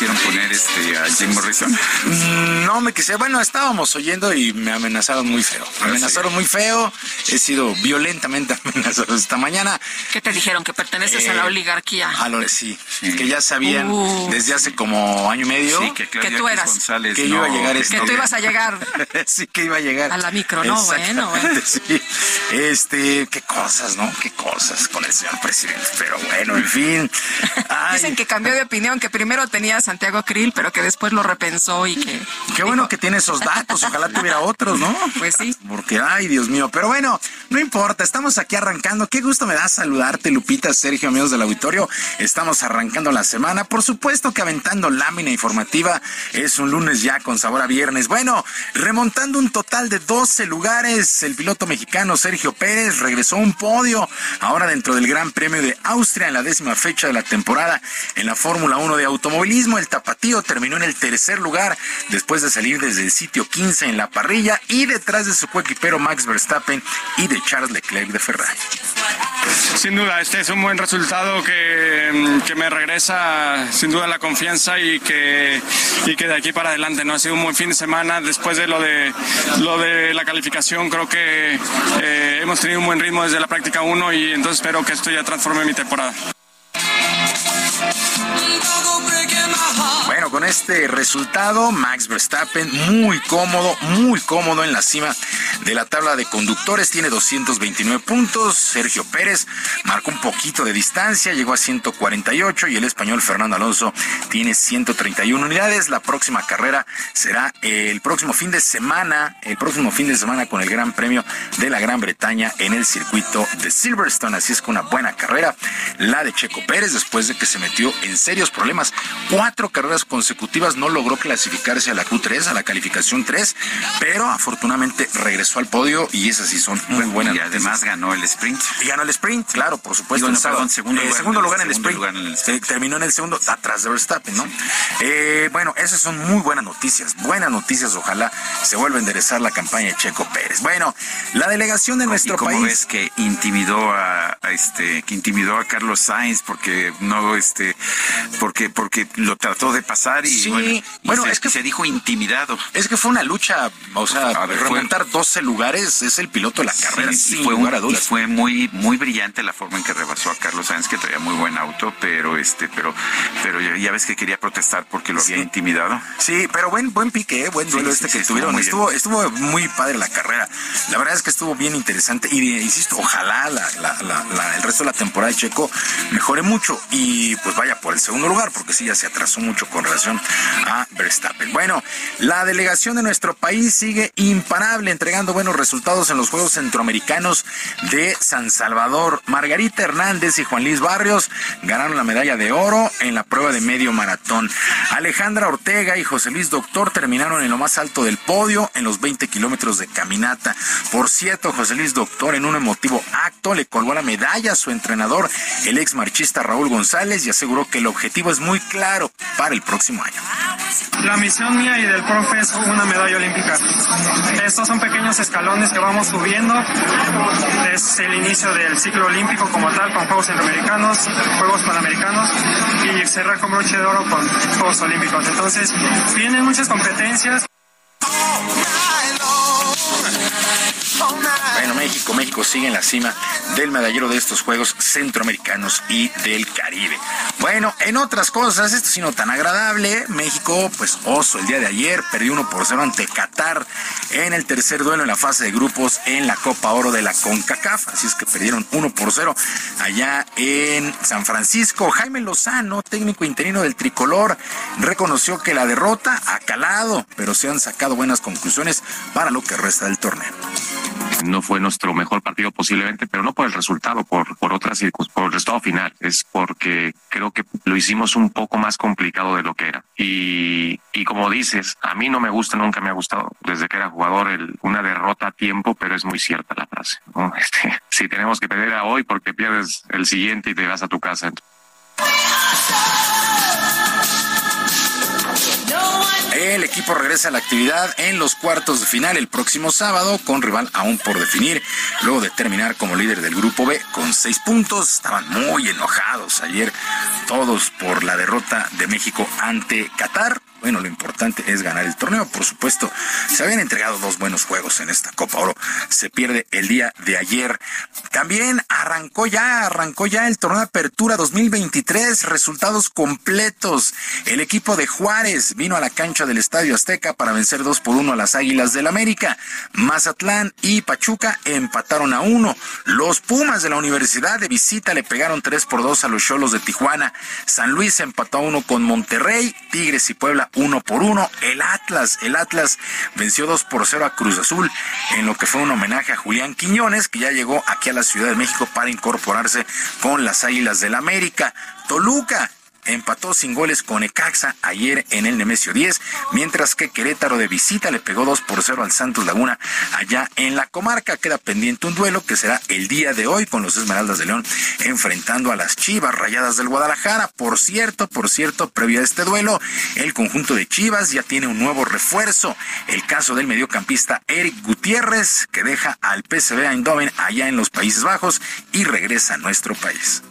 quisieron poner este a Jim Morrison. Mm, No me quise. Bueno, estábamos oyendo y me amenazaron muy feo. Ah, Me amenazaron muy feo. He sido violentamente [laughs] amenazado esta mañana. ¿Qué te dijeron? ¿Que perteneces Eh, a la oligarquía? A lo sí, que ya sabían Uh. desde hace como año y medio Sí, que Que tú eras. González que iba a llegar Que este- tú ibas a llegar [laughs] sí que iba a llegar a la micro, ¿no? Bueno, bueno. Sí. Este, qué cosas, ¿no? Qué cosas con el señor presidente. Pero bueno, en fin. [laughs] Ay, Dicen que cambió de opinión, que primero tenía a Santiago Krill, pero que después lo repensó y que... qué bueno que tiene esos datos. Ojalá tuviera otros, ¿no? Pues sí. Porque, ay, Dios mío. Pero bueno, no importa. Estamos aquí arrancando. Qué gusto me da saludarte, Lupita, Sergio, amigos del auditorio. Estamos arrancando la semana. Por supuesto que aventando lámina informativa. Es un lunes ya con sabor a viernes. Bueno, remontando un total de 12 lugares, el piloto mexicano Sergio Pérez regresó a un podio. Ahora dentro del Gran Premio de Austria en la décima fecha de la temporada en la Fórmula 1 de automovilismo. El tapatío terminó en el tercer lugar después de salir desde el sitio 15 en la parrilla y detrás de su coequipero Max Verstappen y de Charles Leclerc de Ferrari. Sin duda, este es un buen resultado que, que me regresa sin duda la confianza y que, y que de aquí para adelante no ha sido un buen fin de semana después de lo de lo de la calificación creo que eh, hemos tenido un buen ritmo desde la práctica 1 y entonces espero que esto ya transforme mi temporada. Bueno, con este resultado, Max Verstappen muy cómodo, muy cómodo en la cima de la tabla de conductores, tiene 229 puntos. Sergio Pérez marcó un poquito de distancia, llegó a 148 y el español Fernando Alonso tiene 131 unidades. La próxima carrera será el próximo fin de semana, el próximo fin de semana con el Gran Premio de la Gran Bretaña en el circuito de Silverstone. Así es que una buena carrera, la de Checo Pérez, después de que se metió en serios problemas, cuatro carreras consecutivas consecutivas no logró clasificarse a la Q3, a la calificación 3, pero afortunadamente regresó al podio y esas sí son muy buenas. Y además ganó el sprint. Y ganó el sprint, claro, por supuesto. Digo, no, perdón, segundo Eh, lugar segundo en el- lugar en el segundo sprint. lugar en el Eh, terminó en el segundo, atrás de Verstappen, ¿no? Eh, bueno, esas son muy buenas noticias. Buenas noticias, ojalá se vuelva a enderezar la campaña de Checo Pérez. Bueno, la delegación de nuestro y país. ves que intimidó a, a este que intimidó a Carlos Sainz porque no este porque porque lo trató de pasar y Sí, bueno, y bueno, se, es que- se dijo intimidado Es que fue una lucha, o sea, A ver, fue- remontar 12 lugares es el piloto de la carrera, Sí, fue, a y fue muy muy brillante la forma en que rebasó a Carlos Sainz que traía muy buen auto pero este pero pero ya, ves que quería protestar porque lo había intimidado Sí, pero buen buen pique, eh, buen duelo este que tuvieron. Estuvo, estuvo muy padre la carrera. La verdad es que estuvo bien interesante. Y insisto, ojalá la, la- la- la- el resto de la temporada de Checo mejore mucho y pues vaya por el segundo lugar, porque sí ya se atrasó mucho con relación a Verstappen. Bueno, la delegación de nuestro país sigue imparable, entregando buenos resultados en los Juegos Centroamericanos de San Salvador. Margarita Hernández y Juan Luis Barrios ganaron la medalla de oro en la prueba de medio maratón. Alejandra Ortega y José Luis Doctor terminaron en lo más alto del podio en los 20 kilómetros de caminata. Por cierto, José Luis Doctor en un emotivo acto le colgó la medalla a su entrenador, el ex marchista Raúl González, y aseguró que el objetivo es muy claro para el próximo año. La misión mía y del profe es una medalla olímpica. Estos son pequeños escalones que vamos subiendo. Es el inicio del ciclo olímpico como tal, con Juegos Centroamericanos, Juegos Panamericanos y cerrar con broche de oro con Juegos Olímpicos. Entonces, vienen muchas competencias. Bueno, México, México sigue en la cima del medallero de estos Juegos Centroamericanos y del Caribe. Bueno, en otras cosas, esto sí no tan agradable, México, pues oso el día de ayer, perdió 1 por 0 ante Qatar en el tercer duelo en la fase de grupos en la Copa Oro de la CONCACAF, así es que perdieron 1 por 0 allá en San Francisco. Jaime Lozano, técnico interino del tricolor, reconoció que la derrota ha calado, pero se han sacado buenas conclusiones para lo que resta del torneo. No fue nuestro mejor partido posiblemente, pero no por el resultado, por, por otras por el resultado final. Es porque creo que lo hicimos un poco más complicado de lo que era. Y, y como dices, a mí no me gusta, nunca me ha gustado desde que era jugador el, una derrota a tiempo, pero es muy cierta la frase. [laughs] Este, si tenemos que perder a hoy porque pierdes el siguiente y te vas a tu casa. El equipo regresa a la actividad en los cuartos de final el próximo sábado con rival aún por definir. Luego de terminar como líder del grupo B con seis puntos, estaban muy enojados ayer todos por la derrota de México ante Qatar. Bueno, lo importante es ganar el torneo, por supuesto. Se habían entregado dos buenos juegos en esta Copa Oro. Se pierde el día de ayer. También arrancó ya, arrancó ya el torneo de apertura 2023. Resultados completos. El equipo de Juárez vino a la cancha del Estadio Azteca para vencer dos por uno a las Águilas del América. Mazatlán y Pachuca empataron a uno. Los Pumas de la Universidad de visita le pegaron tres por dos a los Cholos de Tijuana. San Luis empató a uno con Monterrey. Tigres y Puebla uno por uno. El Atlas, el Atlas venció dos por cero a Cruz Azul en lo que fue un homenaje a Julián Quiñones, que ya llegó aquí a la Ciudad de México para incorporarse con las Águilas del América. Toluca empató sin goles con Ecaxa ayer en el Nemesio 10, mientras que Querétaro de visita le pegó 2 por 0 al Santos Laguna allá en la comarca. Queda pendiente un duelo que será el día de hoy con los Esmeraldas de León enfrentando a las Chivas Rayadas del Guadalajara. Por cierto, por cierto, previo a este duelo, el conjunto de Chivas ya tiene un nuevo refuerzo. El caso del mediocampista Eric Gutiérrez, que deja al PSV Eindhoven allá en los Países Bajos y regresa a nuestro país.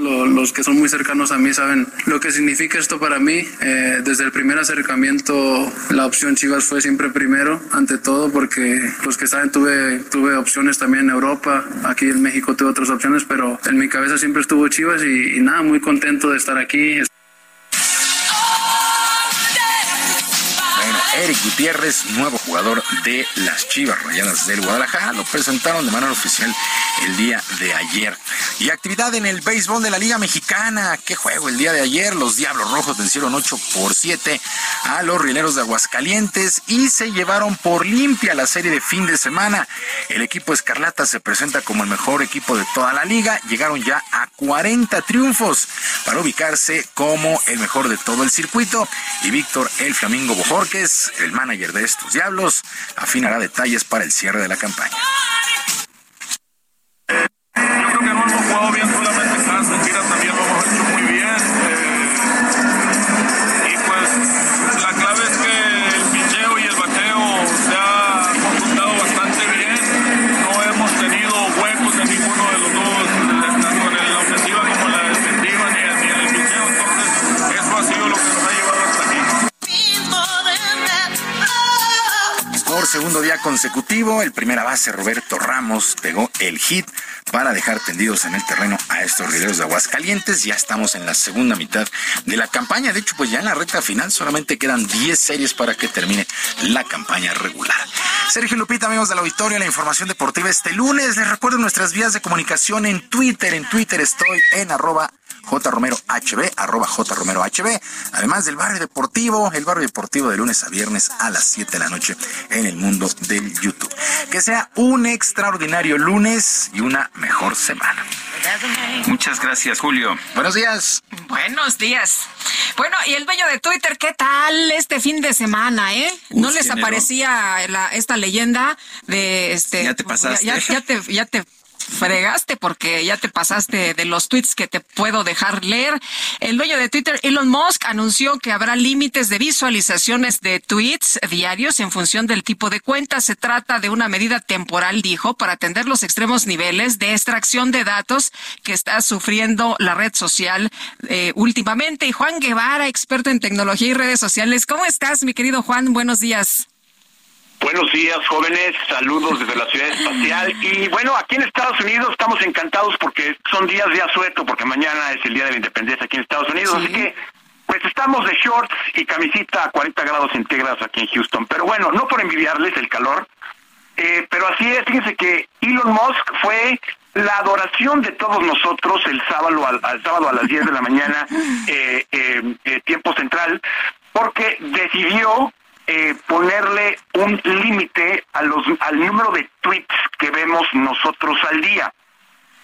Lo- los que son muy cercanos a mí saben lo que significa esto para mí. Eh, desde el primer acercamiento, la opción Chivas fue siempre primero, ante todo, porque los que saben, tuve, tuve opciones también en Europa, aquí en México tuve otras opciones, pero en mi cabeza siempre estuvo Chivas y, nada, muy contento de estar aquí. Eric Gutiérrez, nuevo jugador de las Chivas Rayadas del Guadalajara, lo presentaron de manera oficial el día de ayer. Y actividad en el béisbol de la Liga Mexicana. ¿Qué juego el día de ayer? Los Diablos Rojos vencieron 8 por 7 a los Rieleros de Aguascalientes y se llevaron por limpia la serie de fin de semana. El equipo Escarlata se presenta como el mejor equipo de toda la liga. Llegaron ya a 40 triunfos para ubicarse como el mejor de todo el circuito. Y Víctor El Flamingo Bojorques, el manager de estos Diablos, afinará detalles para el cierre de la campaña. Yo creo que segundo día consecutivo, el primera base Roberto Ramos pegó el hit para dejar tendidos en el terreno a estos rieleros de Aguascalientes. Ya estamos en la segunda mitad de la campaña. De hecho, pues ya en la recta final solamente quedan 10 series para que termine la campaña regular. Sergio Lupita, amigos del auditorio, la información deportiva este lunes. Les recuerdo nuestras vías de comunicación en Twitter. En Twitter estoy en arroba jromerohb, arroba jromerohb. Además del barrio deportivo, el barrio deportivo de lunes a viernes a las 7 de la noche en el mundo del YouTube. Que sea un extraordinario lunes y una mejor semana. Muchas gracias, Julio. Buenos días. Buenos días. Bueno, y el dueño de Twitter, ¿qué tal este fin de semana, eh? ¿No les generó. aparecía la- esta leyenda de este? Ya te pasaste. Ya, ya te, ya te fregaste porque ya te pasaste de los tweets que te puedo dejar leer. El dueño de Twitter, Elon Musk, anunció que habrá límites de visualizaciones de tweets diarios en función del tipo de cuenta. Se trata de una medida temporal, dijo, para atender los extremos niveles de extracción de datos que está sufriendo la red social eh, últimamente. Y Juan Guevara, experto en tecnología y redes sociales. ¿Cómo estás, mi querido Juan? Buenos días. Buenos días, jóvenes. Saludos desde la ciudad espacial. Y bueno, aquí en Estados Unidos estamos encantados porque son días de asueto, porque mañana es el día de la independencia aquí en Estados Unidos. Así que, pues estamos de shorts y camisita a 40 grados centígrados aquí en Houston. Pero bueno, no por envidiarles el calor, eh, pero así es. Fíjense que Elon Musk fue la adoración de todos nosotros el sábado al, al sábado a las 10 de la mañana, [laughs] eh, eh, eh, tiempo central, porque decidió eh, ponerle un límite al número de tweets que vemos nosotros al día.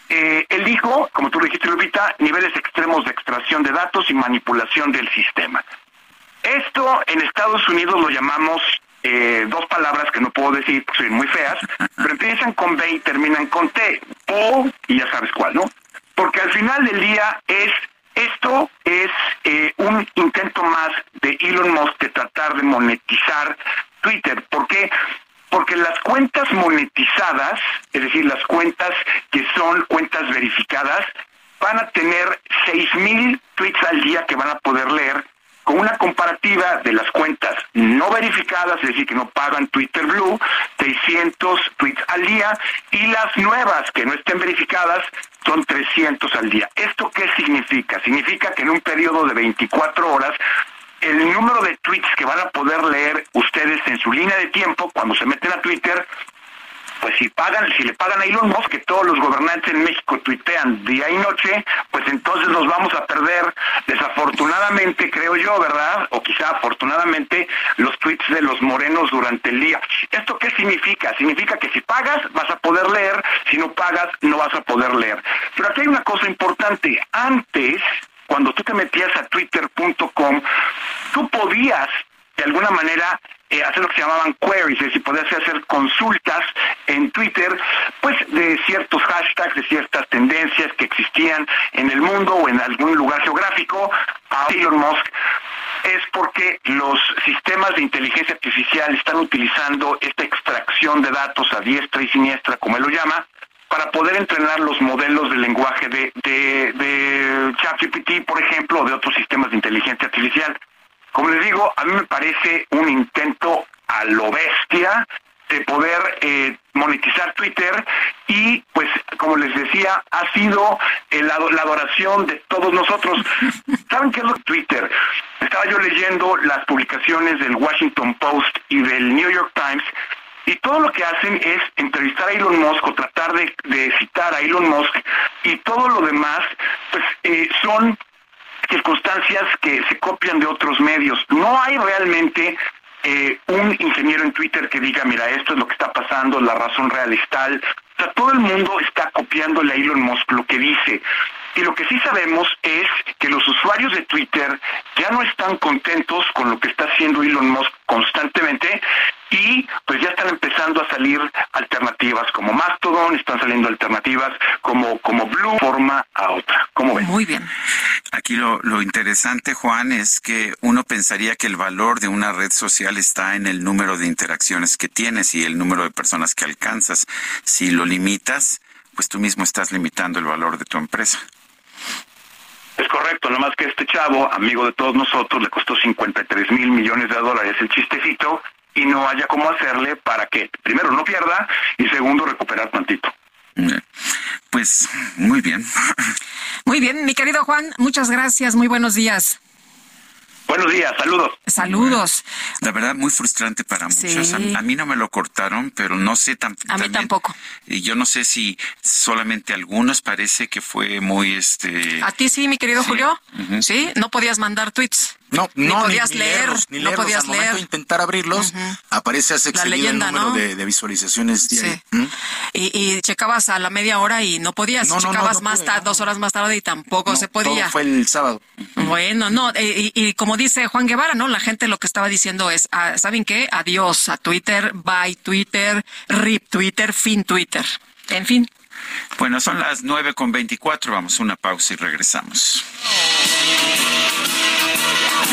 Eh, él dijo, como tú dijiste, Lupita, niveles extremos de extracción de datos y manipulación del sistema. Esto en Estados Unidos lo llamamos eh, dos palabras que no puedo decir porque son muy feas, pero empiezan con B y terminan con T, o y ya sabes cuál, ¿no? Porque al final del día es esto es eh, un intento más de Elon Musk de tratar de monetizar Twitter. ¿Por qué? Porque las cuentas monetizadas, es decir, las cuentas que son cuentas verificadas, van a tener 6.000 tweets al día que van a poder leer una comparativa de las cuentas no verificadas, es decir, que no pagan Twitter Blue, 600 tweets al día, y las nuevas que no estén verificadas son 300 al día. ¿Esto qué significa? Significa que en un periodo de 24 horas el número de tweets que van a poder leer ustedes en su línea de tiempo cuando se meten a Twitter pues si pagan, si le pagan a Elon Musk, que todos los gobernantes en México tuitean día y noche, pues entonces nos vamos a perder, desafortunadamente, creo yo, ¿verdad? O quizá afortunadamente, los tweets de los morenos durante el día. ¿Esto qué significa? Significa que si pagas, vas a poder leer, si no pagas, no vas a poder leer. Pero aquí hay una cosa importante. Antes, cuando tú te metías a twitter.com, tú podías de alguna manera eh, hacer lo que se llamaban queries, es decir, podías hacer consultas en Twitter, pues de ciertos hashtags, de ciertas tendencias que existían en el mundo o en algún lugar geográfico. A Elon Musk es porque los sistemas de inteligencia artificial están utilizando esta extracción de datos a diestra y siniestra, como él lo llama, para poder entrenar los modelos de lenguaje de, de, de ChatGPT, por ejemplo, o de otros sistemas de inteligencia artificial. Como les digo, a mí me parece un intento a lo bestia de poder eh, monetizar Twitter y pues como les decía ha sido el ado- la adoración de todos nosotros. [laughs] Saben qué es lo que Twitter estaba yo leyendo las publicaciones del Washington Post y del New York Times Y todo lo que hacen es entrevistar a Elon Musk o tratar de, de citar a Elon Musk y todo lo demás, pues eh, son circunstancias que se copian de otros medios. No hay realmente eh, un ingeniero en Twitter que diga, mira, esto es lo que está pasando, la razón real es tal. O sea, todo el mundo está copiándole a Elon Musk lo que dice. Y lo que sí sabemos es que los usuarios de Twitter ya no están contentos con lo que está haciendo Elon Musk constantemente y pues ya están empezando a salir alternativas como Mastodon, están saliendo alternativas como, como Blue, forma a otra. ¿Cómo ven? Muy bien. Aquí lo, lo interesante, Juan, es que uno pensaría que el valor de una red social está en el número de interacciones que tienes y el número de personas que alcanzas. Si lo limitas, pues tú mismo estás limitando el valor de tu empresa. Es correcto, nada más que este chavo, amigo de todos nosotros, le costó 53 mil millones de dólares el chistecito y no haya cómo hacerle para que, primero, no pierda y segundo, recuperar tantito. Pues muy bien. [laughs] Muy bien, mi querido Juan, muchas gracias, muy buenos días. Buenos días, saludos. Saludos. La verdad, muy frustrante para muchos. Sí. A, mí- a mí no me lo cortaron, pero no sé tan, A mí tampoco. Y yo no sé si solamente algunos parece que fue muy este. ¿A ti sí, mi querido Sí. Julio? Sí, no podías mandar tweets. No, Ni no, podías ni, leer, leerlos, ni no leerlos. podías Al momento leer. de intentar abrirlos, aparece hace La excedido leyenda, el número ¿no? de, de visualizaciones. Sí. ¿Mm? Y, y checabas a la media hora y no podías. No, no, no, checabas no más tarde, dos horas más tarde y tampoco se podía. Todo fue el sábado. Bueno, no, y, y como dice Juan Guevara, ¿no? La gente lo que estaba diciendo es, ah, ¿saben qué? Adiós a Twitter, bye Twitter, rip Twitter, fin Twitter. En fin. Bueno, son las nueve con veinticuatro. Vamos a una pausa y regresamos.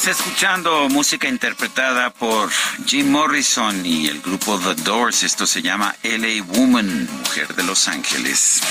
Seguimos escuchando música interpretada por Jim Morrison y el grupo The Doors. Esto se llama LA Woman, mujer de Los Ángeles.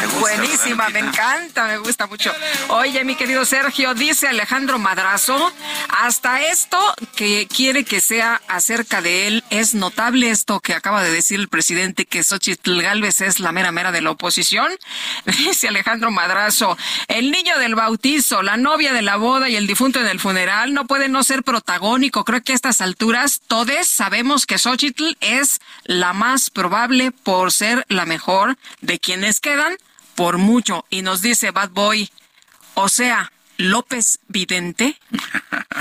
¿Te gusta, Buenísima, me encanta, me gusta mucho. Oye, mi querido Sergio, dice Alejandro Madrazo, hasta esto que quiere que sea acerca de él, es notable esto que acaba de decir el presidente, que Xochitl Galvez es la mera mera de la oposición. [laughs] Dice Alejandro Madrazo, el niño del bautizo, la novia de la boda y el difunto en el funeral no puede no ser protagónico. Creo que a estas alturas todos sabemos que Xochitl es la más probable por ser la mejor de quienes quedan por mucho. Y nos dice Bad Boy, o sea, López Vidente. [laughs]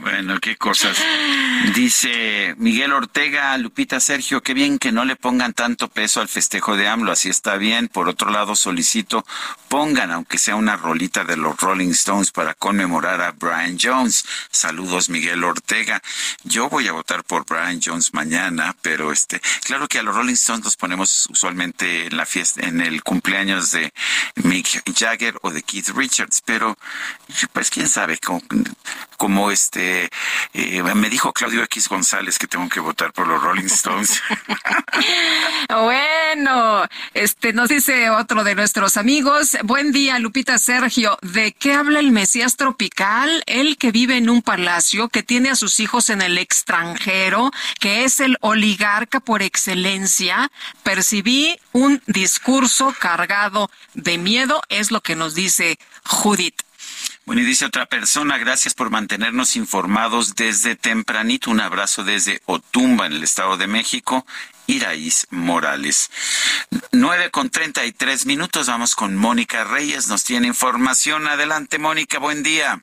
Bueno, qué cosas. Dice Miguel Ortega, Lupita Sergio, qué bien que no le pongan tanto peso al festejo de AMLO, así está bien. Por otro lado, solicito pongan, aunque sea una rolita de los Rolling Stones para conmemorar a Brian Jones. Saludos, Miguel Ortega. Yo voy a votar por Brian Jones mañana, pero este, claro que a los Rolling Stones los ponemos usualmente en la fiesta, en el cumpleaños de Mick Jagger o de Keith Richards, pero pues quién sabe como este eh, me dijo Claudio X González que tengo que votar por los Rolling Stones. [laughs] Bueno, este nos dice otro de nuestros amigos. Buen día, Lupita Sergio. ¿De qué habla el Mesías tropical? El que vive en un palacio, que tiene a sus hijos en el extranjero, que es el oligarca por excelencia. Percibí un discurso cargado de miedo, es lo que nos dice Judith. Bueno, y dice otra persona, gracias por mantenernos informados desde tempranito. Un abrazo desde Otumba, en el Estado de México. Iraís Morales. Nueve con treinta y tres minutos. Vamos con Mónica Reyes. Nos tiene información. Adelante, Mónica. Buen día.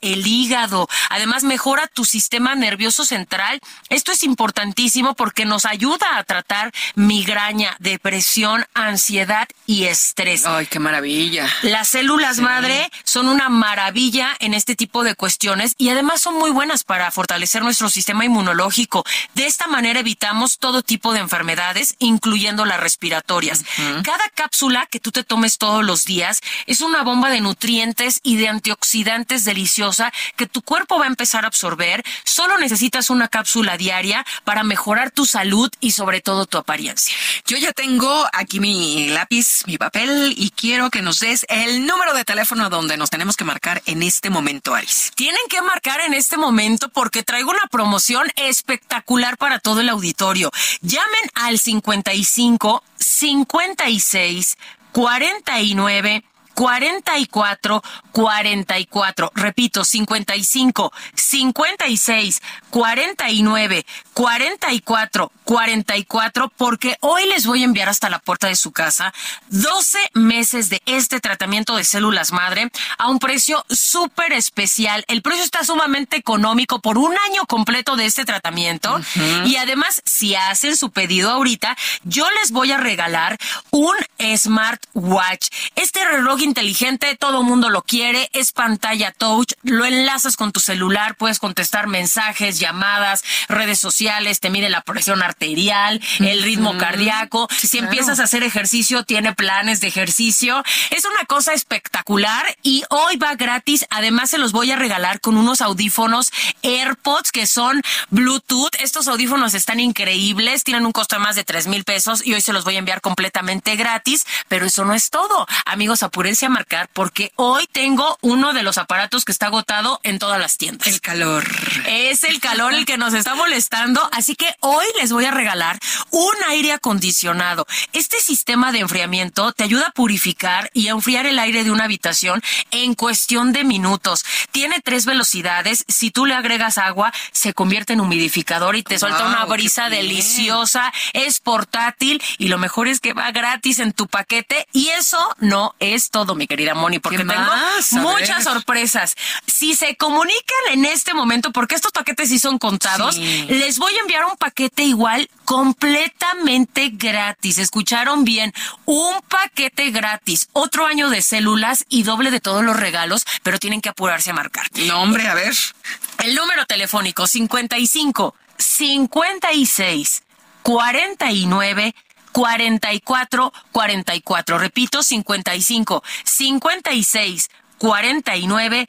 el hígado. Además, mejora tu sistema nervioso central. Esto es importantísimo porque nos ayuda a tratar migraña, depresión, ansiedad y estrés. Ay, qué maravilla. Las células Sí. madre son una maravilla en este tipo de cuestiones y además son muy buenas para fortalecer nuestro sistema inmunológico. De esta manera evitamos todo tipo de enfermedades, incluyendo las respiratorias. Cada cápsula que tú te tomes todos los días es una bomba de nutrientes y de antioxidantes deliciosa que tu cuerpo va a empezar a absorber. Solo necesitas una cápsula diaria para mejorar tu salud y sobre todo tu apariencia. Yo ya tengo aquí mi lápiz, mi papel y quiero que nos des el número de teléfono donde nos tenemos que marcar en este momento, Aris. Tienen que marcar en este momento porque traigo una promoción espectacular para todo el auditorio. Llamen al 55 56 49 44 44. Repito, 55 56 49 44 44 porque hoy les voy a enviar hasta la puerta de su casa 12 meses de este tratamiento de células madre a un precio súper especial. El precio está sumamente económico por un año completo de este tratamiento y además si hacen su pedido ahorita, yo les voy a regalar un smartwatch. Este reloj inteligente todo mundo lo quiere, es pantalla touch, lo enlazas con tu celular, puedes contestar mensajes, llamadas, redes sociales, te mide la presión arterial, el ritmo cardíaco. Sí, si claro. empiezas a hacer ejercicio, tiene planes de ejercicio. Es una cosa espectacular y hoy va gratis. Además, se los voy a regalar con unos audífonos AirPods que son Bluetooth. Estos audífonos están increíbles, tienen un costo de más de tres mil pesos y hoy se los voy a enviar completamente gratis. Pero eso no es todo. Amigos, apúrense a marcar porque hoy tengo uno de los aparatos que está agotado en todas las tiendas. El calor. Es el calor el que nos está molestando, así que hoy les voy a regalar un aire acondicionado. Este sistema de enfriamiento te ayuda a purificar y a enfriar el aire de una habitación en cuestión de minutos. Tiene tres velocidades. Si tú le agregas agua, se convierte en humidificador y te suelta Wow, una brisa deliciosa. Es portátil y lo mejor es que va gratis en tu paquete. Y eso no es todo, mi querida Moni, porque ¿Qué tengo más? A muchas sorpresas. Si se comunican en este momento, porque estos paquetes sí son contados, Sí. les voy a enviar un paquete igual completamente gratis. Escucharon bien, un paquete gratis, otro año de células y doble de todos los regalos, pero tienen que apurarse a marcar. No, hombre, a ver. El número telefónico 55 56 49 44 44. Repito, 55 56 49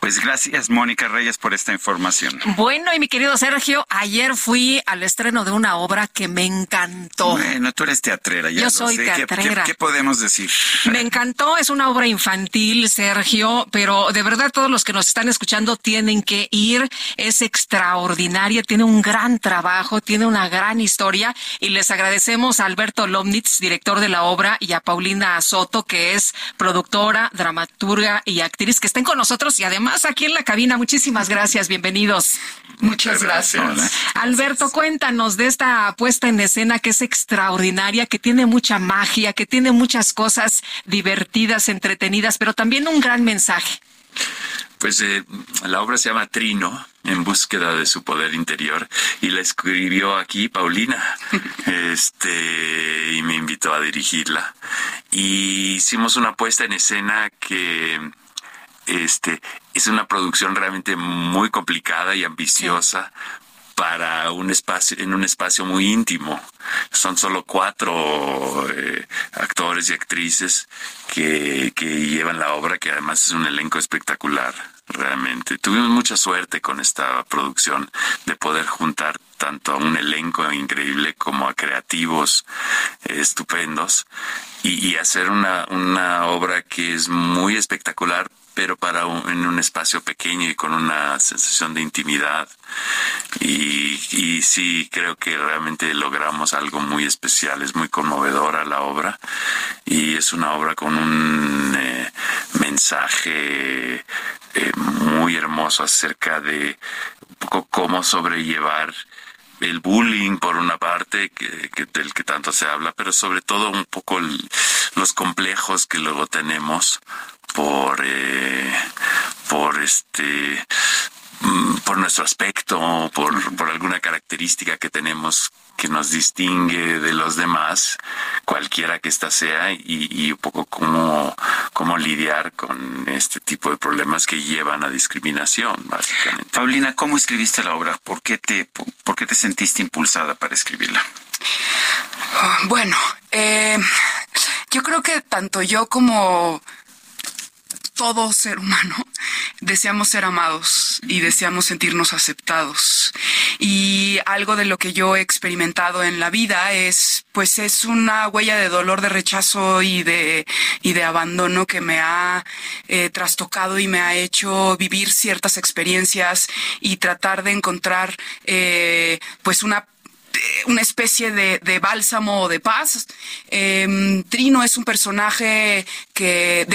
Pues gracias, Mónica Reyes, por esta información. Bueno, y mi querido Sergio, ayer fui al estreno de una obra que me encantó. Bueno, tú eres teatrera, ya Yo lo soy sé. ¿Qué- teatrera. ¿Qué, qué podemos decir? Me encantó, es una obra infantil, Sergio, pero de verdad todos los que nos están escuchando tienen que ir. Es extraordinaria, tiene un gran trabajo, tiene una gran historia y les agradecemos a Alberto Lomnitz, director de la obra, y a Paulina Soto, que es productora, dramaturga y actriz, que estén con nosotros y además aquí en la cabina. Muchísimas gracias, bienvenidos. Muchas gracias. Alberto, cuéntanos de esta puesta en escena que es extraordinaria, que tiene mucha magia, que tiene muchas cosas divertidas, entretenidas, pero también un gran mensaje. Pues eh, la obra se llama Trino, en búsqueda de su poder interior, y la escribió aquí Paulina, [laughs] este, y me invitó a dirigirla. Y hicimos una puesta en escena que, este, es una producción realmente muy complicada y ambiciosa. para un espacio en un espacio muy íntimo son solo cuatro eh, actores y actrices que, que llevan la obra que además es un elenco espectacular realmente tuvimos mucha suerte con esta producción de poder juntar tanto a un elenco increíble como a creativos estupendos y, y hacer una, una obra que es muy espectacular pero para un, en un espacio pequeño y con una sensación de intimidad. Y, y sí, creo que realmente logramos algo muy especial, es muy conmovedora la obra y es una obra con un eh, mensaje eh, muy hermoso acerca de cómo sobrellevar el bullying por una parte que, del que tanto se habla pero sobre todo un poco los complejos que luego tenemos por eh, por este mm, por nuestro aspecto por, por alguna característica que tenemos que nos distingue de los demás cualquiera que ésta sea y, y un poco cómo, cómo lidiar con este tipo de problemas que llevan a discriminación básicamente. Paulina cómo escribiste la obra por qué te por qué te sentiste impulsada para escribirla Bueno, eh, yo creo que tanto yo como todo ser humano deseamos ser amados y deseamos sentirnos aceptados. Y algo de lo que yo he experimentado en la vida es, pues es una huella de dolor, de rechazo y de, y de abandono que me ha eh, trastocado y me ha hecho vivir ciertas experiencias y tratar de encontrar, eh, pues una una especie de, de, bálsamo de paz. Eh, Trino es un personaje que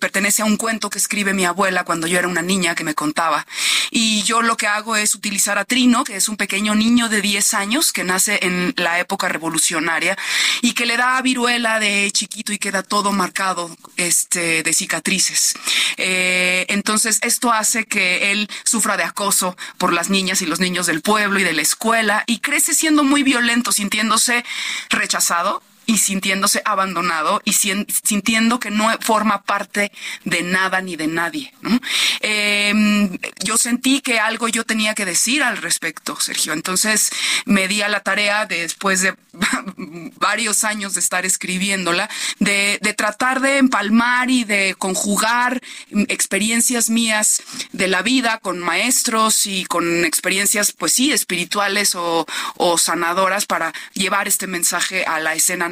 pertenece a un cuento que escribe mi abuela cuando yo era una niña que me contaba. Y yo lo que hago es utilizar a Trino, que es un pequeño niño de 10 años que nace en la época revolucionaria y que le da viruela de chiquito y queda todo marcado este, de cicatrices. Eh, entonces esto hace que él sufra de acoso por las niñas y los niños del pueblo y de la escuela y crece siendo muy violento, sintiéndose rechazado y sintiéndose abandonado y sintiendo que no forma parte de nada ni de nadie. Eh, yo sentí que algo yo tenía que decir al respecto, Sergio. Entonces me di a la tarea, de, después de [laughs] varios años de estar escribiéndola, de, de tratar de empalmar y de conjugar experiencias mías de la vida con maestros y con experiencias, pues sí, espirituales o, o sanadoras para llevar este mensaje a la escena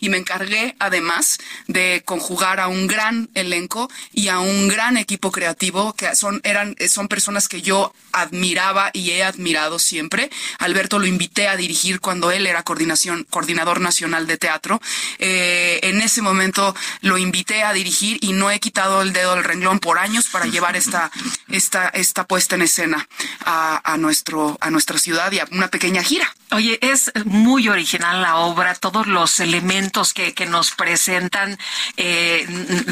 y me encargué además de conjugar a un gran elenco y a un gran equipo creativo que son eran son personas que yo admiraba y he admirado siempre. Alberto lo invité a dirigir cuando él era coordinación coordinador nacional de teatro. Eh, en ese momento lo invité a dirigir y no he quitado el dedo del renglón por años para llevar esta esta esta puesta en escena a nuestro a nuestra ciudad y a una pequeña gira. Oye, es muy original la obra, todos los elementos que, que nos presentan eh,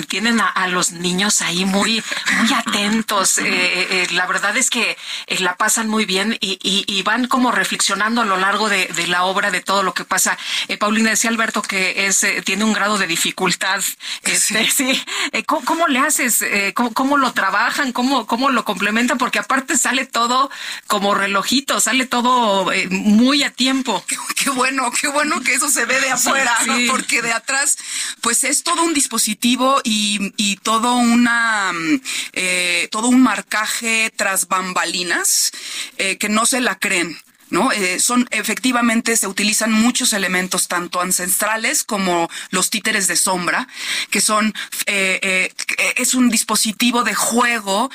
tienen a, a los niños ahí muy, muy atentos. Eh, eh, la verdad es que eh, la pasan muy bien y, y- y van como reflexionando a lo largo de, de la obra de todo lo que pasa. Eh, Paulina decía Alberto que es eh, tiene un grado de dificultad. Este, sí. Eh, ¿cómo, cómo le haces? Eh, ¿cómo, cómo lo trabajan? ¿Cómo, ¿Cómo lo complementan? Porque aparte sale todo como relojito, sale todo eh, muy a tiempo. Qué bueno, qué bueno que eso se ve de afuera, Sí, ¿no? sí. porque de atrás, pues es todo un dispositivo y, y todo una, mm, eh, todo un marcaje tras bambalinas eh, que no se la creen. ¿No? Eh, son efectivamente se utilizan muchos elementos tanto ancestrales como los títeres de sombra que son eh, eh, es un dispositivo de juego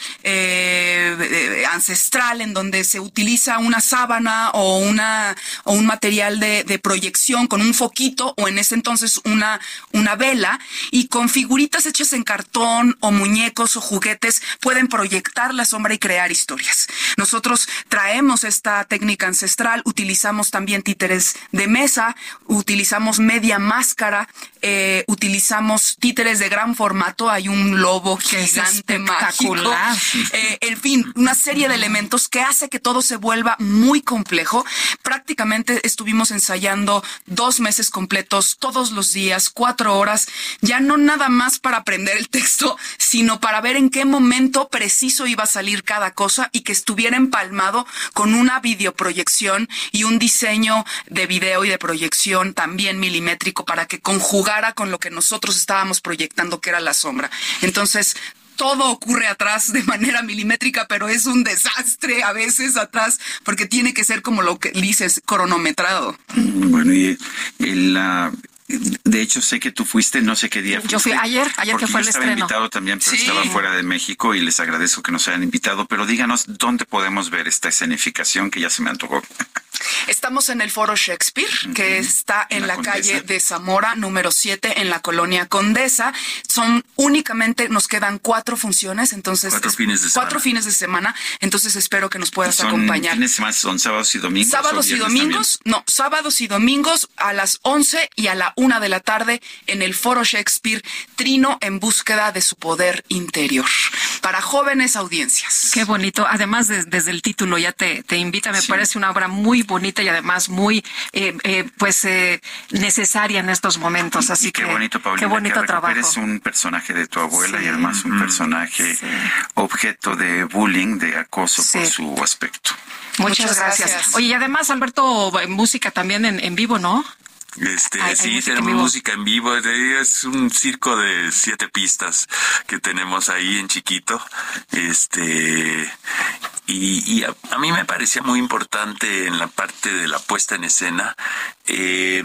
ancestral en donde se utiliza una sábana o una o un material de, de proyección con un foquito o en ese entonces una una vela y con figuritas hechas en cartón o muñecos o juguetes pueden proyectar la sombra y crear historias. Nosotros traemos esta técnica ancestral, utilizamos también títeres de mesa, utilizamos media máscara, eh, utilizamos títeres de gran formato, hay un lobo gigante mágico, eh, en fin, una serie de elementos que hace que todo se vuelva muy complejo. Prácticamente estuvimos ensayando dos meses completos, todos los días, cuatro horas, ya no nada más para aprender el texto, sino para ver en qué momento preciso iba a salir cada cosa y que estuviera empalmado con una videoproyección y un diseño de video y de proyección también milimétrico para que conjugara con lo que nosotros estábamos proyectando, que era la sombra. Entonces, todo ocurre atrás de manera milimétrica, pero es un desastre a veces atrás, porque tiene que ser como lo que dices, cronometrado. Bueno, y el, de hecho sé que tú fuiste, no sé qué día Yo fui fuiste, ayer, ayer que fue yo el estaba estreno. invitado también, pero Sí. estaba fuera de México y les agradezco que nos hayan invitado, pero díganos dónde podemos ver esta escenificación que ya se me antojó. [laughs] Estamos en el Foro Shakespeare, que está en la, La calle de Zamora, número 7, en la colonia Condesa. Son únicamente, nos quedan cuatro funciones, entonces... Cuatro es- fines de semana. Cuatro fines de semana, entonces espero que nos puedas Son acompañar. fines de semana, son sábados y domingos. Sábados y domingos, no, sábados y domingos a las 11 y a la 1 de la tarde en el Foro Shakespeare, Trino en búsqueda de su poder interior, para jóvenes audiencias. Qué bonito. Además, de- desde el título ya te, te invita. Me parece una obra muy bonita y además muy, eh, eh, pues, eh, necesaria en estos momentos. Así Qué que, bonito, Paulina, qué bonito que trabajo. recuperes un personaje de tu abuela Sí. y además un personaje objeto de bullying, de acoso por su aspecto. Muchas, Muchas gracias. gracias. Oye, y además, Alberto, eh, música también en, en vivo, ¿no? Este, sí, en tenemos vivo. música en vivo. En Es un circo de siete pistas que tenemos ahí en chiquito. Este, y, y a, a mí me parecía muy importante en la parte de la puesta en escena. eh,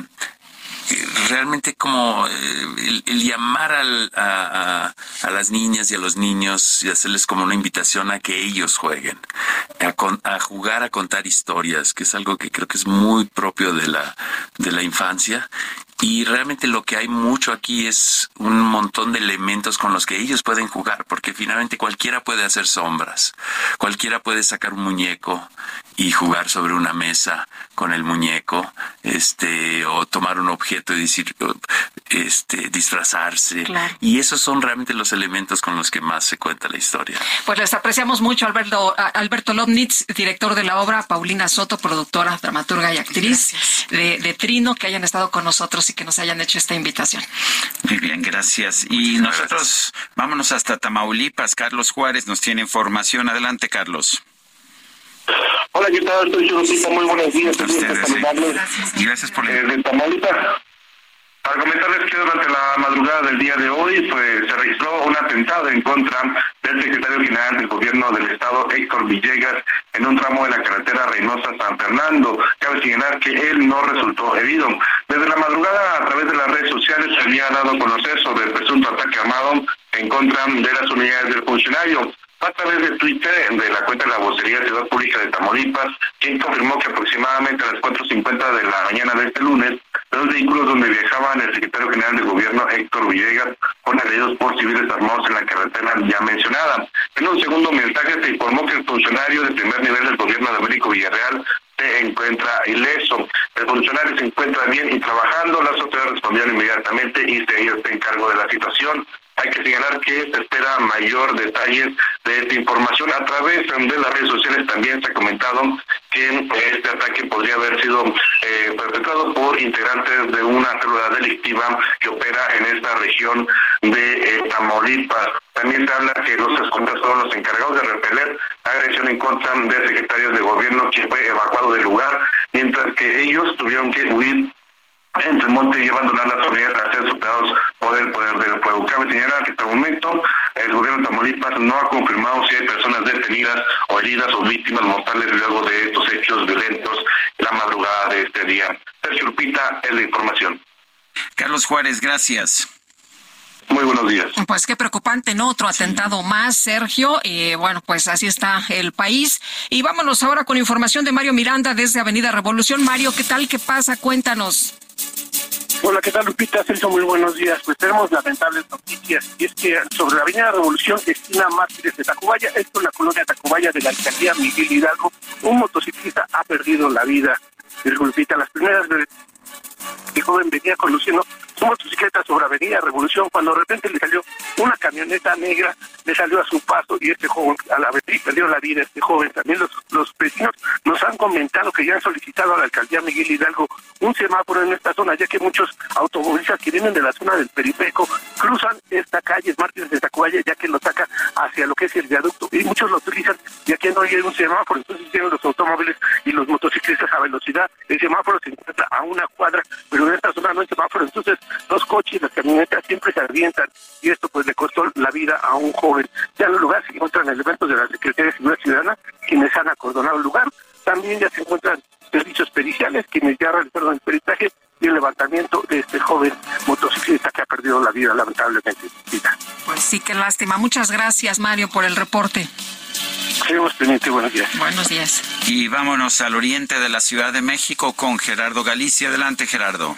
realmente como eh, el, llamar al- a, a- a las niñas y a los niños y hacerles como una invitación a que ellos jueguen, a, con- a jugar a contar historias, que es algo que creo que es muy propio de la, de la infancia. Y realmente lo que hay mucho aquí es un montón de elementos con los que ellos pueden jugar, porque finalmente cualquiera puede hacer sombras, cualquiera puede sacar un muñeco y jugar sobre una mesa con el muñeco, este, o tomar un objeto y decir, este, disfrazarse. Claro. Y esos son realmente los elementos con los que más se cuenta la historia. Pues les apreciamos mucho, Alberto, Alberto Lobnitz, director de la obra, Paulina Soto, productora, dramaturga y actriz de, de Trino, que hayan estado con nosotros y que nos hayan hecho esta invitación. Muy bien, gracias. Y nosotros vámonos hasta Tamaulipas. Carlos Juárez nos tiene información. Adelante, Carlos. Hola, ¿qué tal? Soy Churupita, muy buenos días. Ustedes, sí. Gracias por Eh, de Tamaulipas. Para comentarles que durante la madrugada del día de hoy pues, se registró un atentado en contra del secretario general del gobierno del estado, Héctor Villegas, en un tramo de la carretera Reynosa-San Fernando. Cabe señalar que él no resultó herido. Desde la madrugada, a través de las redes sociales, se había dado a conocer sobre el presunto ataque armado en contra de las unidades del funcionario. A través de Twitter, de la cuenta de la vocería de Ciudad Pública de Tamaulipas, quien confirmó que aproximadamente a las 4.50 de la mañana de este lunes, los vehículos donde viajaban el secretario general del gobierno Héctor Villegas fueron agredidos por civiles armados en la carretera ya mencionada. En un segundo mensaje se informó que el funcionario de primer nivel del gobierno de Américo Villarreal, se encuentra ileso. El funcionario se encuentra bien y trabajando, las autoridades respondieron inmediatamente y se está en cargo de la situación. Hay que señalar que se espera mayor detalles de esta información. A través de las redes sociales también se ha comentado que este ataque podría haber sido eh, perpetrado por integrantes de una célula delictiva que opera en esta región de eh, Tamaulipas. También se habla que los escoltas son los encargados de repeler la agresión en contra del secretario de gobierno que fue evacuado del lugar, mientras que ellos tuvieron que huir entre el monte y abandonар las unidades a ser superados por el poder del fuego. Cabe señalar que hasta el momento el gobierno de Tamaulipas no ha confirmado si hay personas detenidas o heridas o víctimas mortales luego de estos hechos violentos la madrugada de este día. Sergio Lupita es la información. Carlos Juárez, gracias. Muy buenos días. Pues qué preocupante, ¿no? Otro atentado más, Sergio. Y bueno, pues así está el país. Y vámonos ahora con información de Mario Miranda desde Avenida Revolución. Mario, ¿qué tal? ¿Qué pasa? Cuéntanos. Hola, ¿qué tal, Lupita? Sergio, muy buenos días. Pues tenemos lamentables noticias. Y es que sobre la Avenida Revolución, esquina Mártires de Tacubaya, esto en la colonia Tacubaya de la alcaldía Miguel Hidalgo, un motociclista ha perdido la vida. Lupita, las primeras veces el joven venía conduciendo su motocicleta sobre Avenida Revolución cuando de repente le salió una camioneta negra, le salió a su paso y este joven a la vez perdió la vida este joven. También los, los vecinos nos han comentado que ya han solicitado a la alcaldía Miguel Hidalgo un semáforo en esta zona, ya que muchos automovilistas que vienen de la zona del periférico cruzan esta calle Martínez de Tacubaya ya que lo saca hacia lo que es el viaducto y muchos lo utilizan ya que no hay un semáforo, entonces tienen los automóviles y los motociclistas a velocidad. El semáforo se encuentra a una cuadra, pero en esta zona no hay semáforo, entonces los coches y las camionetas siempre se avientan y esto pues le costó la vida a un joven. Ya en el lugar se encuentran elementos de la Secretaría de Seguridad Ciudadana quienes han acordonado el lugar. También ya se encuentran servicios periciales quienes ya realizaron el peritaje y el levantamiento de este joven motociclista que ha perdido la vida lamentablemente. Pues sí, qué lástima. Muchas gracias, Mario, por el reporte. Seguimos pendientes. Buenos días. Buenos días. Y vámonos al oriente de la Ciudad de México con Gerardo Galicia. Adelante, Gerardo.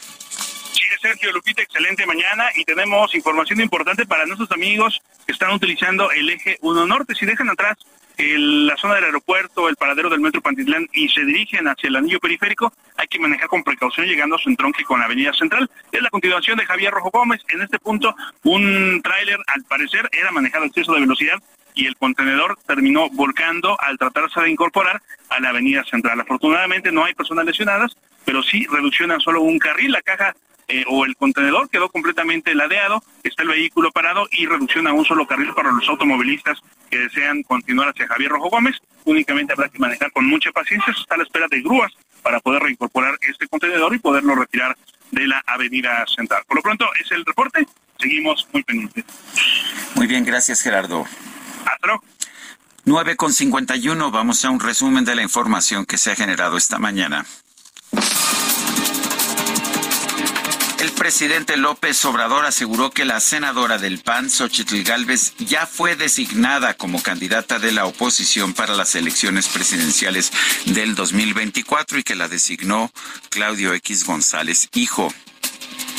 Sí, Sergio Lupita, excelente mañana y tenemos información importante para nuestros amigos que están utilizando el eje 1 Norte. Si dejan atrás la zona del aeropuerto, el paradero del metro Pantitlán y se dirigen hacia el anillo periférico, hay que manejar con precaución llegando a su entronque con la avenida central. Es la continuación de Javier Rojo Gómez. En este punto, un tráiler, al parecer, era manejado a exceso de velocidad y el contenedor terminó volcando al tratarse de incorporar a la avenida central. Afortunadamente no hay personas lesionadas, pero sí reduccionan solo un carril. La caja eh, o el contenedor quedó completamente ladeado, está el vehículo parado y reducciona un solo carril para los automovilistas que desean continuar hacia Javier Rojo Gómez. Únicamente habrá que manejar con mucha paciencia, está a la espera de grúas para poder reincorporar este contenedor y poderlo retirar de la avenida central. Por lo pronto es el reporte, seguimos muy pendientes. Muy bien, gracias, Gerardo. Hasta luego. 9 con 51, vamos a un resumen de la información que se ha generado esta mañana. El presidente López Obrador aseguró que la senadora del PAN, Xochitl Gálvez, ya fue designada como candidata de la oposición para las elecciones presidenciales del 2024 y que la designó Claudio X González, hijo.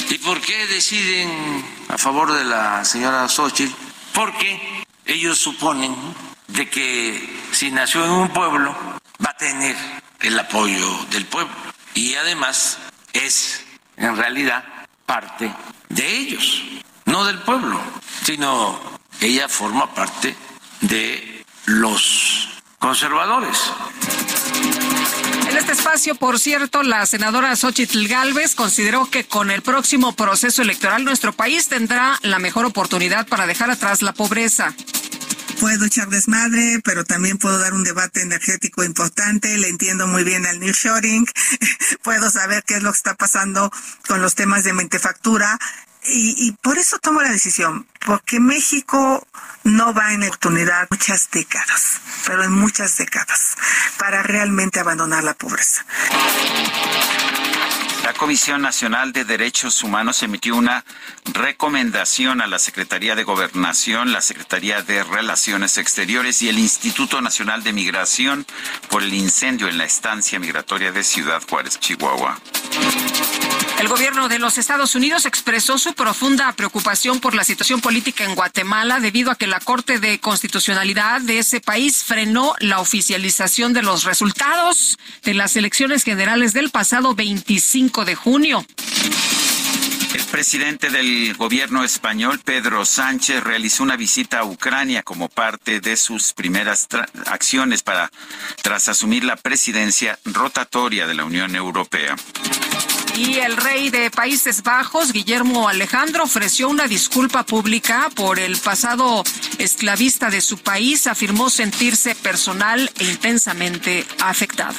¿Y por qué deciden a favor de la señora Xochitl? Porque ellos suponen de que si nació en un pueblo va a tener el apoyo del pueblo y además es en realidad parte de ellos, no del pueblo, sino ella forma parte de los conservadores. En este espacio, por cierto, la senadora Xochitl Gálvez consideró que con el próximo proceso electoral nuestro país tendrá la mejor oportunidad para dejar atrás la pobreza. Puedo echar desmadre, pero también puedo dar un debate energético importante, le entiendo muy bien al nearshoring, [laughs] puedo saber qué es lo que está pasando con los temas de mentefactura y, y por eso tomo la decisión, porque México no va en oportunidad muchas décadas, pero en muchas décadas, para realmente abandonar la pobreza. La Comisión Nacional de Derechos Humanos emitió una recomendación a la Secretaría de Gobernación, la Secretaría de Relaciones Exteriores y el Instituto Nacional de Migración por el incendio en la estancia migratoria de Ciudad Juárez, Chihuahua. El gobierno de los Estados Unidos expresó su profunda preocupación por la situación política en Guatemala debido a que la Corte de Constitucionalidad de ese país frenó la oficialización de los resultados de las elecciones generales del pasado 25 de junio. El presidente del gobierno español, Pedro Sánchez, realizó una visita a Ucrania como parte de sus primeras acciones para tras asumir la presidencia rotatoria de la Unión Europea. Y el rey de Países Bajos, Guillermo Alejandro, ofreció una disculpa pública por el pasado esclavista de su país. Afirmó sentirse personal e intensamente afectado.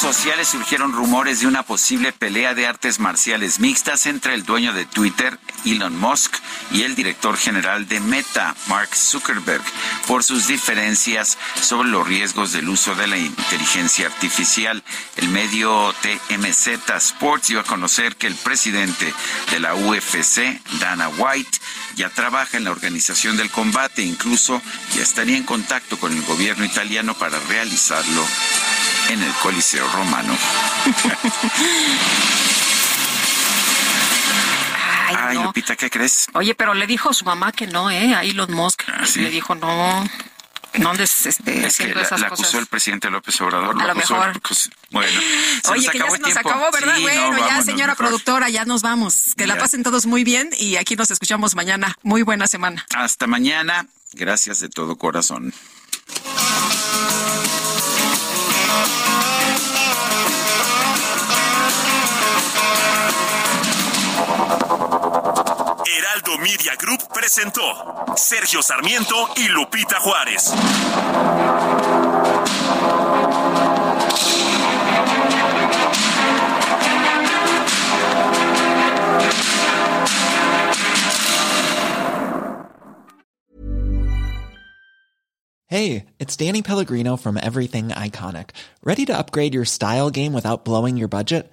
Sociales surgieron rumores de una posible pelea de artes marciales mixtas entre el dueño de Twitter, Elon Musk, y el director general de Meta, Mark Zuckerberg, por sus diferencias sobre los riesgos del uso de la inteligencia artificial. El medio TMZ Sports dio a conocer que el presidente de la UFC, Dana White, ya trabaja en la organización del combate, incluso ya estaría en contacto con el gobierno italiano para realizarlo en el Coliseo Romano. [laughs] Ay, Lupita, ¿qué crees? Oye, pero le dijo su mamá que no, ¿eh? A Elon Musk. Ah, Le dijo no. No andes este, es que la, esas la cosas. acusó el presidente López Obrador. A lo acusó- mejor. bueno, Oye, que ya se nos tiempo. acabó, ¿verdad? Sí, bueno, no, ya, vámonos señora mejor. productora, ya nos vamos. Que la pasen todos muy bien y aquí nos escuchamos mañana. Muy buena semana. Hasta mañana. Gracias de todo corazón. Heraldo Media Group presentó Sergio Sarmiento y Lupita Juárez. Hey, it's Danny Pellegrino from Everything Iconic. Ready to upgrade your style game without blowing your budget?